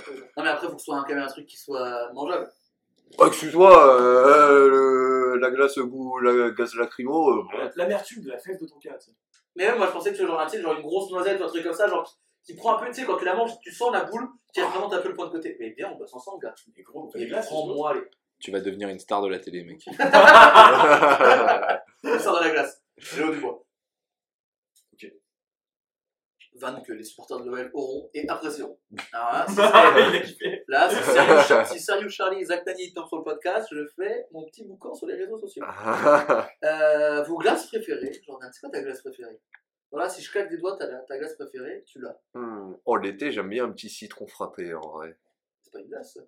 peu, Non, mais après, faut que ce soit un- quand même un truc qui soit mangeable. Excuse-moi, euh, le- la glace goût, la gaz lacrymo, euh, ouais. L'amertume de la fève de ton cas, tu sais. Mais même, moi, je pensais que c'était genre un type, genre une grosse noisette ou un truc comme ça, genre qui, qui prend un peu, tu sais, quand tu la manges, tu sens la boule qui représente un peu le point de côté. Mais bien, on bosse ensemble, gars. Mais gros, Et glaces. prends-moi les. Tu vas devenir une star de la télé, mec. Ça dans la glace. Léo Dubois. Ok. Vanne que les supporters de l'OL auront et apprécieront. Alors là, si c'est- a kiffé. là, si Sérieux Char- si Sérieux Charlie et Zach Nani tombent sur le podcast, je fais mon petit boucan sur les réseaux sociaux. Euh, vos glaces préférées, Jordan, c'est quoi ta glace préférée Voilà, si je claque des doigts, ta, ta glace préférée, tu l'as. Hmm. Oh, l'été, j'aime bien un petit citron frappé, en vrai. C'est pas une glace. ça.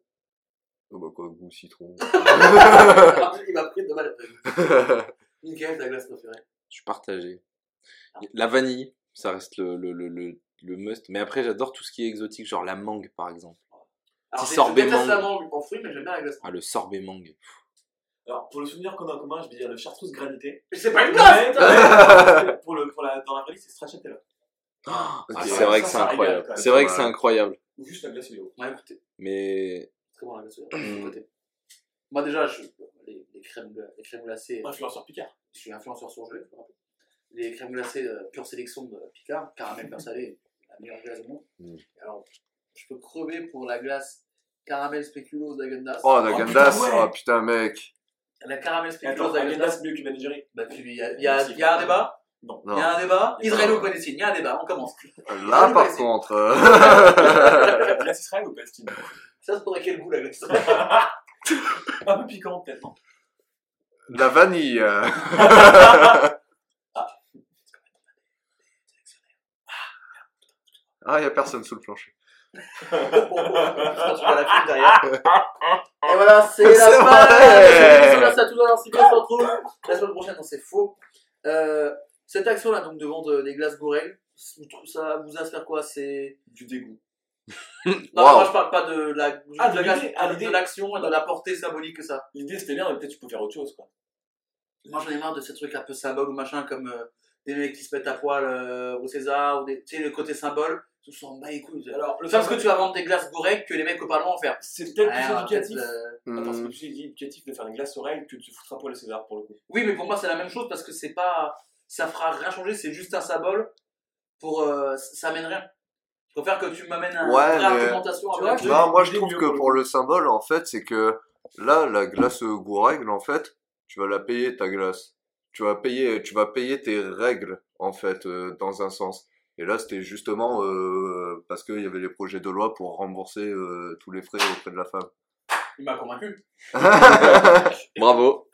Oh, bah quoi, goût citron. Il m'a pris de mal après. Nickel, ta glace préférée. Je suis partagé. La vanille, ça reste le, le, le, le, le must. Mais après, j'adore tout ce qui est exotique, genre la mangue, par exemple. Alors, Petit sorbet mangue. la mangue en fruits, mais j'aime bien la glace. Ah, le sorbet mangue. Alors, pour le souvenir qu'on a en commun, je vais dire le chartreuse granité. C'est pas une glace Mais, pour le, pour la, dans la vraie vie, c'est stracciatella. Ah, Ok. c'est vrai ça, que c'est incroyable. C'est vrai que c'est incroyable. Ou juste la glace Léo. Ouais, écoutez, Mais très bon la glace. Moi, déjà, je, les, les, crèmes, les crèmes glacées, Influenceur Picard. je suis influenceur sur jeu, je me rappelle. Les crèmes glacées euh, pure sélection de Picard, caramel beurre salé, la meilleure glace du monde. Mm. Alors, je peux crever pour la glace caramel spéculoos d'Agendas. Oh, la Oh, Gandas, putain, ouais. oh putain, mec. La caramel spéculoos d'Agendas. Agendas mieux que. Bah, puis il y a, il y a, il y a un débat? Non. Il y a un débat? Israël ou Palestine? Il y a un débat. On commence. Là, Ah, par contre. La glace Israël ou Palestine? Ça, c'est pour quel goût la glace? Un peu piquant, peut-être, non? La vanille. Ah, y a personne sous le plancher. tu vois la file derrière. Et voilà, c'est la C'est fin. Merci à tous d'avoir suivi. On se retrouve la semaine prochaine. Non, c'est faux. Euh, cette action-là, donc de vendre des glaces Gorel, vous trouvez ça vous inspire quoi? C'est Du dégoût. non, Wow. moi je parle pas de la Ah, de de la- l'action et de la portée symbolique que ça. L'idée c'était bien, mais peut-être tu peux faire autre chose, quoi. Moi j'en ai marre de ces trucs un peu symboles ou machin comme euh, des mecs qui se mettent à poil euh, au César ou des, tu sais le côté symbole. Tout ça en bas les couilles. Alors, le C'est parce que tu vas vendre des glaces Gorel que les mecs au Parlement vont faire. C'est peut-être plus éducatif. peut-être, euh, Attends, c'est Hmm. plus éducatif de faire une glace oreille que de se foutre à poil à César pour le coup. Oui, mais pour moi, c'est la même chose parce que c'est pas. Ça fera rien changer, c'est juste un symbole. Pour. euh, ça amène rien. Je préfère que tu m'amènes un- une Ouais, vraie mais- argumentation Tu avec. vois, Non, moi je trouve que pour le pour le symbole, en fait, c'est que là, la glace goût règle, en fait, tu vas la payer ta glace. Tu vas payer, tu vas payer tes règles, en fait, euh, dans un sens. Et là, c'était justement euh, parce qu'il y avait les projets de loi pour rembourser euh, tous les frais auprès de la femme. Il m'a convaincu. bravo.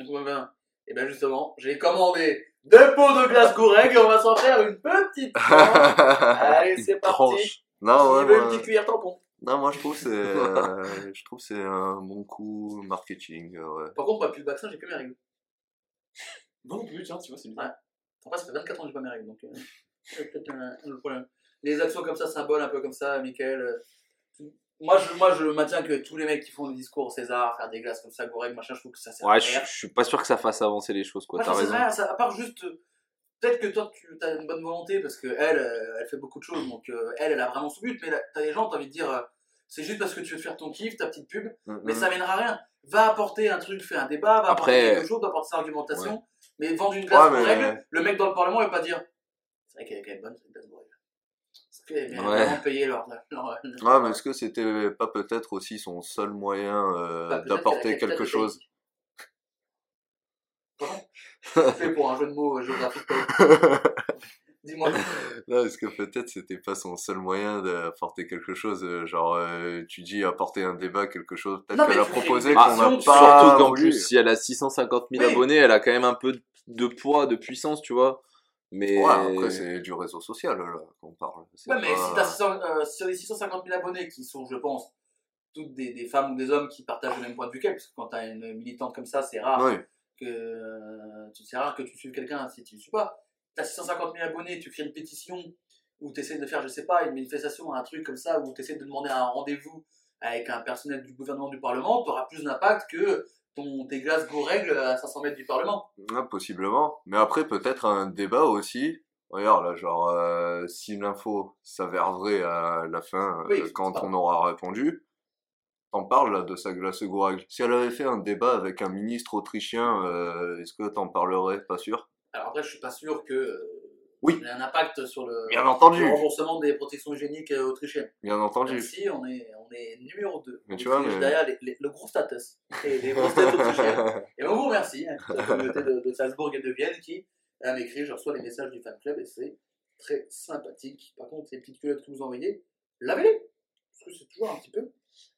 Et bien justement, j'ai commandé deux pots de glace Goureg et on va s'en faire une petite. tranche. Allez, c'est parti. Tranche. non, ouais, veut une moi- petite cuillère tampon non, moi je trouve que c'est, euh, je trouve que c'est un bon coup marketing. euh, ouais. Par contre, moi, depuis le vaccin, j'ai que mes règles. Non plus, tiens, tu vois, c'est bizarre. Après, ça fait 24 ans que j'ai pas mes règles, donc. C'est peut-être un, un problème. Les actions comme ça, symboles un peu comme ça, Michael. euh, moi je, moi, je maintiens que tous les mecs qui font des discours au César, faire des glaces comme ça, Goureg, machin, je trouve que ça sert à Ouais, rien. je, je suis pas sûr que ça fasse avancer les choses, quoi. T'as raison. rien, ça, à part juste. euh, peut-être que toi, tu as une bonne volonté parce que elle, euh, elle fait beaucoup de choses, donc elle, elle a vraiment son but, mais t'as des gens, t'as envie de dire, c'est juste parce que tu veux te faire ton kiff, ta petite pub, mais Mhm. ça mènera à rien. Va apporter un truc, fais un débat, va Après- apporter quelque chose, va apporter sa argumentation, mais vendre une glace Ouais, mais- règles, le mec dans le Parlement, il va pas dire, c'est vrai qu'elle est quand même bonne, cette qu'ils viennent Ouais. vraiment payer leur. leur- Ah, mais est-ce que c'était pas peut-être aussi son seul moyen euh, d'apporter quelque chose? Fait pour un jeu de mots euh, géographique. Dis-moi. Non, est-ce que peut-être c'était pas son seul moyen d'apporter quelque chose euh, Genre, euh, tu dis apporter un débat, quelque chose, peut-être Non, qu'elle a proposé qu'on n'a pas Surtout qu'en plus, si elle a 650 000 Oui. abonnés, elle a quand même un peu de poids, de puissance, tu vois. Mais. Ouais, après, c'est du réseau social, là, qu'on parle. C'est Ouais, mais pas- si t'as 600, euh, sur les 650 000 abonnés qui sont, je pense, toutes des, des femmes ou des hommes qui partagent le même point de vue qu'elle, parce que quand t'as une militante comme ça, c'est rare Oui, que euh, tu- c'est rare que tu suives quelqu'un si tu ne suis pas. T'as 650 000 abonnés, tu crées une pétition où tu essaies de faire, je sais pas, une manifestation, un truc comme ça, où tu essaies de demander un rendez-vous avec un personnel du gouvernement du Parlement, tu auras plus d'impact que ton, tes glaces go règles à 500 mètres du Parlement. Ouais, possiblement. Mais après, peut-être un débat aussi. Regarde, là, genre, euh, si l'info s'avère vraie à la fin, Oui, euh, quand on aura répondu, t'en parles, là, de sa glace gourag. Si elle avait fait un débat avec un ministre autrichien, euh, est-ce que t'en parlerais? Pas sûr? Alors après, je suis pas sûr que euh, Oui. il y ait un impact sur le, Bien entendu, le remboursement des protections hygiéniques euh, autrichiennes. bien entendu. Ici, on est, on est numéro 2. Mais tu vois, mais- Derrière les- les- le gros status. Et les grosses têtes autrichiennes. Et on vous remercie, hein, la communauté de, de Salzbourg et de Vienne qui euh, m'écrit, je reçois les messages du fan club et c'est très sympathique. Par contre, les petites culottes que vous envoyez, lavez-les Parce que c'est toujours un petit peu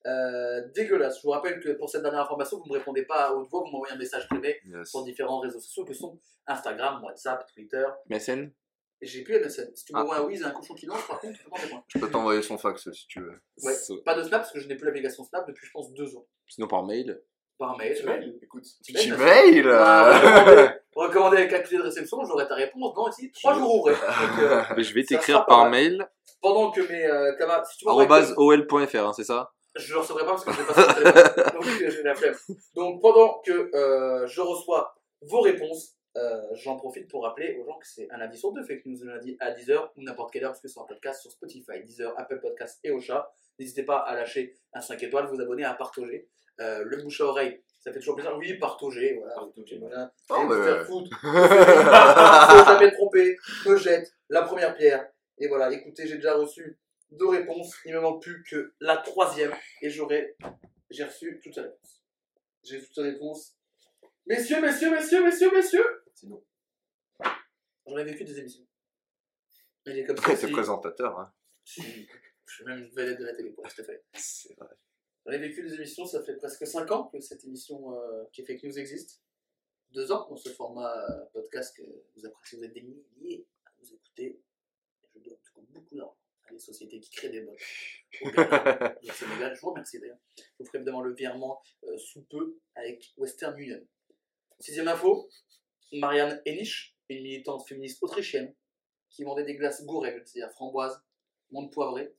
euh, dégueulasse. Je vous rappelle que pour cette dernière information, vous ne me répondez pas à haute voix, vous m'envoyez un message privé Yes. sur différents réseaux sociaux que sont Instagram, WhatsApp, Twitter. MSN j'ai plus MSN. Si tu Ah. m'envoies un whiz et un cochon qui lance, par contre, tu peux pas répondre. Je peux t'envoyer son fax si tu veux. Ouais. Pas de Snap parce que je n'ai plus l'application Snap depuis, je pense, deux ans. Sinon par mail. Par mail. Tu mail Écoute. Petit Petit mail, Ah, recommandé avec accusé de réception, j'aurai ta réponse dans ici trois jours ouvrés. Euh, Mais je vais t'écrire par mail. pendant que mes euh, camarades. Si tu ol.fr, hein, c'est ça? Je le recevrai pas parce que je l'ai pas le téléphone. Donc j'ai la flemme. Donc pendant que euh, je reçois vos réponses, euh, j'en profite pour rappeler aux gens que c'est un lundi sur deux, fake news le lundi à 10h ou n'importe quelle heure parce que c'est un podcast sur Spotify, 10h, Apple Podcast et Ocha. N'hésitez pas à lâcher un 5 étoiles, vous abonner, à partager. Euh, le bouche à oreille, ça fait toujours plaisir. Oui, partager, voilà. Partager. voilà. Oh, vous mais- faire foutre. Faut jamais tromper, me jette la première pierre. Et voilà, écoutez, j'ai déjà reçu deux réponses. Il me manque plus que la troisième. Et j'aurai, j'ai reçu toutes les réponses. J'ai toutes les réponses. Messieurs, messieurs, messieurs, messieurs, messieurs. C'est nous. J'en ai vécu des émissions. Mais il est comme ça. Aussi. présentateur, hein. Je suis même une vedette de la télé, pour tout à fait. C'est vrai. J'en ai vécu des émissions, ça fait presque 5 ans que cette émission euh, qui est Fake News existe. Deux ans dans ce format euh, podcast que vous appréciez, vous êtes des milliers à vous écouter. Et je donne beaucoup d'argent à des sociétés qui créent des bots au Ghana et au Sénégal. Je vous remercie d'ailleurs. Je vous ferai évidemment le virement euh, sous peu avec Western Union. Sixième info, Marianne Henich, une militante féministe autrichienne qui vendait des glaces gourelles, c'est-à-dire framboises, menthe poivrée,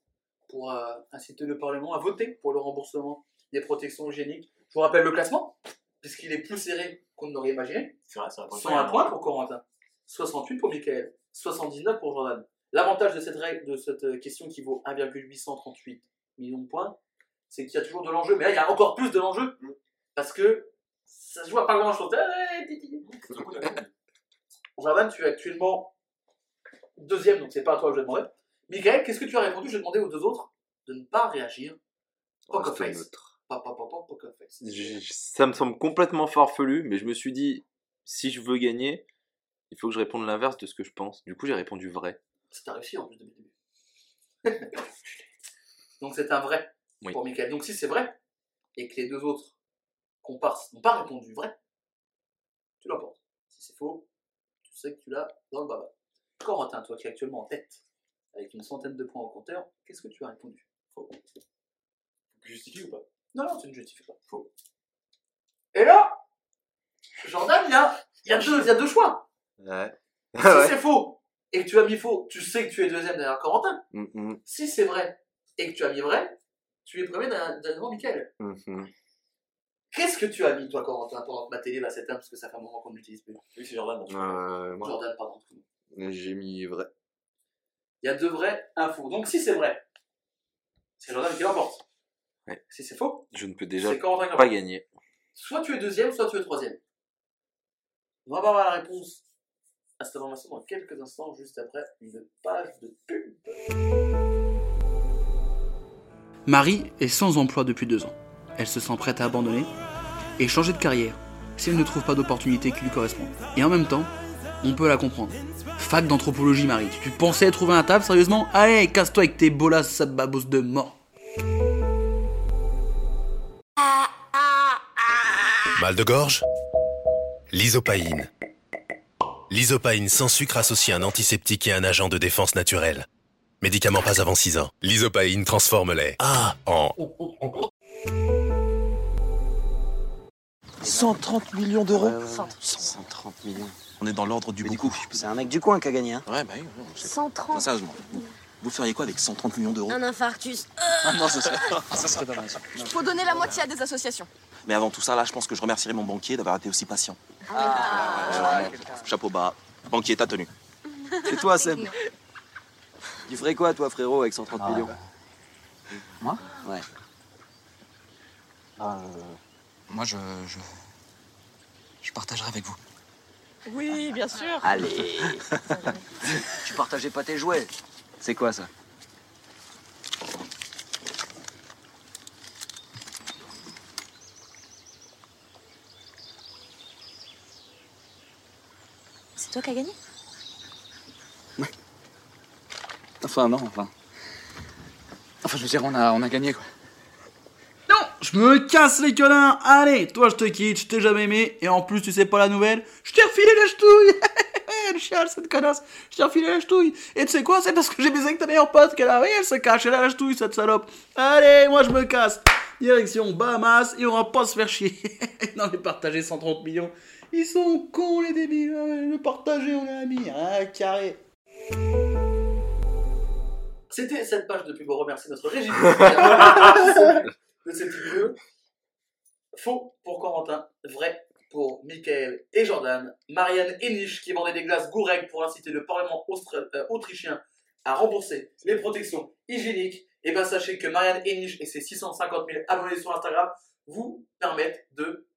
pour euh, inciter le Parlement à voter pour le remboursement des protections hygiéniques. Je vous rappelle le classement, puisqu'il est plus serré qu'on ne l'aurait imaginé. Vrai, c'est un point. 101 points pour Corentin, 68 pour Michael, 79 pour Jordan. L'avantage de cette, règle, de cette euh, question qui vaut 1,838 millions de points, c'est qu'il y a toujours de l'enjeu. Mais là, il y a encore plus de l'enjeu, parce que ça se joue à pas grand-chose. Jordan, tu es actuellement deuxième, donc c'est pas à toi que je vais demander. Michael, qu'est-ce que tu as répondu? Je vais demander aux deux autres de ne pas réagir. Poker Reste face. neutre. Pas, pas, pas, pas, poker face. Je- Ça me semble complètement farfelu, mais je me suis dit, si je veux gagner, il faut que je réponde l'inverse de ce que je pense. Du coup, j'ai répondu vrai. C'est réussi en plus début. Donc c'est un vrai Oui. pour Michael. Donc si c'est vrai, et que les deux autres comparses n'ont pas répondu vrai, tu l'emportes. Si c'est faux, tu sais que tu l'as dans le baba. Corentin, toi qui es actuellement en tête, avec une centaine de points au compteur, qu'est-ce que tu as répondu? Faux. Justifie ou pas? Non, non, tu ne justifies pas. Faux. Et là, Jordan, il y a, il y a, deux, il y a deux choix. Ouais. Si Ouais. c'est faux, et que tu as mis faux, tu sais que tu es deuxième derrière Corentin. Mm, mm, Si c'est vrai et que tu as mis vrai, tu es premier derrière derrière Michael. mm, mm. Qu'est-ce que tu as mis, toi, Corentin, pendant que ma télé va s'éteindre parce que ça fait un moment qu'on ne l'utilise plus? Oui, c'est Jordan. Euh, Jordan, pardon. J'ai mis vrai. Il y a deux vrais, un faux. Donc si c'est vrai, c'est Jordan qui l'emporte. Ouais. Si c'est faux, Je ne peux déjà pas gagner. Soit tu es deuxième, soit tu es troisième. On va voir la réponse à cette information dans quelques instants, juste après une page de pub. Marie est sans emploi depuis deux ans. Elle se sent prête à abandonner et changer de carrière si elle ne trouve pas d'opportunité qui lui correspond. Et en même temps, on peut la comprendre. Fac d'anthropologie, Marie. Tu pensais trouver un table, sérieusement Allez, casse-toi avec tes bolas, sale babos de mort. Mal de gorge? L'isopaïne. L'isopaïne sans sucre associé à un antiseptique et un agent de défense naturelle. Médicament pas avant 6 ans. L'isopaïne transforme les A en 130 millions d'euros 130 millions. On est dans l'ordre du Mais beaucoup. coup, c'est un mec du coin qui a gagné, hein Ouais, bah oui, ouais, on sait. 130. Non, sérieusement. Vous feriez quoi avec 130 millions d'euros? Un infarctus. Ah non, ça serait, ça serait dommage. Faut donner la moitié à des associations. Mais avant tout ça, là, je pense que je remercierai mon banquier d'avoir été aussi patient. Ah. Ouais, Chapeau bas. Banquier, ta tenue. Et toi, Seb? Tu ferais quoi, toi, frérot, avec 130 millions? Moi? Ouais. Moi, je, je. Je partagerai avec vous. Oui, bien sûr. Allez Tu partageais pas tes jouets C'est quoi, ça? C'est toi qui as gagné? Enfin, non, enfin. Enfin, je veux dire, on a, on a gagné, quoi. Je me casse les colins. Allez, toi je te quitte, je t'ai jamais aimé et en plus tu sais pas la nouvelle. Je t'ai refilé la ch'touille. Elle chiale cette connasse. Je t'ai refilé la ch'touille. Et tu sais quoi, c'est parce que j'ai baisé avec ta meilleure pote qu'elle a. Oui, elle se cache, elle a la ch'touille cette salope. Allez, moi je me casse. Direction Bahamas et on va pas se faire chier. non mais partager 130 millions. Ils sont cons les débiles. Le partager on est amis. Un carré. C'était cette page de pub. Remercie notre régime de ces petits jeux. Faux pour Corentin, vrai pour Michael et Jordan. Marianne Henich qui vendait des glaces Goureg pour inciter le Parlement euh, autrichien à rembourser les protections hygiéniques. Et bien sachez que Marianne Henich et ses 650 000 abonnés sur Instagram vous permettent de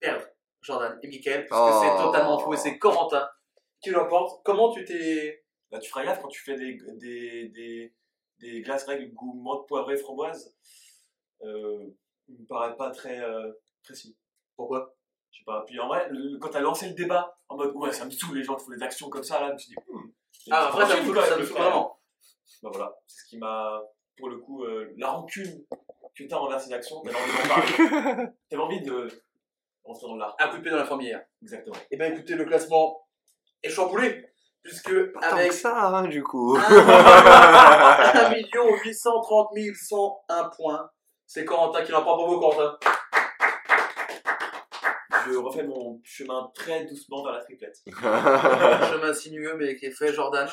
perdre Jordan et Michael puisque Oh. c'est totalement faux et c'est Corentin qui l'emporte. Comment tu t'es... Là, tu feras gaffe quand tu fais des, des, des, des glaces règles goût menthe poivrée framboise. Euh, il me paraît pas très euh, précis. Pourquoi? Je sais pas. Puis en vrai, le- quand t'as lancé le débat en mode ouais, ça me saoule les gens qui font des actions comme ça, là, je me suis dit, hmm. Ah, après, ça me quand ça me vraiment. Bah voilà, c'est ce qui m'a, pour le coup, euh, la rancune que t'as envers ces actions, t'avais envie d'en parler. T'avais envie de rentrer dans l'art. Un coup de pied dans la fourmilière. Exactement. Eh bien écoutez, le classement est chamboulé, puisque Pas tant avec que ça, hein, du coup. 1 830 101 points, c'est Corentin qui l'emporte pour vous, Corentin. Je refais mon chemin très doucement vers la triplette. Un chemin sinueux, mais qui est fait Jordan.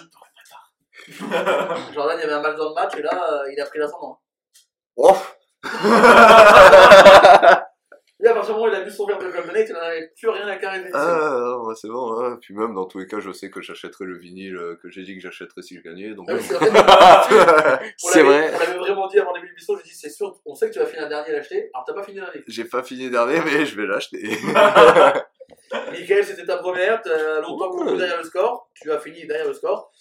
Jordan, il y avait un match dans le match, et là, euh, il a pris l'ascendant. Oh, partir du moment où il a vu son verre de Golden il n'en avait plus rien à carrer de ah, non, bah, c'est bon. hein. Puis même, dans tous les cas, je sais que j'achèterai le vinyle euh, que j'ai dit que j'achèterais si je gagnais. Donc, Ah oui, c'est vrai. On C'est l'avait- vrai. On l'avait vraiment dit avant le début de l'émission, je dis c'est sûr, on sait que tu vas finir dernier à l'acheter, alors t'as pas fini dernier. j'ai pas fini dernier, mais je vais l'acheter. Michael, c'était ta première, t'as longtemps couru Ouais. derrière le score, tu as fini derrière le score.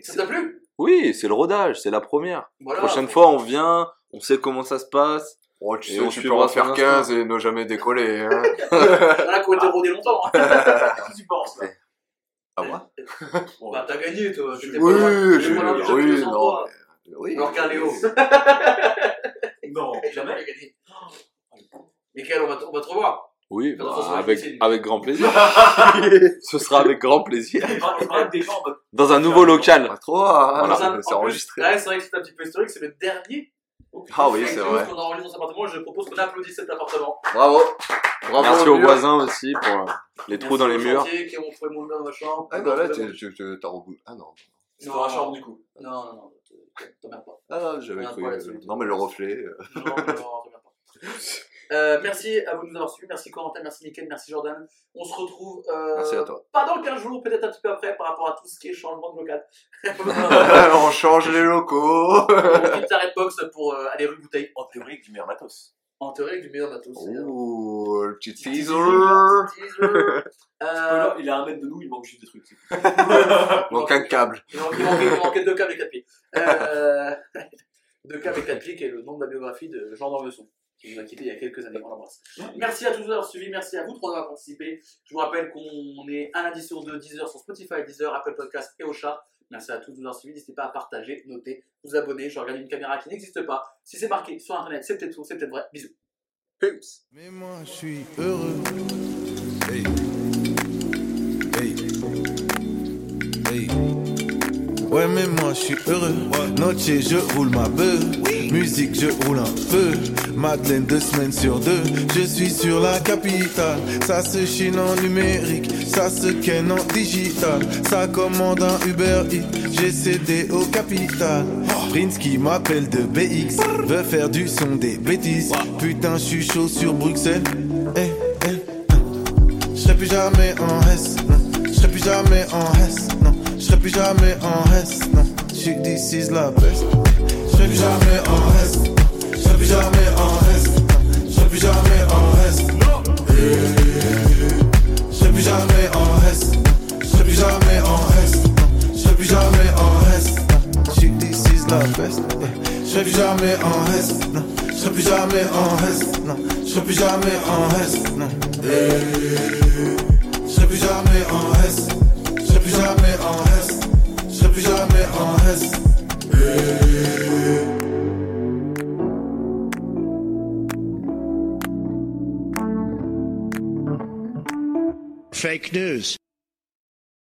Ça t'a plu? Oui, c'est le rodage, c'est la première. Voilà. Prochaine fois, on vient, on sait comment ça se passe. Oh, tu Et sais, on tu peux en faire son 15 et ne jamais décoller. Hein. Voilà qu'on était rodé longtemps. hein. Qu'est-ce que tu penses là? Ah, moi? Bon, Bah t'as gagné toi. Oui, je- oui, de non. 203. Oui. Alors qu'un Léo. Non, Jamais gagné. Michael, on va, te- on va te revoir. Oui, bah, avec, avec grand plaisir. Ce sera avec grand plaisir. Dans un nouveau local. Pas trop, hein, c'est- enregistré. c'est vrai que c'est un petit peu historique, c'est le dernier. Ah oui, c'est vrai. qu'on enregistre dans cet appartement. Je propose qu'on applaudisse cet appartement. Bravo. Bravo Merci aux mur. voisins aussi pour euh, les trous dans les murs. qui ont trouvé mon dans ma chambre. Ah, bah là, tu tu- tu- t'as reboot. Ah non. C'est dans la chambre du coup. Non, non, non. te- T'emmerdes pas. Ah, j'avais Rien à cru. euh. Non, mais le reflet. euh. Non, non, non, t'emmerdes pas. Euh, merci à vous de nous avoir suivis. Merci Corentin, merci Mickaël, merci Jordan. On se retrouve euh, Merci à toi. pas dans 15 jours, peut-être un petit peu après par rapport à tout ce qui est changement de local. on change les locaux. on quitte la Redbox pour euh, aller rue Bouteille. En théorie, avec du meilleur matos. En théorie, avec du meilleur matos. Ouh, le petit teaser. Euh, il est à un mètre de nous, il manque juste des trucs. tout. Donc un câble. Il il il manquait deux câbles et quatre pieds. Deux câbles et quatre pieds, qui est le nom de la biographie de Jean d'Ormesson, qui nous a quitté il y a quelques années. On l'embrasse. Merci à tous d'avoir suivi, merci à vous trois d'avoir participé. Je vous rappelle qu'on est un lundi sur deux, 10h sur Spotify, 10h, Apple Podcast et Ocha. Merci à tous de nous avoir suivis. N'hésitez pas à partager, noter, vous abonner. Je regarde une caméra qui n'existe pas. Si c'est marqué sur internet, c'est peut-être faux, c'est peut-être vrai. Bisous. Peace. Mais moi je suis heureux. Ouais mais moi je suis heureux. Noche je roule ma bœuf. Musique je roule un peu. Madeleine deux semaines sur deux. Je suis sur la capitale. Ça se chine en numérique. Ça se ken en digital. Ça commande un Uber Eats. J'ai cédé au capital. Prince qui m'appelle de BX. Veut faire du son des bêtises. Putain je suis chaud sur Bruxelles. Eh, eh, je serai plus jamais en S. Je plus jamais en S. Serai plus jamais en S, non. Je suis d'ici la best. Je serai plus jamais en S, non. Je serai plus jamais en S, non. Je serai plus jamais en S, non. Je serai plus jamais en S, non. Je serai plus jamais en S, non. Je serai plus jamais en S, non. Je suis d'ici la best. Je serai plus jamais en S, non. Je serai plus jamais en S, non. Je serai plus jamais en S, non. Je serai plus jamais en S. Je serai plus jamais en S. Serai plus jamais en S. Fake news.